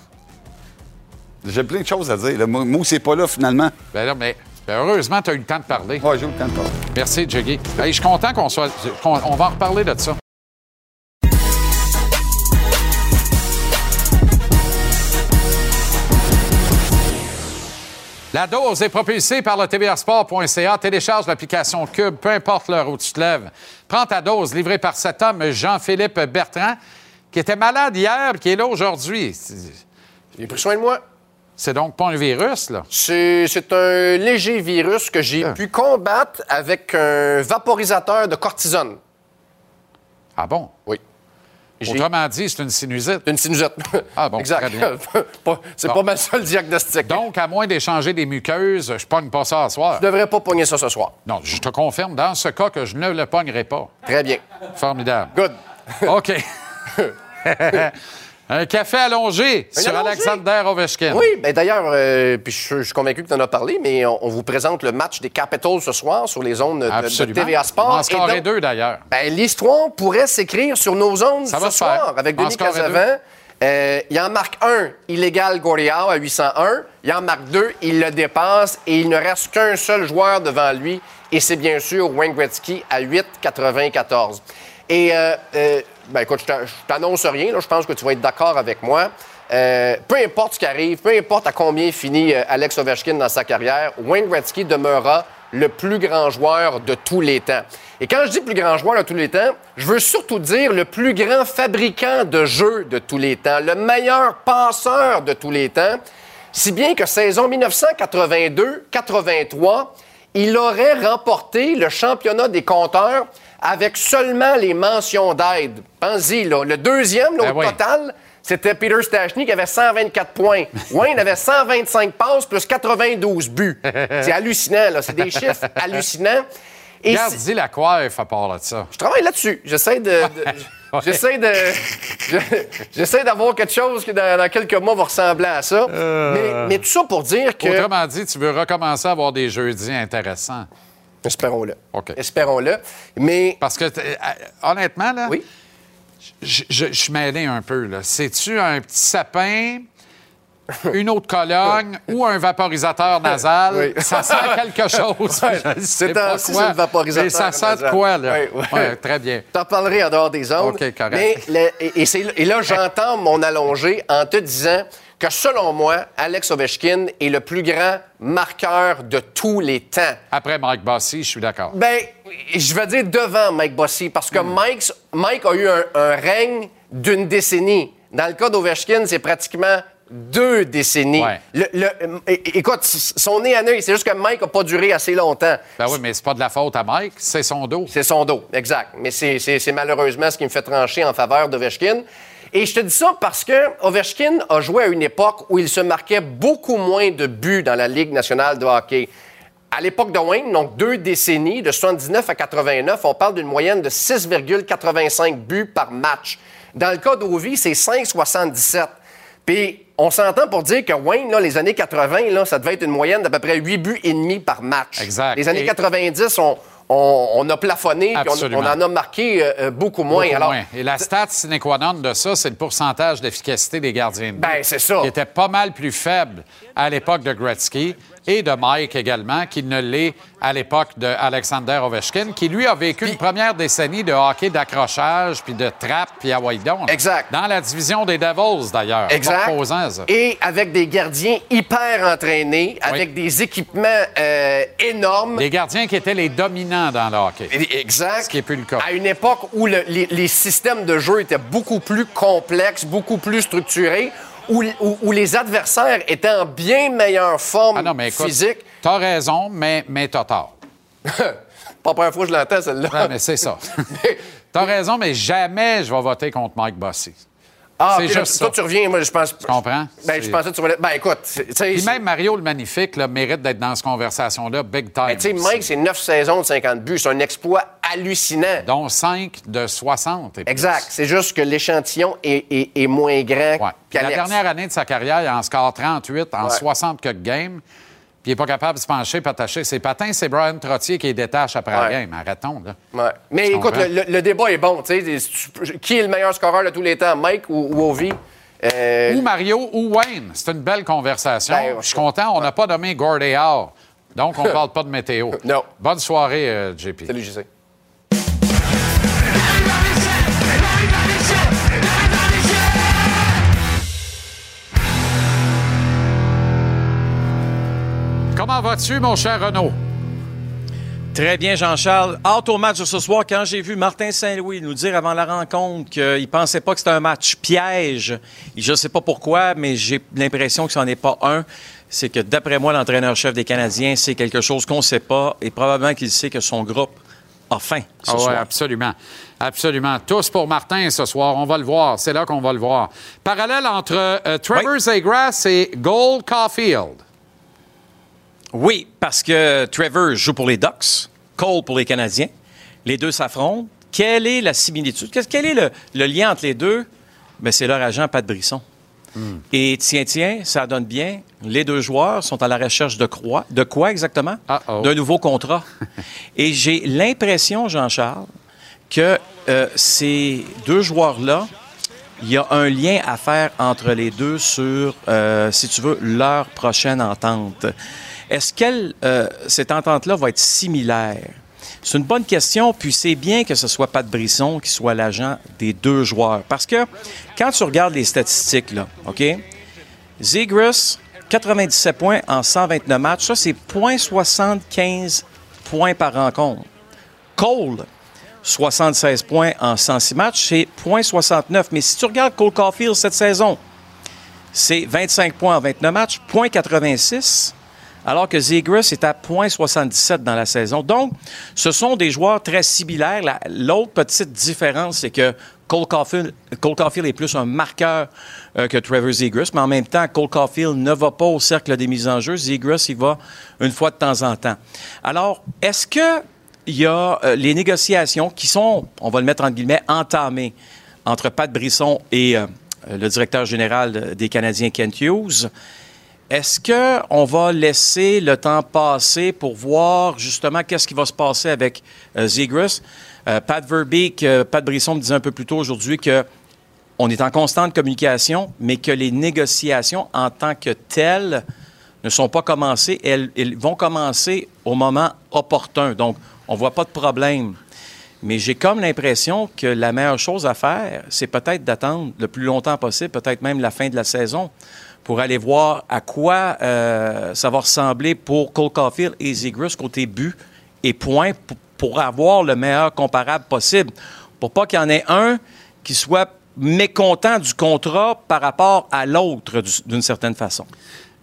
J'ai plein de choses à dire. Moi, moi, c'est pas là, finalement. Ben là, mais ben heureusement, tu as eu le temps de parler. Ouais, j'ai eu le temps de parler. Merci, Jiggy. Hey, je suis content qu'on soit. qu'on- on va en reparler de ça. La dose est propulsée par le tvrsport.ca. Télécharge l'application Cube, peu importe l'heure où tu te lèves. Prends ta dose, livrée par cet homme, Jean-Philippe Bertrand, qui était malade hier, qui est là aujourd'hui. C'est- J'ai pris soin de moi. C'est donc pas un virus, là? C'est un léger virus que j'ai pu combattre avec un vaporisateur de cortisone. Ah bon? Oui. Autrement dit, c'est une sinusite. une sinusite. Ah bon, exact. C'est Bon. pas mal ça le diagnostic. Donc, à moins d'échanger des muqueuses, je pogne pas ça à soir. Je devrais pas pogner ça ce soir. Non, je te confirme, dans ce cas, que je ne le pognerai pas. Très bien. Formidable. Good. OK. Un café allongé Un sur allongé? Alexander Ovechkin. Oui, ben d'ailleurs, euh, puis je, je suis convaincu que tu en as parlé, mais on, on vous présente le match des Capitals ce soir sur les ondes de. TVA Sport. En Et donc, deux, d'ailleurs. Ben, l'histoire pourrait s'écrire sur nos Ça ce soir faire. avec En Denis Casavant. Euh, il en marque un, illégal Goriao à 801. Il en marque deux, il le dépasse et il ne reste qu'un seul joueur devant lui et c'est bien sûr Wayne Gretzky à 8,94. Et euh, euh, ben écoute, je t'a- je t'annonce rien, je pense que tu vas être d'accord avec moi. Euh, peu importe ce qui arrive, peu importe à combien finit euh, Alex Ovechkin dans sa carrière, Wayne Gretzky demeurera le plus grand joueur de tous les temps. Et quand je dis plus grand joueur de tous les temps, je veux surtout dire le plus grand fabricant de jeux de tous les temps, le meilleur passeur de tous les temps, si bien que saison 1982-83, il aurait remporté le championnat des compteurs avec seulement les mentions d'aide. Pensez-y, là, le deuxième là, Ben au oui. total, c'était Peter Stachny qui avait 124 points. Wayne avait 125 passes plus 92 buts. C'est hallucinant, là. C'est des chiffres hallucinants. Et Regarde, dis la coiffe à part de ça. je travaille là-dessus. J'essaie de. de- Ouais. J'essaie de. je- J'essaie d'avoir quelque chose qui, dans, dans quelques mois, va ressembler à ça. Mais, mais tout ça pour dire que. Autrement dit, tu veux recommencer à avoir des jeudis intéressants. Espérons-le. OK. Espérons-le. Mais. Parce que, euh, honnêtement, là, Oui. je je- je suis mêlé un peu. là. C'est-tu un petit sapin, une autre colonne ou un vaporisateur nasal? Oui. Ça sent quelque chose. Ouais, c'est ainsi, quoi, vaporisateur Mais ça sent de quoi, là? Oui, oui. Ouais, très bien. T'en parlerai en dehors des ondes. OK, correct. Mais le- et, et là, j'entends mon allongé en te disant que selon moi, Alex Ovechkin est le plus grand marqueur de tous les temps. Après Mike Bossy, je suis d'accord. Ben, je vais dire devant Mike Bossy, parce Hmm. que Mike, Mike a eu un, un règne d'une décennie. Dans le cas d'Ovechkin, c'est pratiquement deux décennies. Ouais. Le- le- écoute, son nez à œil, c'est juste que Mike n'a pas duré assez longtemps. Ben oui, mais c'est pas de la faute à Mike, c'est son dos. C'est son dos, exact. Mais c'est malheureusement ce qui me fait trancher en faveur d'Ovechkin. Et je te dis ça parce que Ovechkin a joué à une époque où il se marquait beaucoup moins de buts dans la Ligue nationale de hockey. À l'époque de Wayne, donc deux décennies, de 79 à 89, on parle d'une moyenne de 6,85 buts par match. Dans le cas d'Ovi, c'est 5,77. Puis on s'entend pour dire que Wayne, là, les années 80, là, ça devait être une moyenne d'à peu près 8 buts et demi par match. Exact. Les années Et- 90, on, on- on a plafonné, puis on, en a marqué euh, euh, beaucoup moins. Beaucoup Alors, moins. Et la stat sine qua non de ça, c'est le pourcentage d'efficacité des gardiens de but. Ben, c'est ça. Qui était pas mal plus faible à l'époque de Gretzky et de Mike également, qu'il ne l'est à l'époque de Alexander Ovechkin, qui lui a vécu une première décennie de hockey d'accrochage, puis de trappe, puis à Waydon. Exact. Dans la division des Devils, d'ailleurs. Exact. Ça. Et avec des gardiens hyper entraînés, avec des équipements euh, énormes. Les gardiens qui étaient les dominants dans le hockey. Exact. Ce qui n'est plus le cas. À une époque où le- les, les systèmes de jeu étaient beaucoup plus complexes, beaucoup plus structurés, où, où- où les adversaires étaient en bien meilleure forme Ah non, mais écoute, physique. t'as raison, mais, mais t'as tort. Pas la première fois que je l'entends, celle-là. Ouais, mais c'est ça. T'as raison, mais jamais je vais voter contre Mike Bossy. Ah, c'est juste toi, tu reviens, moi, je pense. Tu comprends? Ben, je pensais que tu voulais. Ben, écoute, Puis même Mario le Magnifique là, mérite d'être dans cette conversation-là, big time. Ben, tu sais, Mike, c'est 9 saisons de 50 buts. C'est un exploit hallucinant. dont 5 de 60. et plus. Exact. C'est juste que l'échantillon est, est- est moins grand Ouais. Puis la dernière année de sa carrière, il en score 38 en Ouais. 60 quelques games. Puis il n'est pas capable de se pencher pour attacher ses patins. C'est Brian Trottier qui les détache après la Ouais. game. Arrêtons, là. Ouais. Mais écoute, le, débat est bon. Qui est le meilleur scoreur de tous les temps, Mike ou, ou Ovi? Euh, Ou Mario ou Wayne. C'est une belle conversation. Ben, Je suis content. On n'a pas nommé Gordéard. Donc, on ne parle pas de météo. Non. Bonne soirée, euh, JP. Salut, JC. Comment vas-tu, mon cher Renaud? Très bien, Jean-Charles. Hâte au match de ce soir, quand j'ai vu Martin Saint-Louis nous dire avant la rencontre qu'il pensait pas que c'était un match piège, je ne sais pas pourquoi, mais j'ai l'impression que ce n'en est pas un. C'est que, d'après moi, l'entraîneur-chef des Canadiens, c'est quelque chose qu'on ne sait pas et probablement qu'il sait que son groupe a faim ce Ah ouais, soir. absolument. Absolument. Tous pour Martin ce soir. On va le voir. C'est là qu'on va le voir. Parallèle entre euh, Trevor Zegras et Gold Caulfield. Oui, parce que Trevor joue pour les Ducks, Cole pour les Canadiens. Les deux s'affrontent. Quelle est la similitude? Qu'est-ce- Quel est le, le lien entre les deux? Ben, c'est leur agent Pat Brisson. Et tiens, tiens, ça donne bien. Les deux joueurs sont à la recherche de quoi? De quoi exactement? D'un nouveau contrat. Et j'ai l'impression, Jean-Charles, que euh, ces deux joueurs-là, il y a un lien à faire entre les deux sur, euh, si tu veux, leur prochaine entente. Est-ce que cette entente-là va être similaire? C'est une bonne question, puis c'est bien que ce soit Pat Brisson qui soit l'agent des deux joueurs. Parce que quand tu regardes les statistiques, là, OK? Zegras, 97 points en 129 matchs. Ça, c'est 0.75 points par rencontre. Cole, 76 points en 106 matchs, c'est 0.69. Mais si tu regardes Cole Caulfield cette saison, c'est 25 points en 29 matchs, 0.86, alors que Zegras est à 0.77 dans la saison. Donc, ce sont des joueurs très similaires. La- L'autre petite différence, c'est que Cole Caulfield, Cole Caulfield est plus un marqueur euh, que Trevor Zegras, mais en même temps, Cole Caulfield ne va pas au cercle des mises en jeu. Zegras, il va une fois de temps en temps. Alors, est-ce que il y a euh, les négociations qui sont, on va le mettre entre guillemets, entamées entre Pat Brisson et euh, le directeur général des Canadiens, Kent Hughes. Est-ce qu'on va laisser le temps passer pour voir justement qu'est-ce qui va se passer avec euh? Euh, Pat Verbeek, euh, Pat Brisson me disait un peu plus tôt aujourd'hui que on est en constante communication, mais que les négociations en tant que telles ne sont pas commencées. Elles, elles vont commencer au moment opportun. Donc, on ne voit pas de problème. Mais j'ai comme l'impression que la meilleure chose à faire, c'est peut-être d'attendre le plus longtemps possible, peut-être même la fin de la saison, pour aller voir à quoi euh, ça va ressembler pour Cole Caulfield et Zegras côté but et points pour, pour avoir le meilleur comparable possible. Pour pas qu'il y en ait un qui soit mécontent du contrat par rapport à l'autre du- d'une certaine façon.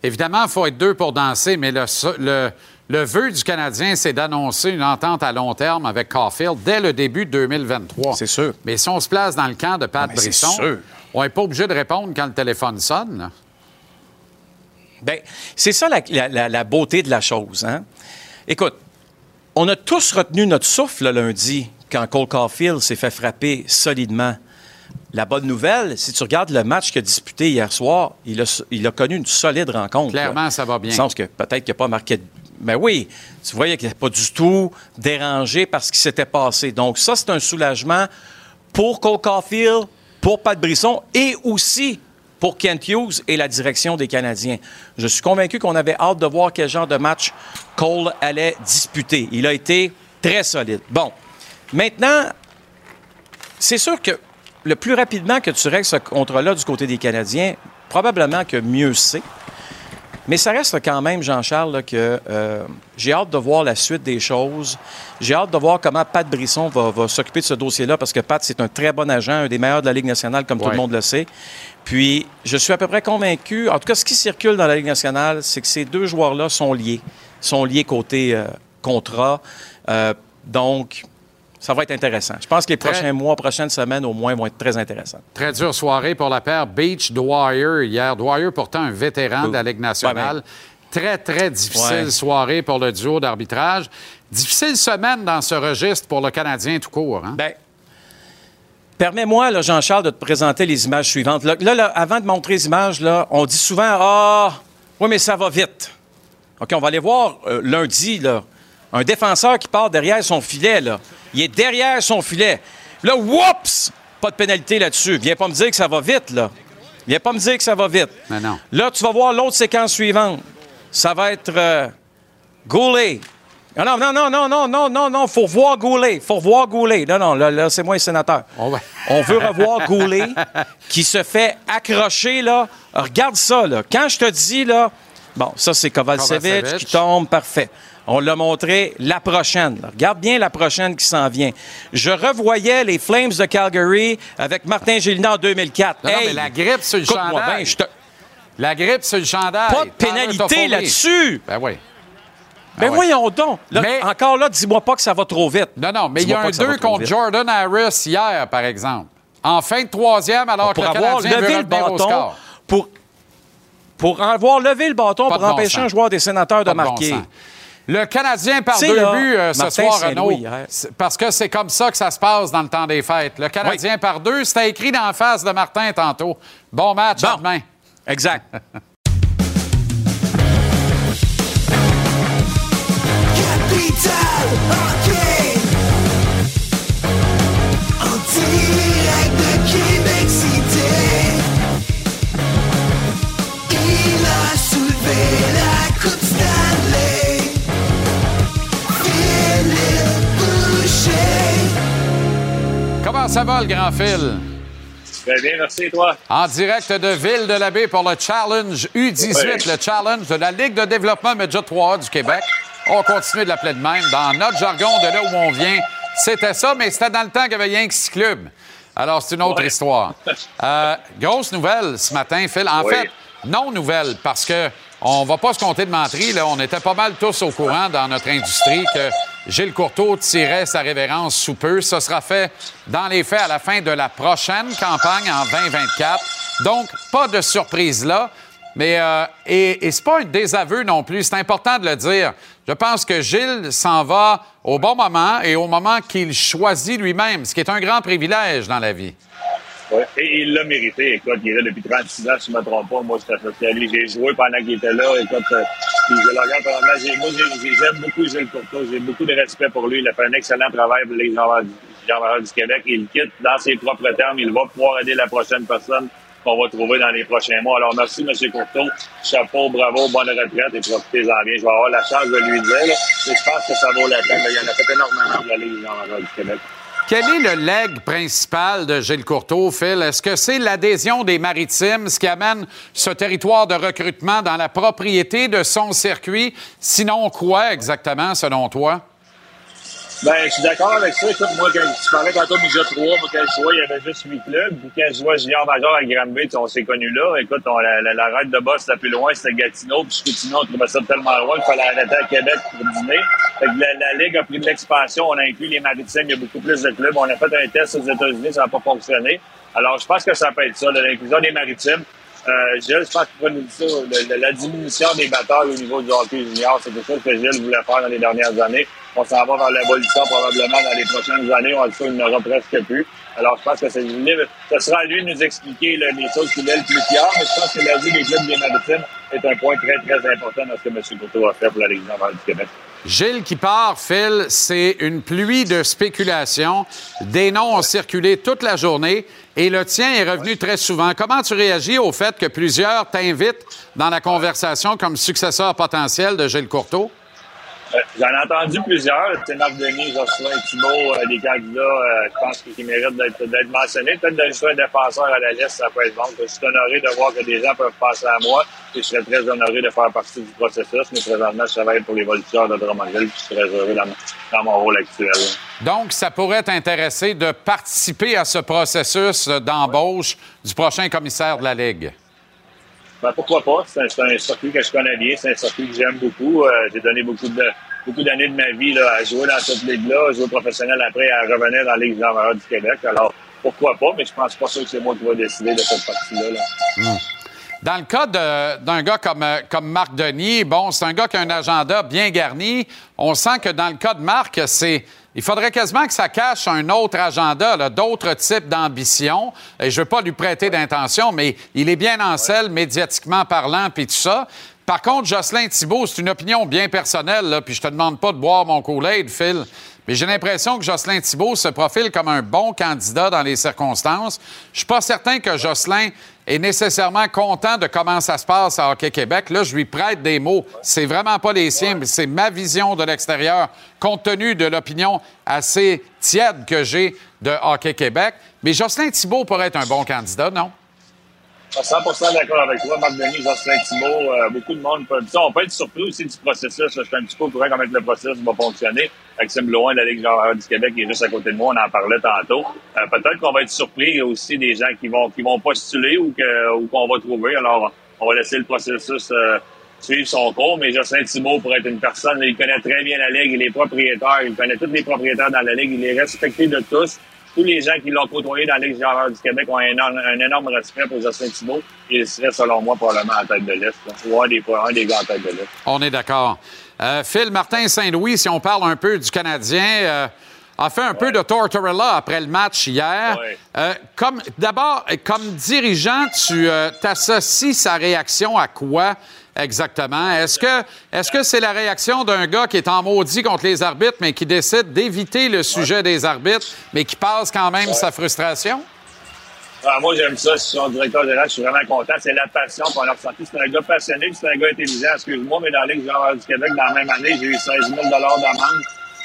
Évidemment, il faut être deux pour danser, mais le, le, le vœu du Canadien, c'est d'annoncer une entente à long terme avec Caulfield dès le début de 2023. C'est sûr. Mais si on se place dans le camp de Pat c'est Brisson, on n'est pas obligé de répondre quand le téléphone sonne. Bien, c'est ça la, la- la- la beauté de la chose. Hein? Écoute, on a tous retenu notre souffle le lundi quand Cole Caulfield s'est fait frapper solidement. La bonne nouvelle, si tu regardes le match qu'il a disputé hier soir, il a, il a connu une solide rencontre. Clairement, là. ça va bien. Le sens que peut-être qu'il n'a pas marqué. de- Mais oui, tu voyais qu'il n'était pas du tout dérangé par ce qui s'était passé. Donc, ça, c'est un soulagement pour Cole Caulfield, pour Pat Brisson et aussi pour Kent Hughes et la direction des Canadiens. Je suis convaincu qu'on avait hâte de voir quel genre de match Cole allait disputer. Il a été très solide. Bon, maintenant, c'est sûr que le plus rapidement que tu règles ce contrat-là du côté des Canadiens, probablement que mieux c'est. Mais ça reste quand même, Jean-Charles, que euh, j'ai hâte de voir la suite des choses. J'ai hâte de voir comment Pat Brisson va, va s'occuper de ce dossier-là, parce que Pat, c'est un très bon agent, un des meilleurs de la Ligue nationale, comme tout le monde le sait. Puis, je suis à peu près convaincu, en tout cas, ce qui circule dans la Ligue nationale, c'est que ces deux joueurs-là sont liés. sont liés côté euh, contrat. Euh, donc, ça va être intéressant. Je pense que les Très- prochains mois, prochaines semaines, au moins, vont être très intéressants. Très dure soirée pour la paire Beach-Dwyer hier. Dwyer, pourtant un vétéran de la Ligue nationale. Très, très difficile Ouais. soirée pour le duo d'arbitrage. Difficile semaine dans ce registre pour le Canadien tout court. hein? Ben, Permets-moi, Jean-Charles, de te présenter les images suivantes. Là, là, là, avant de montrer les images, là, on dit souvent Ah, oui, mais ça va vite. OK, on va aller voir euh, lundi, là, un défenseur qui part derrière son filet, là. Il est derrière son filet. Là, whoops! Pas de pénalité là-dessus. Viens pas me dire que ça va vite, là. Viens pas me dire que ça va vite. Mais non. Là, tu vas voir l'autre séquence suivante. Ça va être euh, Goulet. Ah Non, non, non, non, non, non, non, non, faut voir Goulet. Faut voir Goulet. Non, non, là, là, c'est moi le sénateur. On va- On veut revoir Goulet qui se fait accrocher, là. Regarde ça, là. Quand je te dis, là, bon, ça, c'est Kovalcevic qui tombe, parfait. On l'a montré la prochaine. Regarde bien la prochaine qui s'en vient. Je revoyais les Flames de Calgary avec Martin Gélina en 2004. Non, non, Hey, mais la grippe sur le chandail. bien, je te- La grippe sur le chandail. Pas de pénalité là-dessus. Ben oui. Ben ouais. voyons donc. Là, Mais- Encore là, dis-moi pas que ça va trop vite. Non, non, mais il y a un que ça va 2 trop contre vite. Jordan Harris hier, par exemple. En fin de troisième, alors Pour que le Canadien veut levé le au bâton, score. pour, pour avoir levé le bâton Pas pour bon empêcher un joueur des sénateurs de Pas de bon marquer. Le Canadien par deux là, buts euh, ce soir, Renaud. Parce que c'est comme ça que ça se passe dans le temps des fêtes. Le Canadien par deux, c'était écrit dans la face de Martin tantôt. Bon match, à Bon. demain. Exact. Comment ça va, le grand Phil? Très bien, merci, toi? En direct de Ville-de-la-Baie pour le Challenge U18, Ouais. le Challenge de la Ligue de développement Média 3 du Québec. On continue de l'appeler de même. Dans notre jargon, de là où on vient, c'était ça, mais c'était dans le temps qu'il y avait rien que clubs. Alors, c'est une autre Ouais. histoire. Euh, grosse nouvelle ce matin, Phil. En Oui. fait, non nouvelle, parce que on va pas se compter de menterie. Là. On était pas mal tous au courant dans notre industrie que Gilles Courteau tirait sa révérence sous peu. Ça sera fait dans les faits à la fin de la prochaine campagne en 2024. Donc, pas de surprise là. Mais euh, et, et c'est pas un désaveu non plus. C'est important de le dire. Je pense que Gilles s'en va au bon moment et au moment qu'il choisit lui-même, ce qui est un grand privilège dans la vie. Et il l'a mérité. Écoute, il est là depuis 36 ans, si je ne me trompe pas. Moi, j'étais associé. J'ai joué pendant qu'il était là. Écoute, euh, je le regarde pendant j'ai- Moi, j'ai- j'ai- j'aime beaucoup Gilles Courteau. J'ai beaucoup de respect pour lui. Il a fait un excellent travail pour les gens du Québec. Il quitte dans ses propres termes. Il va pouvoir aider la prochaine personne qu'on va trouver dans les prochains mois. Alors, merci, M. Courteau. Chapeau, bravo, bonne retraite et profitez-en bien. Je vais avoir la chance de lui dire. là. Mais je pense que ça vaut la peine. Il en a fait énormément pour la Ligue du Québec. Quel est le leg principal de Gilles Courteau, Phil? Est-ce que c'est l'adhésion des Maritimes, qui amène ce territoire de recrutement dans la propriété de son circuit? Sinon, quoi exactement, selon toi? Ben, je suis d'accord avec ça. Écoute, moi, quand tu parlais tantôt de Midget 3, moi, quand je jouais, il y avait juste 8 clubs. Puis quand je jouais junior major à Granby, on s'est connus là. Écoute, on, la, la, la raide de boss, c'était plus loin, c'était Gatineau. Puis Chicoutimi, on trouvait ça tellement loin qu'il fallait arrêter à Québec pour dîner. Fait que la, la Ligue a pris de l'expansion. On a inclus les Maritimes. Il y a beaucoup plus de clubs. On a fait un test aux États-Unis. Ça n'a pas fonctionné. Alors, je pense que ça peut être ça, l'inclusion des Maritimes. Euh, Gilles, je pense qu'il nous ça, le- la diminution des batailles au niveau du hockey junior, c'est quelque chose que Gilles voulait faire dans les dernières années. On s'en va vers l'abolition probablement dans les prochaines années. On le sait, il n'aura presque plus. Alors, je pense que c'est libre. Ce sera à lui de nous expliquer les choses qu'il est le plus fier, mais je pense que la vie des clubs des Maritimes est un point très, très important dans ce que M. Couteau a fait pour la Ligue nationale du Québec. Gilles qui part, Phil, c'est une pluie de spéculation. Des noms ont circulé toute la journée et le tien est revenu très souvent. Comment tu réagis au fait que plusieurs t'invitent dans la conversation comme successeur potentiel de Gilles Courteau? Euh, J'en ai entendu plusieurs. C'est Denis, Jocelyn Thibault, euh, des candidats, euh, je pense qu'ils méritent d'être mentionnés. Peut-être d'ajouter un défenseur à la liste, ça peut être bon. Je suis honoré de voir que des gens peuvent passer à moi et je serais très honoré de faire partie du processus. Mais présentement, je travaille pour les voltigeurs de Drummondville puis je très heureux dans mon rôle actuel. Donc, ça pourrait t'intéresser de participer à ce processus d'embauche du prochain commissaire de la Ligue. Ben, pourquoi pas? C'est un, circuit que je connais bien, c'est un circuit que j'aime beaucoup. Euh, j'ai donné beaucoup de beaucoup d'années de ma vie là, à jouer dans cette ligue-là, jouer professionnel après, à revenir dans la Ligue majeure du Québec. Alors, pourquoi pas? Mais je pense pas que c'est moi qui vais décider de cette partie-là. là. Hmm. Dans le cas d'un gars comme, comme Marc Denis, bon, c'est un gars qui a un agenda bien garni. On sent que dans le cas de Marc, c'est. Il faudrait quasiment que ça cache un autre agenda, d'autres types d'ambitions. Je ne veux pas lui prêter d'intention, mais il est bien en selle, médiatiquement parlant, puis tout ça. Par contre, Jocelyn Thibault, c'est une opinion bien personnelle, puis je te demande pas de boire mon Kool-Aid, Phil, mais j'ai l'impression que Jocelyn Thibault se profile comme un bon candidat dans les circonstances. Je suis pas certain que Jocelyn est nécessairement content de comment ça se passe à Hockey Québec. Là, je lui prête des mots. C'est vraiment pas les siens, mais c'est ma vision de l'extérieur, compte tenu de l'opinion assez tiède que j'ai de Hockey Québec. Mais Jocelyn Thibault pourrait être un bon candidat, non? Je suis 100 d'accord avec toi, Marc Denis, Jocelyn Thibault. Euh, beaucoup de monde peut. Ça, on peut être surpris aussi du processus. Je suis un petit peu au courant comment le processus va fonctionner. Maxime Loin la Ligue du Québec qui est juste à côté de moi, on en parlait tantôt. Euh, Peut-être qu'on va être surpris aussi des gens qui vont qui vont postuler ou que ou qu'on va trouver. Alors, on va laisser le processus euh, suivre son cours. Mais Jocelyn Thibault pourrait être une personne, il connaît très bien la Ligue, il est propriétaire, il connaît tous les propriétaires dans la Ligue, il est respecté de tous tous les gens qui l'ont côtoyé dans générale du Québec ont un énorme, un énorme respect pour Jocelyn Thibault. Il serait, selon moi, probablement à tête de là. Ou un des, un des gars en tête de liste. On est d'accord. Euh, Phil Martin Saint-Louis, si on parle un peu du Canadien, euh, a fait un peu de tortorella après le match hier. Euh, comme D'abord, comme dirigeant, tu t'associes sa réaction à quoi? Exactement? Est-ce que est-ce que c'est la réaction d'un gars qui est en maudit contre les arbitres, mais qui décide d'éviter le sujet des arbitres, mais qui passe quand même sa frustration? Ah, moi, j'aime ça. Je suis son directeur général. Je suis vraiment content. C'est la passion qu'on a ressentie. C'est un gars passionné, c'est un gars intelligent. Excuse-moi, mais dans la Ligue générale du Québec, dans la même année, j'ai eu 16 000 d'amende.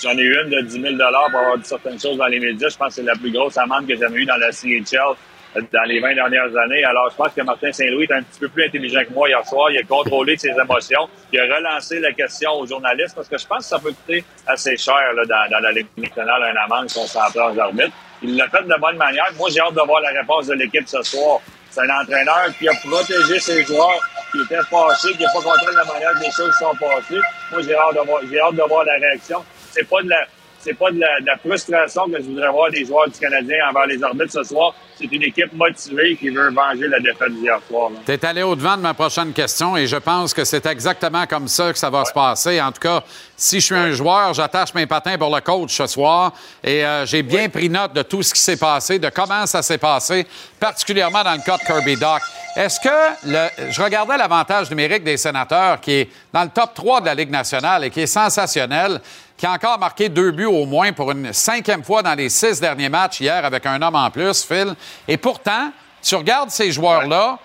J'en ai eu une de 10 000 pour avoir dit certaines choses dans les médias. Je pense que c'est la plus grosse amende que j'ai jamais eue dans la CHL dans les 20 dernières années. Alors, je pense que Martin Saint-Louis est un petit peu plus intelligent que moi hier soir. Il a contrôlé ses émotions. Il a relancé la question aux journalistes parce que je pense que ça peut coûter assez cher là, dans, la Ligue nationale, un amende si on s'en prend aux arbitres. Il l'a fait de bonne manière. Moi, j'ai hâte de voir la réponse de l'équipe ce soir. C'est un entraîneur qui a protégé ses joueurs, qui était fâché, qui n'est pas de la manière que les choses sont passées. Moi, j'ai hâte de voir, j'ai hâte de voir la réaction. C'est pas de la, c'est pas de la, de la frustration que je voudrais voir des joueurs du Canadien envers les arbitres ce soir. C'est une équipe motivée qui veut venger la défaite d'hier soir. Tu es allé au-devant de ma prochaine question et je pense que c'est exactement comme ça que ça va se passer. En tout cas, si je suis un joueur, j'attache mes patins pour le coach ce soir et euh, j'ai bien pris note de tout ce qui s'est passé, de comment ça s'est passé, particulièrement dans le cas de Kirby Doc. Est-ce que le, je regardais l'avantage numérique des sénateurs qui est dans le top 3 de la Ligue nationale et qui est sensationnel, qui a encore marqué deux buts au moins pour une cinquième fois dans les six derniers matchs hier avec un homme en plus, Phil. Et pourtant, tu regardes ces joueurs-là,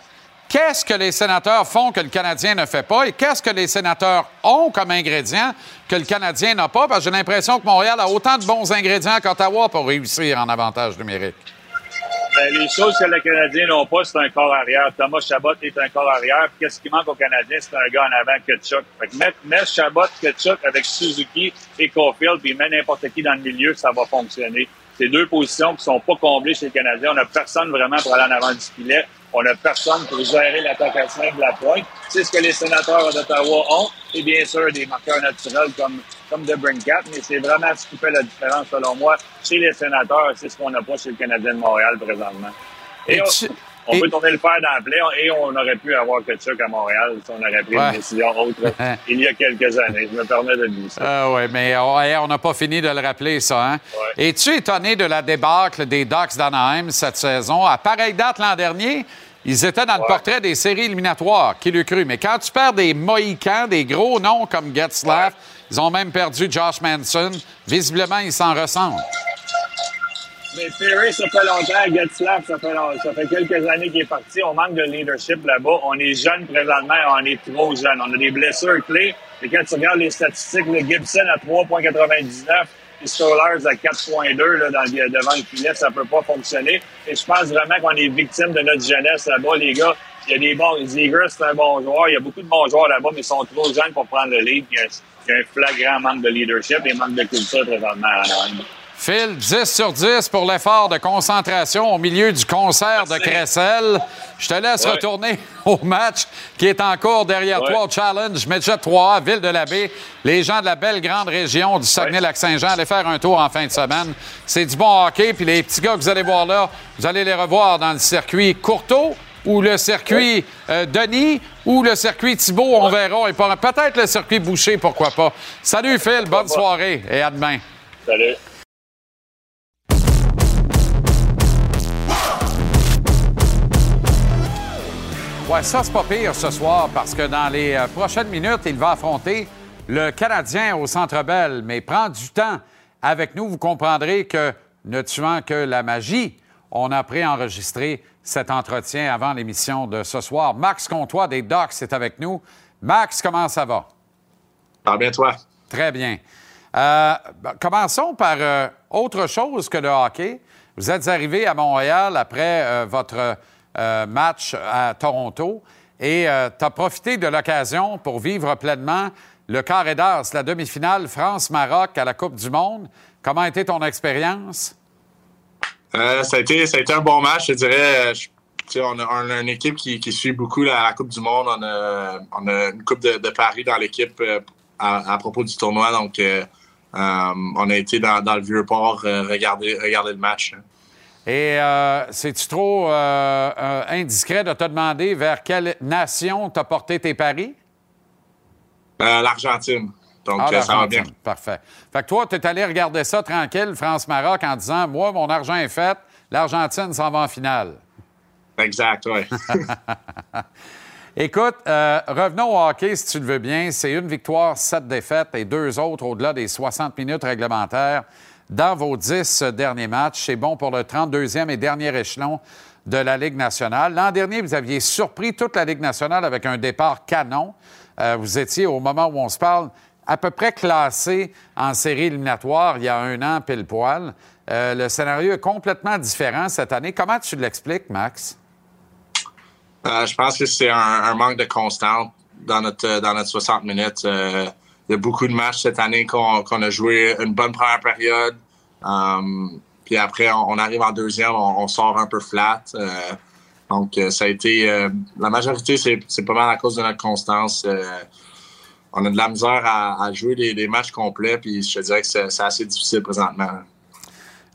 qu'est-ce que les sénateurs font que le Canadien ne fait pas et qu'est-ce que les sénateurs ont comme ingrédients que le Canadien n'a pas? Parce que j'ai l'impression que Montréal a autant de bons ingrédients qu'Ottawa pour réussir en avantage numérique. Ben, les choses que les Canadiens n'ont pas, c'est un corps arrière. Thomas Chabot est un corps arrière. Qu'est-ce qui manque aux Canadiens? C'est un gars en avant que Chuck. Fait que mettre, mettre Chabot, Chuck avec Suzuki et Caulfield, puis mettre n'importe qui dans le milieu, ça va fonctionner. C'est deux positions qui sont pas comblées chez les Canadiens. On n'a personne vraiment pour aller en avant du filet. On n'a personne pour gérer l'attaque à cinq de la pointe. C'est ce que les sénateurs d'Ottawa ont. Et bien sûr, des marqueurs naturels comme, comme de. Mais c'est vraiment ce qui fait la différence, selon moi, chez les sénateurs. C'est ce qu'on n'a pas chez le Canadien de Montréal présentement. Et, Et on, tu- on et- peut tourner le fer dans play et on aurait pu avoir Kachuk à Montréal si on aurait pris Ouais. une décision autre il y a quelques années. Je me permets de le dire ça. Ah oui, mais on n'a pas fini de le rappeler, ça. Hein? Es-tu étonné de la débâcle des Ducks d'Anaheim cette saison? À pareille date l'an dernier, ils étaient dans le portrait des séries éliminatoires. Qui l'eût cru? Mais quand tu perds des Mohicans, des gros noms comme Getzlaff, ils ont même perdu Josh Manson. Visiblement, ils s'en ressentent. Mais Perry, ça fait longtemps. Getzlaff, ça fait, ça fait quelques années qu'il est parti. On manque de leadership là-bas. On est jeune présentement. On est trop jeune. On a des blessures clés. Et quand tu regardes les statistiques, le Gibson à 3,99 les Stollers à 4,2 là, dans, devant le filet, ça peut pas fonctionner. Et je pense vraiment qu'on est victime de notre jeunesse là-bas, les gars. Il y a des bons. Ziegler, c'est un bon joueur. Il y a beaucoup de bons joueurs là-bas, mais ils sont trop jeunes pour prendre le lead. Il y a, un flagrant manque de leadership et manque de culture présentement à Anaheim. Phil, 10 sur 10 pour l'effort de concentration au milieu du concert de Cressel. Je te laisse Ouais. retourner au match qui est en cours derrière Ouais. toi au Challenge. Medjet 3 Ville de la Baie. Les gens de la belle grande région du Saguenay-Lac-Saint-Jean, allez faire un tour en fin de semaine. C'est du bon hockey. Puis les petits gars que vous allez voir là, vous allez les revoir dans le circuit Courteau ou le circuit euh, Denis ou le circuit Thibault, on verra. Et peut-être le circuit Boucher, pourquoi pas. Salut Phil, bonne soirée et à demain. Salut. Ouais, ça, c'est pas pire ce soir parce que dans les euh, prochaines minutes, il va affronter le Canadien au Centre Bell. Mais prend du temps avec nous. Vous comprendrez que, ne tuant que la magie, on a préenregistré cet entretien avant l'émission de ce soir. Max Comtois des Docs est avec nous. Max, comment ça va? Va bien, toi? Très bien. Euh, commençons par euh, autre chose que le hockey. Vous êtes arrivé à Montréal après euh, votre match à Toronto et tu as profité de l'occasion pour vivre pleinement le carré d'as, la demi-finale France-Maroc à la Coupe du Monde. Comment a été ton expérience? Euh, ça, a été, ça a été un bon match, je dirais. Euh, je- on, a, on a une équipe qui, qui suit beaucoup la, la Coupe du Monde. On a, on a une Coupe de, de Paris dans l'équipe euh, à, à propos du tournoi. Donc, euh, on a été dans, dans le Vieux-Port euh, regarder, regarder le match. Et euh, c'est-tu trop indiscret de te demander vers quelle nation t'as porté tes paris? L'Argentine. Donc, Ah, ça va bien. Parfait. Fait que toi, tu es allé regarder ça tranquille, France-Maroc, en disant Moi, mon argent est fait, l'Argentine s'en va en finale. Exact, oui. Écoute, euh, revenons au hockey, si tu le veux bien. C'est une victoire, sept défaites et deux autres au-delà des 60 minutes réglementaires dans vos dix derniers matchs. C'est bon pour le 32e et dernier échelon de la Ligue nationale. L'an dernier, vous aviez surpris toute la Ligue nationale avec un départ canon. Euh, vous étiez, au moment où on se parle, à peu près classé en série éliminatoire il y a un an pile poil. Euh, le scénario est complètement différent cette année. Comment tu l'expliques, Max? Euh, je pense que c'est un, manque de constante dans notre, euh, dans notre 60 minutes. Il y a beaucoup de matchs cette année qu'on a joué une bonne première période. Puis après, on, arrive en deuxième, on, sort un peu flat. Donc, ça a été. la majorité, c'est pas mal à cause de notre constance. On a de la misère à, jouer des, matchs complets, puis je dirais que c'est c'est assez difficile présentement.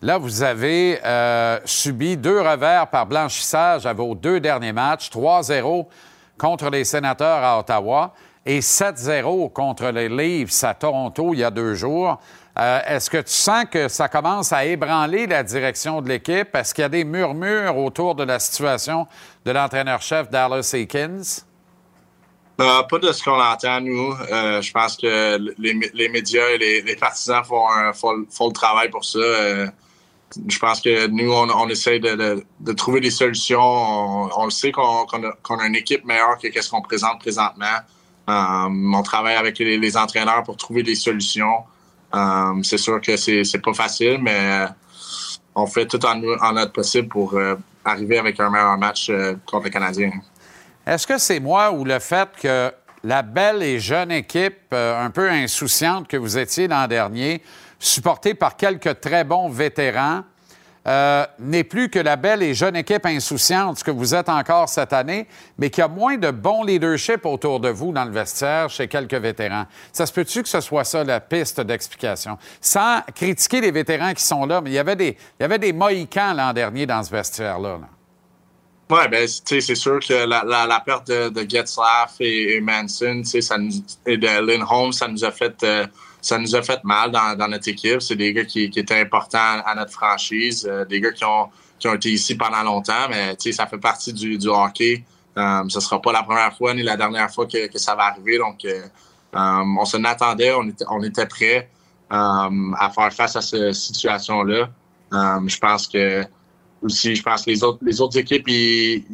Là, vous avez euh, subi deux revers par blanchissage à vos deux derniers matchs, 3-0 contre les sénateurs à Ottawa et 7-0 contre les Leafs à Toronto il y a deux jours. Euh, Est-ce que tu sens que ça commence à ébranler la direction de l'équipe? Est-ce qu'il y a des murmures autour de la situation de l'entraîneur-chef Dallas Eakins? Euh, pas de ce qu'on entend, nous. Euh, je pense que les, les médias et les, partisans font, un- font, le travail pour ça. Euh, je pense que nous, on, on essaie de, de- trouver des solutions. On, le sait qu'on a, une équipe meilleure que ce qu'on présente présentement. Euh, on travaille avec les, entraîneurs pour trouver des solutions. C'est sûr que c'est pas facile, mais on fait tout en, en notre possible pour arriver avec un meilleur match contre les Canadiens. Est-ce que c'est moi ou le fait que la belle et jeune équipe, euh, un peu insouciante que vous étiez l'an dernier, supportée par quelques très bons vétérans, euh, n'est plus que la belle et jeune équipe insouciante, que vous êtes encore cette année, mais qu'il y a moins de bon leadership autour de vous dans le vestiaire chez quelques vétérans? Ça se peut-tu que ce soit ça la piste d'explication? Sans critiquer les vétérans qui sont là, mais il y avait des, il y avait des Mohicans l'an dernier dans ce vestiaire-là. là. Ouais, ben, c'est sûr que la, la, perte de, de Getzlaff et, Manson, et de Lynn Holmes, ça nous a fait, euh, ça nous a fait mal dans, dans notre équipe. C'est des gars qui, qui étaient importants à notre franchise, euh, des gars qui ont, qui ont été ici pendant longtemps, mais ça fait partie du, hockey. Euh, ce sera pas la première fois ni la dernière fois que, que ça va arriver. Donc, on s'en attendait, on était, on était prêts à faire face à cette situation-là. Je pense que aussi, je pense les autres, les autres équipes, ils,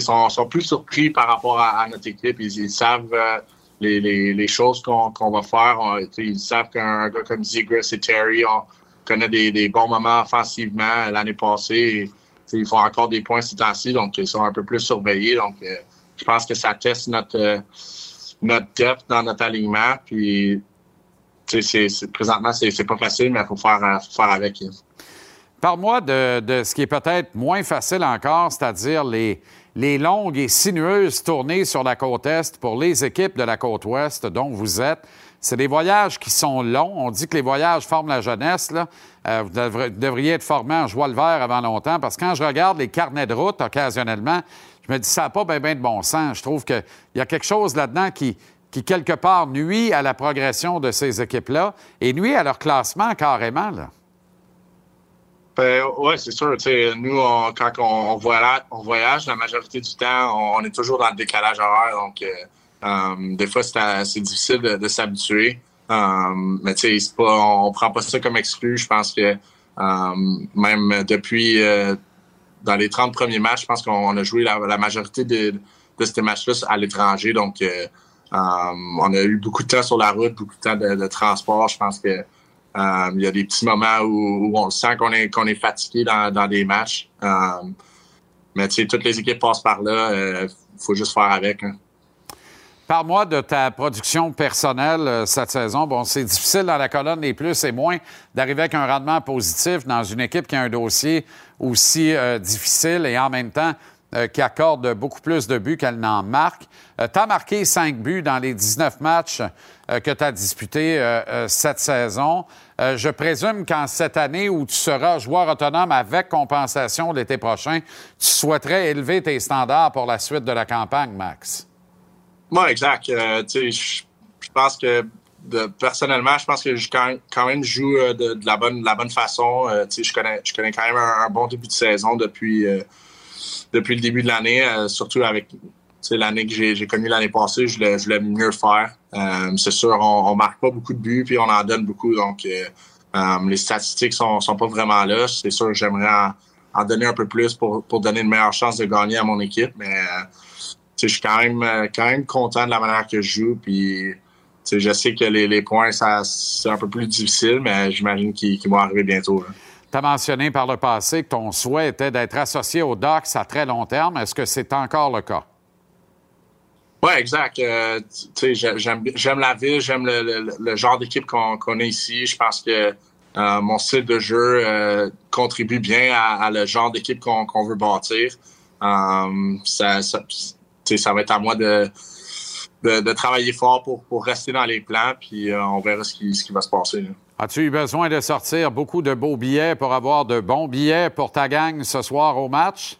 sont, sont plus surpris par rapport à, notre équipe. Ils, ils savent euh, les, les, les choses qu'on qu'on va faire. Ils savent qu'un gars comme Zegras et Terry on connaît des, des bons moments offensivement l'année passée. Ils font encore des points ces temps-ci, donc ils sont un peu plus surveillés. Donc, euh, je pense que ça teste notre, euh, notre depth dans notre alignement. Puis, c'est- c'est- présentement, c'est pas facile, mais il faut faire, euh, faut faire avec. Parle-moi de, de ce qui est peut-être moins facile encore, c'est-à-dire les, longues et sinueuses tournées sur la côte Est pour les équipes de la côte Ouest dont vous êtes. C'est des voyages qui sont longs. On dit que les voyages forment la jeunesse. Euh, vous devri- devriez être formé en joie le vert avant longtemps parce que quand je regarde les carnets de route occasionnellement, je me dis ça n'a pas bien de bon sens. Je trouve qu'il y a quelque chose là-dedans qui, quelque part, nuit à la progression de ces équipes-là et nuit à leur classement carrément. Ben, ouais, c'est sûr. Nous, on- quand on, voyage, on voyage, la majorité du temps, on, est toujours dans le décalage horaire. Donc, euh, euh, des fois, c'est difficile de, s'habituer. Euh, mais tu sais, on, on prend pas ça comme exclu. Je pense que même depuis dans les 30 premiers matchs, je pense qu'on a joué la, majorité de, de ces matchs-là à l'étranger. Donc, on a eu beaucoup de temps sur la route, beaucoup de temps de, transport. Je pense que il y a des petits moments où, on sent qu'on est, fatigué dans, des matchs. Euh, mais tu sais, toutes les équipes passent par là. Il faut juste faire avec. hein. Parle-moi de ta production personnelle euh, cette saison. Bon, c'est difficile dans la colonne des plus et moins d'arriver avec un rendement positif dans une équipe qui a un dossier aussi euh, difficile et en même temps euh, qui accorde beaucoup plus de buts qu'elle n'en marque. tu as marqué cinq buts dans les 19 matchs euh, que tu as disputés euh, euh, cette saison. Euh, je présume qu'en cette année où tu seras joueur autonome avec compensation l'été prochain, tu souhaiterais élever tes standards pour la suite de la campagne, Max? Moi, exact. Euh, je pense que personnellement, je pense que je quand, même joue euh, de, la bonne de la bonne façon. Je connais connais quand même un, un bon début de saison depuis depuis le début de l'année, surtout avec l'année que j'ai connue l'année passée, je voulais, mieux faire. Euh, c'est sûr, on, on marque pas beaucoup de buts, puis on en donne beaucoup, donc euh, euh, les statistiques sont, sont pas vraiment là. C'est sûr j'aimerais en, donner un peu plus pour, donner une meilleure chance de gagner à mon équipe, mais je suis quand même, content de la manière que je joue. Puis, je sais que les, points, c'est un peu plus difficile, mais j'imagine qu'ils vont arriver bientôt. là. Tu as mentionné par le passé que ton souhait était d'être associé aux Ducks à très long terme. Est-ce que c'est encore le cas? Oui, exact. Euh, j'aime la ville, j'aime le, le- genre d'équipe qu'on qu'on a ici. Je pense que euh, mon style de jeu euh, contribue bien à, le genre d'équipe qu'on veut bâtir. Ça, ça, va être à moi de, de, travailler fort pour, pour rester dans les plans, puis on verra ce qui, ce qui va se passer. As-tu eu besoin de sortir beaucoup de beaux billets pour avoir de bons billets pour ta gang ce soir au match?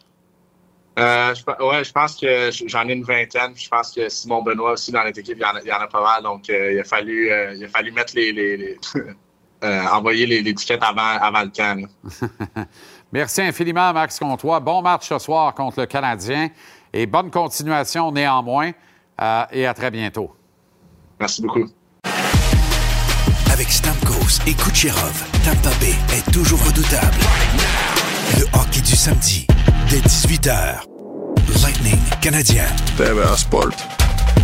Euh, je, ouais, je pense que j'en ai une vingtaine. Je pense que Simon Benoît aussi dans notre équipe, il y en a, il y en a pas mal. Donc, euh, il, a fallu, euh, il a fallu mettre les, les- les- euh, envoyer les, les tickets avant, avant le camp. Merci infiniment, Max Comtois. Bon match ce soir contre le Canadien et bonne continuation néanmoins. Euh, et à très bientôt. Merci beaucoup. Avec Stamkos et Kucherov, Tampa Bay est toujours redoutable. Le hockey du samedi, dès 18h. Lightning canadien. TVA Sport.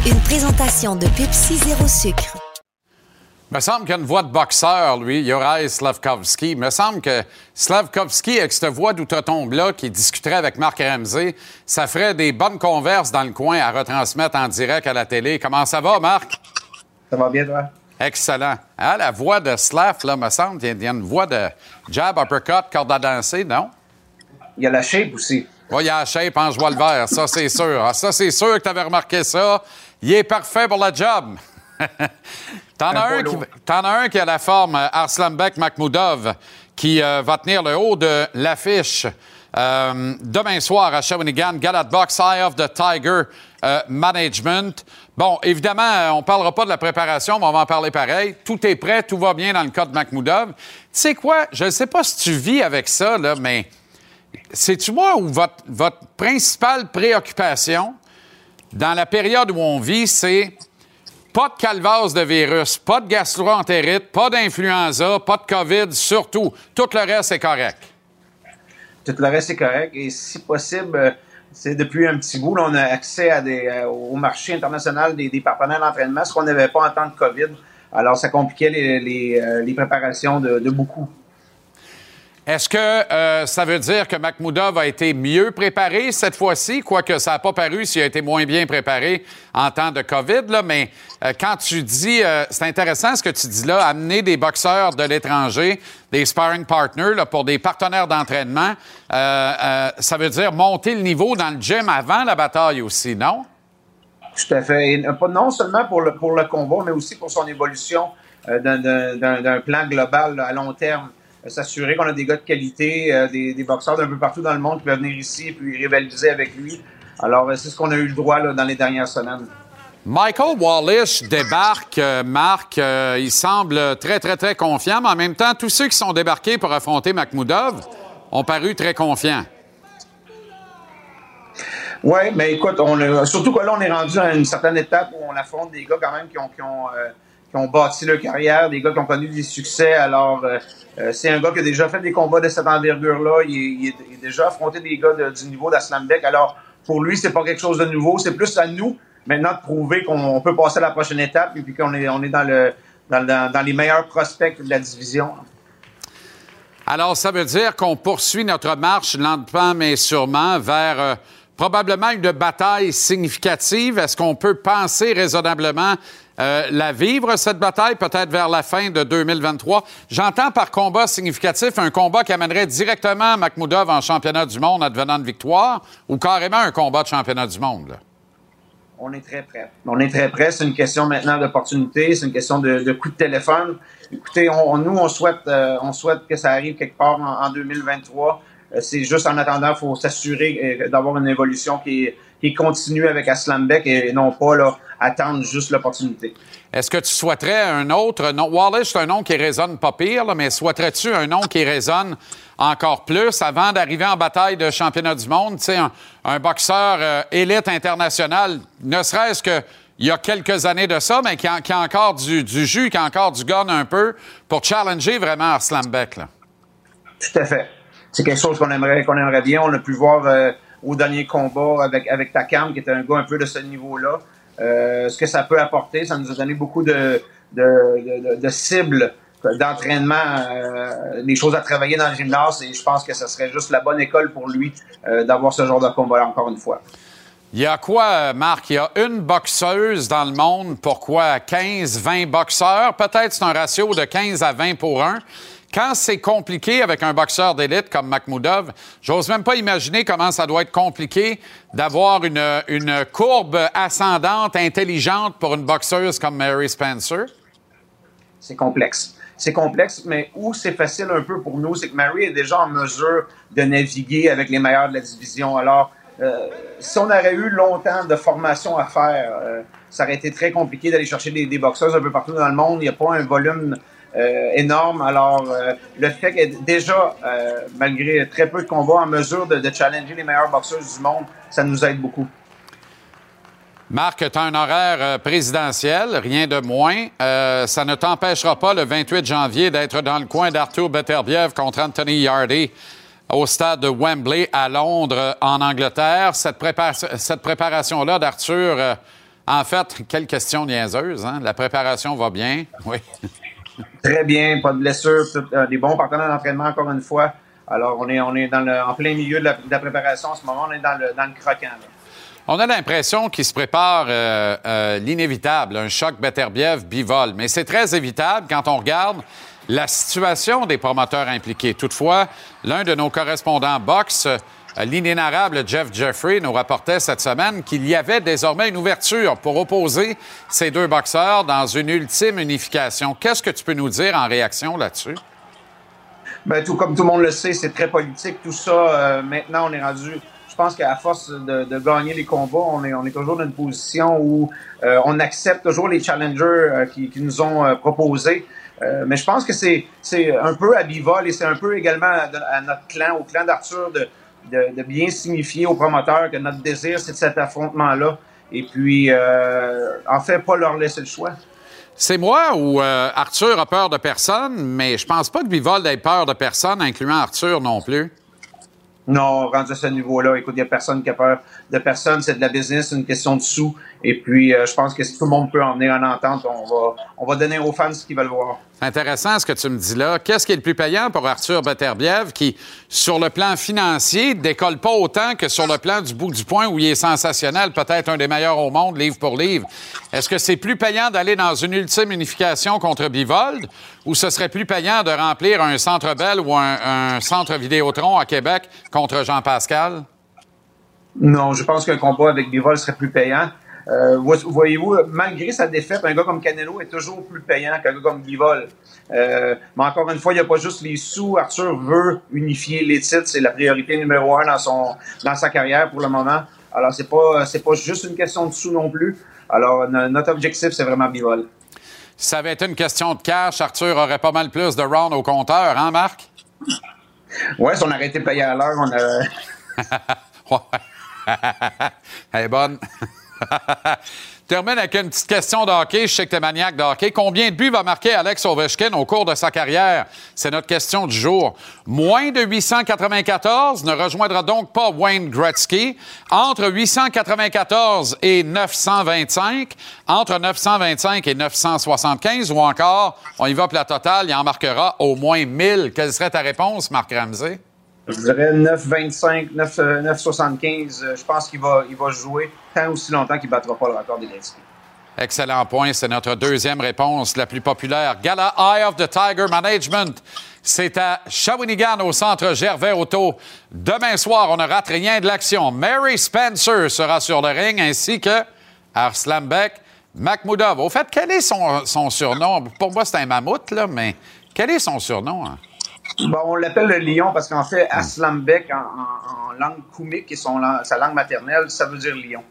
Une présentation de Pepsi Zéro Sucre. Il me semble qu'il y a une voix de boxeur, lui, Juraj Slavkovski. Il me semble que Slavkovski, avec cette voix d'outre-tombe-là, qui discuterait avec Marc Ramsey, ça ferait des bonnes converses dans le coin à retransmettre en direct à la télé. Comment ça va, Marc? Ça va bien, toi? Excellent. Ah, la voix de Slav, là, me semble, il y a- il y a une voix de jab, uppercut, corde à danser, non? Il y a la shape aussi. Oui, il y a la shape en joie le vert, ça, c'est sûr. Ah, ça, c'est sûr que tu avais remarqué ça. Il est parfait pour la job. T'en as, un un qui a la forme, euh, Arslanbek Makhmoudov, qui euh, va tenir le haut de l'affiche euh, demain soir à Shawinigan, Galat Box Eye of the Tiger euh, Management. Bon, évidemment, on ne parlera pas de la préparation, mais on va en parler pareil. Tout est prêt, tout va bien dans le cas de Makhmoudov. Tu sais quoi? Je ne sais pas si tu vis avec ça, là, mais c'est-tu moi ou votre, principale préoccupation dans la période où on vit, c'est pas de calvase de virus, pas de gastroentérite, pas d'influenza, pas de COVID, surtout. Tout le reste est correct. Tout le reste est correct. Et si possible, euh, c'est depuis un petit bout, on a accès euh, au marché international des, des partenaires d'entraînement, ce qu'on n'avait pas en temps de COVID. Alors, ça compliquait les, euh, préparations de beaucoup. Est-ce que euh, ça veut dire que Makhmoudov a été mieux préparé cette fois-ci, quoique ça n'a pas paru s'il a été moins bien préparé en temps de COVID, là, mais euh, quand tu dis, euh, c'est intéressant ce que tu dis là, amener des boxeurs de l'étranger, des sparring partners pour des partenaires d'entraînement, ça veut dire monter le niveau dans le gym avant la bataille aussi, non? Tout à fait. Et, non seulement pour le, pour le combat, mais aussi pour son évolution d'un- plan global à long terme. Euh, S'assurer qu'on a des gars de qualité, euh, des, des boxeurs d'un peu partout dans le monde qui peuvent venir ici et puis rivaliser avec lui. Alors, euh, c'est ce qu'on a eu le droit là, dans les dernières semaines. Michael Wallish débarque, euh, Marc. euh, il semble très, très, très confiant, mais en même temps, tous ceux qui sont débarqués pour affronter Makhmoudov ont paru très confiants. Oui, mais écoute, on a- surtout que là, on est rendu à une certaine étape où on affronte des gars quand même qui ont, qui ont, euh, qui ont bâti leur carrière, des gars qui ont connu des succès. Alors, euh, euh, c'est un gars qui a déjà fait des combats de cette envergure-là. Il, il a déjà affronté des gars du niveau d'Aslam Beck. Alors, pour lui, c'est pas quelque chose de nouveau. C'est plus à nous maintenant de prouver qu'on peut passer à la prochaine étape et puis qu'on est, dans les meilleurs prospects de la division. Alors, ça veut dire qu'on poursuit notre marche lentement mais sûrement vers euh, probablement une bataille significative. Est-ce qu'on peut penser raisonnablement euh, la vivre, cette bataille, peut-être vers la fin de 2023? J'entends par combat significatif un combat qui amènerait directement Makhmoudov en championnat du monde advenant de victoire ou carrément un combat de championnat du monde. On est très prêt. On est très prêt. C'est une question maintenant d'opportunité. C'est une question de, coup de téléphone. Écoutez, nous, on souhaite, euh, on souhaite que ça arrive quelque part en, en 2023. Euh, c'est juste en attendant, il faut s'assurer d'avoir une évolution qui est, qui est continue avec Aslam Beck et non pas là, attendre juste l'opportunité. Est-ce que tu souhaiterais un autre? Nom? Wallace, c'est un nom qui résonne pas pire, là, mais souhaiterais-tu un nom qui résonne encore plus? Avant d'arriver en bataille de championnat du monde? Tu sais, un, un boxeur euh, élite international, ne serait-ce que il y a quelques années de ça, mais qui a, qui a encore du, du jus, qui a encore du gun un peu pour challenger vraiment Arslan Beck. Là. Tout à fait. C'est quelque chose qu'on aimerait, qu'on aimerait bien. On a pu voir euh, au dernier combat avec, avec Takam, qui était un gars un peu de ce niveau-là. Euh, ce que ça peut apporter, ça nous a donné beaucoup de, de, cibles d'entraînement, euh, des choses à travailler dans le gymnase et je pense que ce serait juste la bonne école pour lui euh, d'avoir ce genre de combat encore une fois. Il y a quoi, Marc? Il y a une boxeuse dans le monde. Pourquoi 15, 20 boxeurs? Peut-être c'est un ratio de 15 à 20 pour un. Quand c'est compliqué avec un boxeur d'élite comme Makhmoudov, j'ose même pas imaginer comment ça doit être compliqué d'avoir une, une courbe ascendante intelligente pour une boxeuse comme Mary Spencer. c'est complexe. C'est complexe, mais où c'est facile un peu pour nous, c'est que Mary est déjà en mesure de naviguer avec les meilleurs de la division. Alors, euh, si on aurait eu longtemps de formation à faire, euh, ça aurait été très compliqué d'aller chercher des, des boxeurs un peu partout dans le monde. Il n'y a pas un volume euh, énorme. Alors, euh, le fait est déjà, euh, malgré très peu de combats, en mesure de, challenger les meilleurs boxeurs du monde, ça nous aide beaucoup. Marc, tu as un horaire présidentiel, rien de moins. Ça ne t'empêchera pas le 28 janvier d'être dans le coin d'Arthur Beterbiev contre Anthony Yardy au stade de Wembley à Londres, en Angleterre. Cette, cette préparation-là d'Arthur, en fait, quelle question niaiseuse, hein? La préparation va bien, oui. Très bien, pas de blessure, euh, des bons partenaires d'entraînement encore une fois. Alors, on est, on est dans le, en plein milieu de la, préparation en ce moment, on est dans le, dans le croquant. On a l'impression qu'il se prépare euh, euh, l'inévitable, un choc Beterbiev-Bivol. Mais c'est très évitable quand on regarde la situation des promoteurs impliqués. Toutefois, l'un de nos correspondants boxe, l'inénarrable Jeff Jeffrey, nous rapportait cette semaine qu'il y avait désormais une ouverture pour opposer ces deux boxeurs dans une ultime unification. Qu'est-ce que tu peux nous dire en réaction là-dessus? Ben, tout comme tout le monde le sait, c'est très politique. Tout ça, euh, maintenant, on est rendu. Je pense qu'à force de, gagner les combats, on est, toujours dans une position où euh, on accepte toujours les challengers euh, qui, nous ont euh, proposés. Mais je pense que c'est un peu à Bivol et c'est un peu également à, à notre clan, au clan d'Arthur, de, de, de bien signifier aux promoteurs que notre désir, c'est cet affrontement-là. Et puis, euh, en fait, pas leur laisser le choix. C'est moi ou euh, Arthur a peur de personne, mais je pense pas que Bivol ait peur de personne, incluant Arthur non plus. Non, rendu à ce niveau-là, écoute, il n'y a personne qui a peur de personne. C'est de la business, c'est une question de sous. Et puis, euh, je pense que si tout le monde peut en venir en entente, on va, on va donner aux fans ce qu'ils veulent voir. Intéressant ce que tu me dis là. Qu'est-ce qui est le plus payant pour Arthur Beterbiev qui, sur le plan financier, décolle pas autant que sur le plan du bout du point où il est sensationnel, peut-être un des meilleurs au monde, livre pour livre? Est-ce que c'est plus payant d'aller dans une ultime unification contre Bivold ou ce serait plus payant de remplir un centre Bell ou un, un centre Vidéotron à Québec contre Jean-Pascal? Non, je pense qu'un combat avec Bivol serait plus payant. Euh, vo- Voyez-vous, malgré sa défaite, un gars comme Canelo est toujours plus payant qu'un gars comme Bivol. Euh, mais encore une fois, il n'y a pas juste les sous. Arthur veut unifier les titres. C'est la priorité numéro un dans, son, dans sa carrière pour le moment. Alors, c'est pas, c'est pas juste une question de sous non plus. Alors, no- notre objectif, c'est vraiment Bivol. Si ça avait été une question de cash, Arthur aurait pas mal plus de rounds au compteur, hein, Marc? Ouais, si on arrêtait de payer à l'heure, on a. Elle est bonne. Termine avec une petite question de hockey. Je sais que tu es maniaque de hockey. Combien de buts va marquer Alex Ovechkin au cours de sa carrière? C'est notre question du jour. Moins de 894 ne rejoindra donc pas Wayne Gretzky. Entre 894 et 925, entre 925 et 975, ou encore, on y va pour la totale, il en marquera au moins 1000. Quelle serait ta réponse, Marc Ramsey? Je dirais 9,25, 9, euh, 9,75. Euh, Je pense qu'il va, il jouer tant aussi longtemps qu'il ne battra pas le record des Gretzky. Excellent point. C'est notre deuxième réponse, la plus populaire. Gala Eye of the Tiger Management. C'est à Shawinigan, au centre Gervais Auto. Demain soir, on ne rate rien de l'action. Mary Spencer sera sur le ring, ainsi que Arslan Beck. Au fait, quel est son, son surnom? Pour moi, c'est un mammouth, là, mais quel est son surnom? hein? Bon, on l'appelle le lion parce qu'en fait, Aslambek, en, en- en langue koumik, qui est son lang- sa langue maternelle, ça veut dire lion.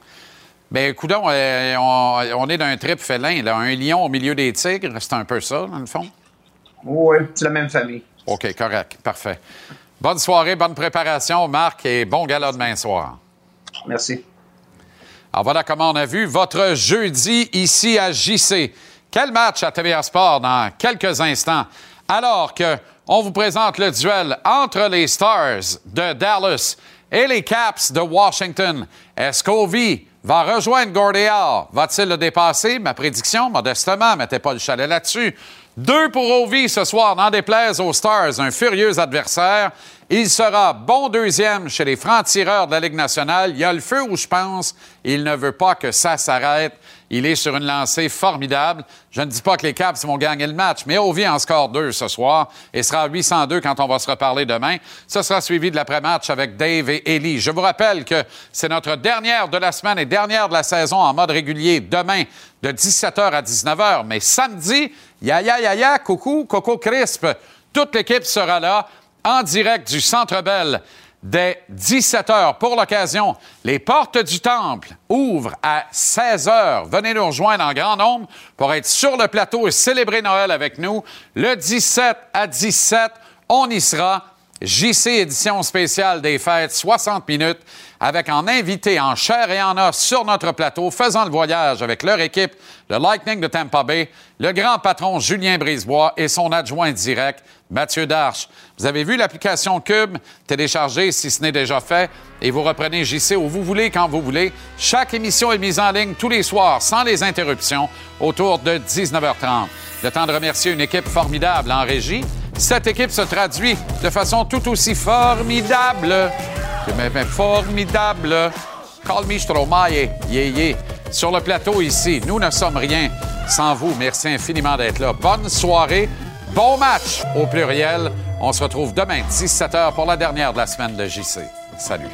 Bien, coudon, euh, on, on est d'un trip félin, là. Un lion au milieu des tigres, c'est un peu ça, dans le fond? Oui, c'est la même famille. OK, correct. Parfait. Bonne soirée, bonne préparation, Marc, et bon gala demain soir. Merci. Alors voilà comment on a vu votre jeudi ici à JC. Quel match à TVA Sport dans quelques instants. Alors que on vous présente le duel entre les Stars de Dallas et les Caps de Washington. Est-ce qu'Ovi va rejoindre Gordea? Va-t-il le dépasser? Ma prédiction, modestement, mettez pas le chalet là-dessus. Deux pour Ovi ce soir, n'en déplaise aux Stars, un furieux adversaire. Il sera bon deuxième chez les francs-tireurs de la Ligue nationale. Il y a le feu où je pense. Il ne veut pas que ça s'arrête. Il est sur une lancée formidable. Je ne dis pas que les Caps vont gagner le match, mais Ovi en score 2 ce soir et sera à 802 quand on va se reparler demain. Ce sera suivi de l'après-match avec Dave et Ellie. Je vous rappelle que c'est notre dernière de la semaine et dernière de la saison en mode régulier demain de 17h à 19h. Mais samedi, Yaya Yaya, coucou, Coco Crisp. Toute l'équipe sera là en direct du Centre Bell dès 17 h. Pour l'occasion, les portes du Temple ouvrent à 16 h. Venez nous rejoindre en grand nombre pour être sur le plateau et célébrer Noël avec nous. Le 17 à 17, on y sera. JC édition spéciale des fêtes, 60 minutes, avec en invité en chair et en os sur notre plateau, faisant le voyage avec leur équipe, le Lightning de Tampa Bay, le grand patron Julien Brisebois et son adjoint direct, Mathieu Darche. Vous avez vu l'application Cube, téléchargée si ce n'est déjà fait, et vous reprenez JC où vous voulez, quand vous voulez. Chaque émission est mise en ligne tous les soirs, sans les interruptions, autour de 19h30. Le temps de remercier une équipe formidable en régie. Cette équipe se traduit de façon tout aussi formidable. Mais formidable. Call me Stromae. Yeah, yeah. Sur le plateau ici, nous ne sommes rien sans vous. Merci infiniment d'être là. Bonne soirée. Bon match au pluriel. On se retrouve demain, 17h, pour la dernière de la semaine de JC. Salut.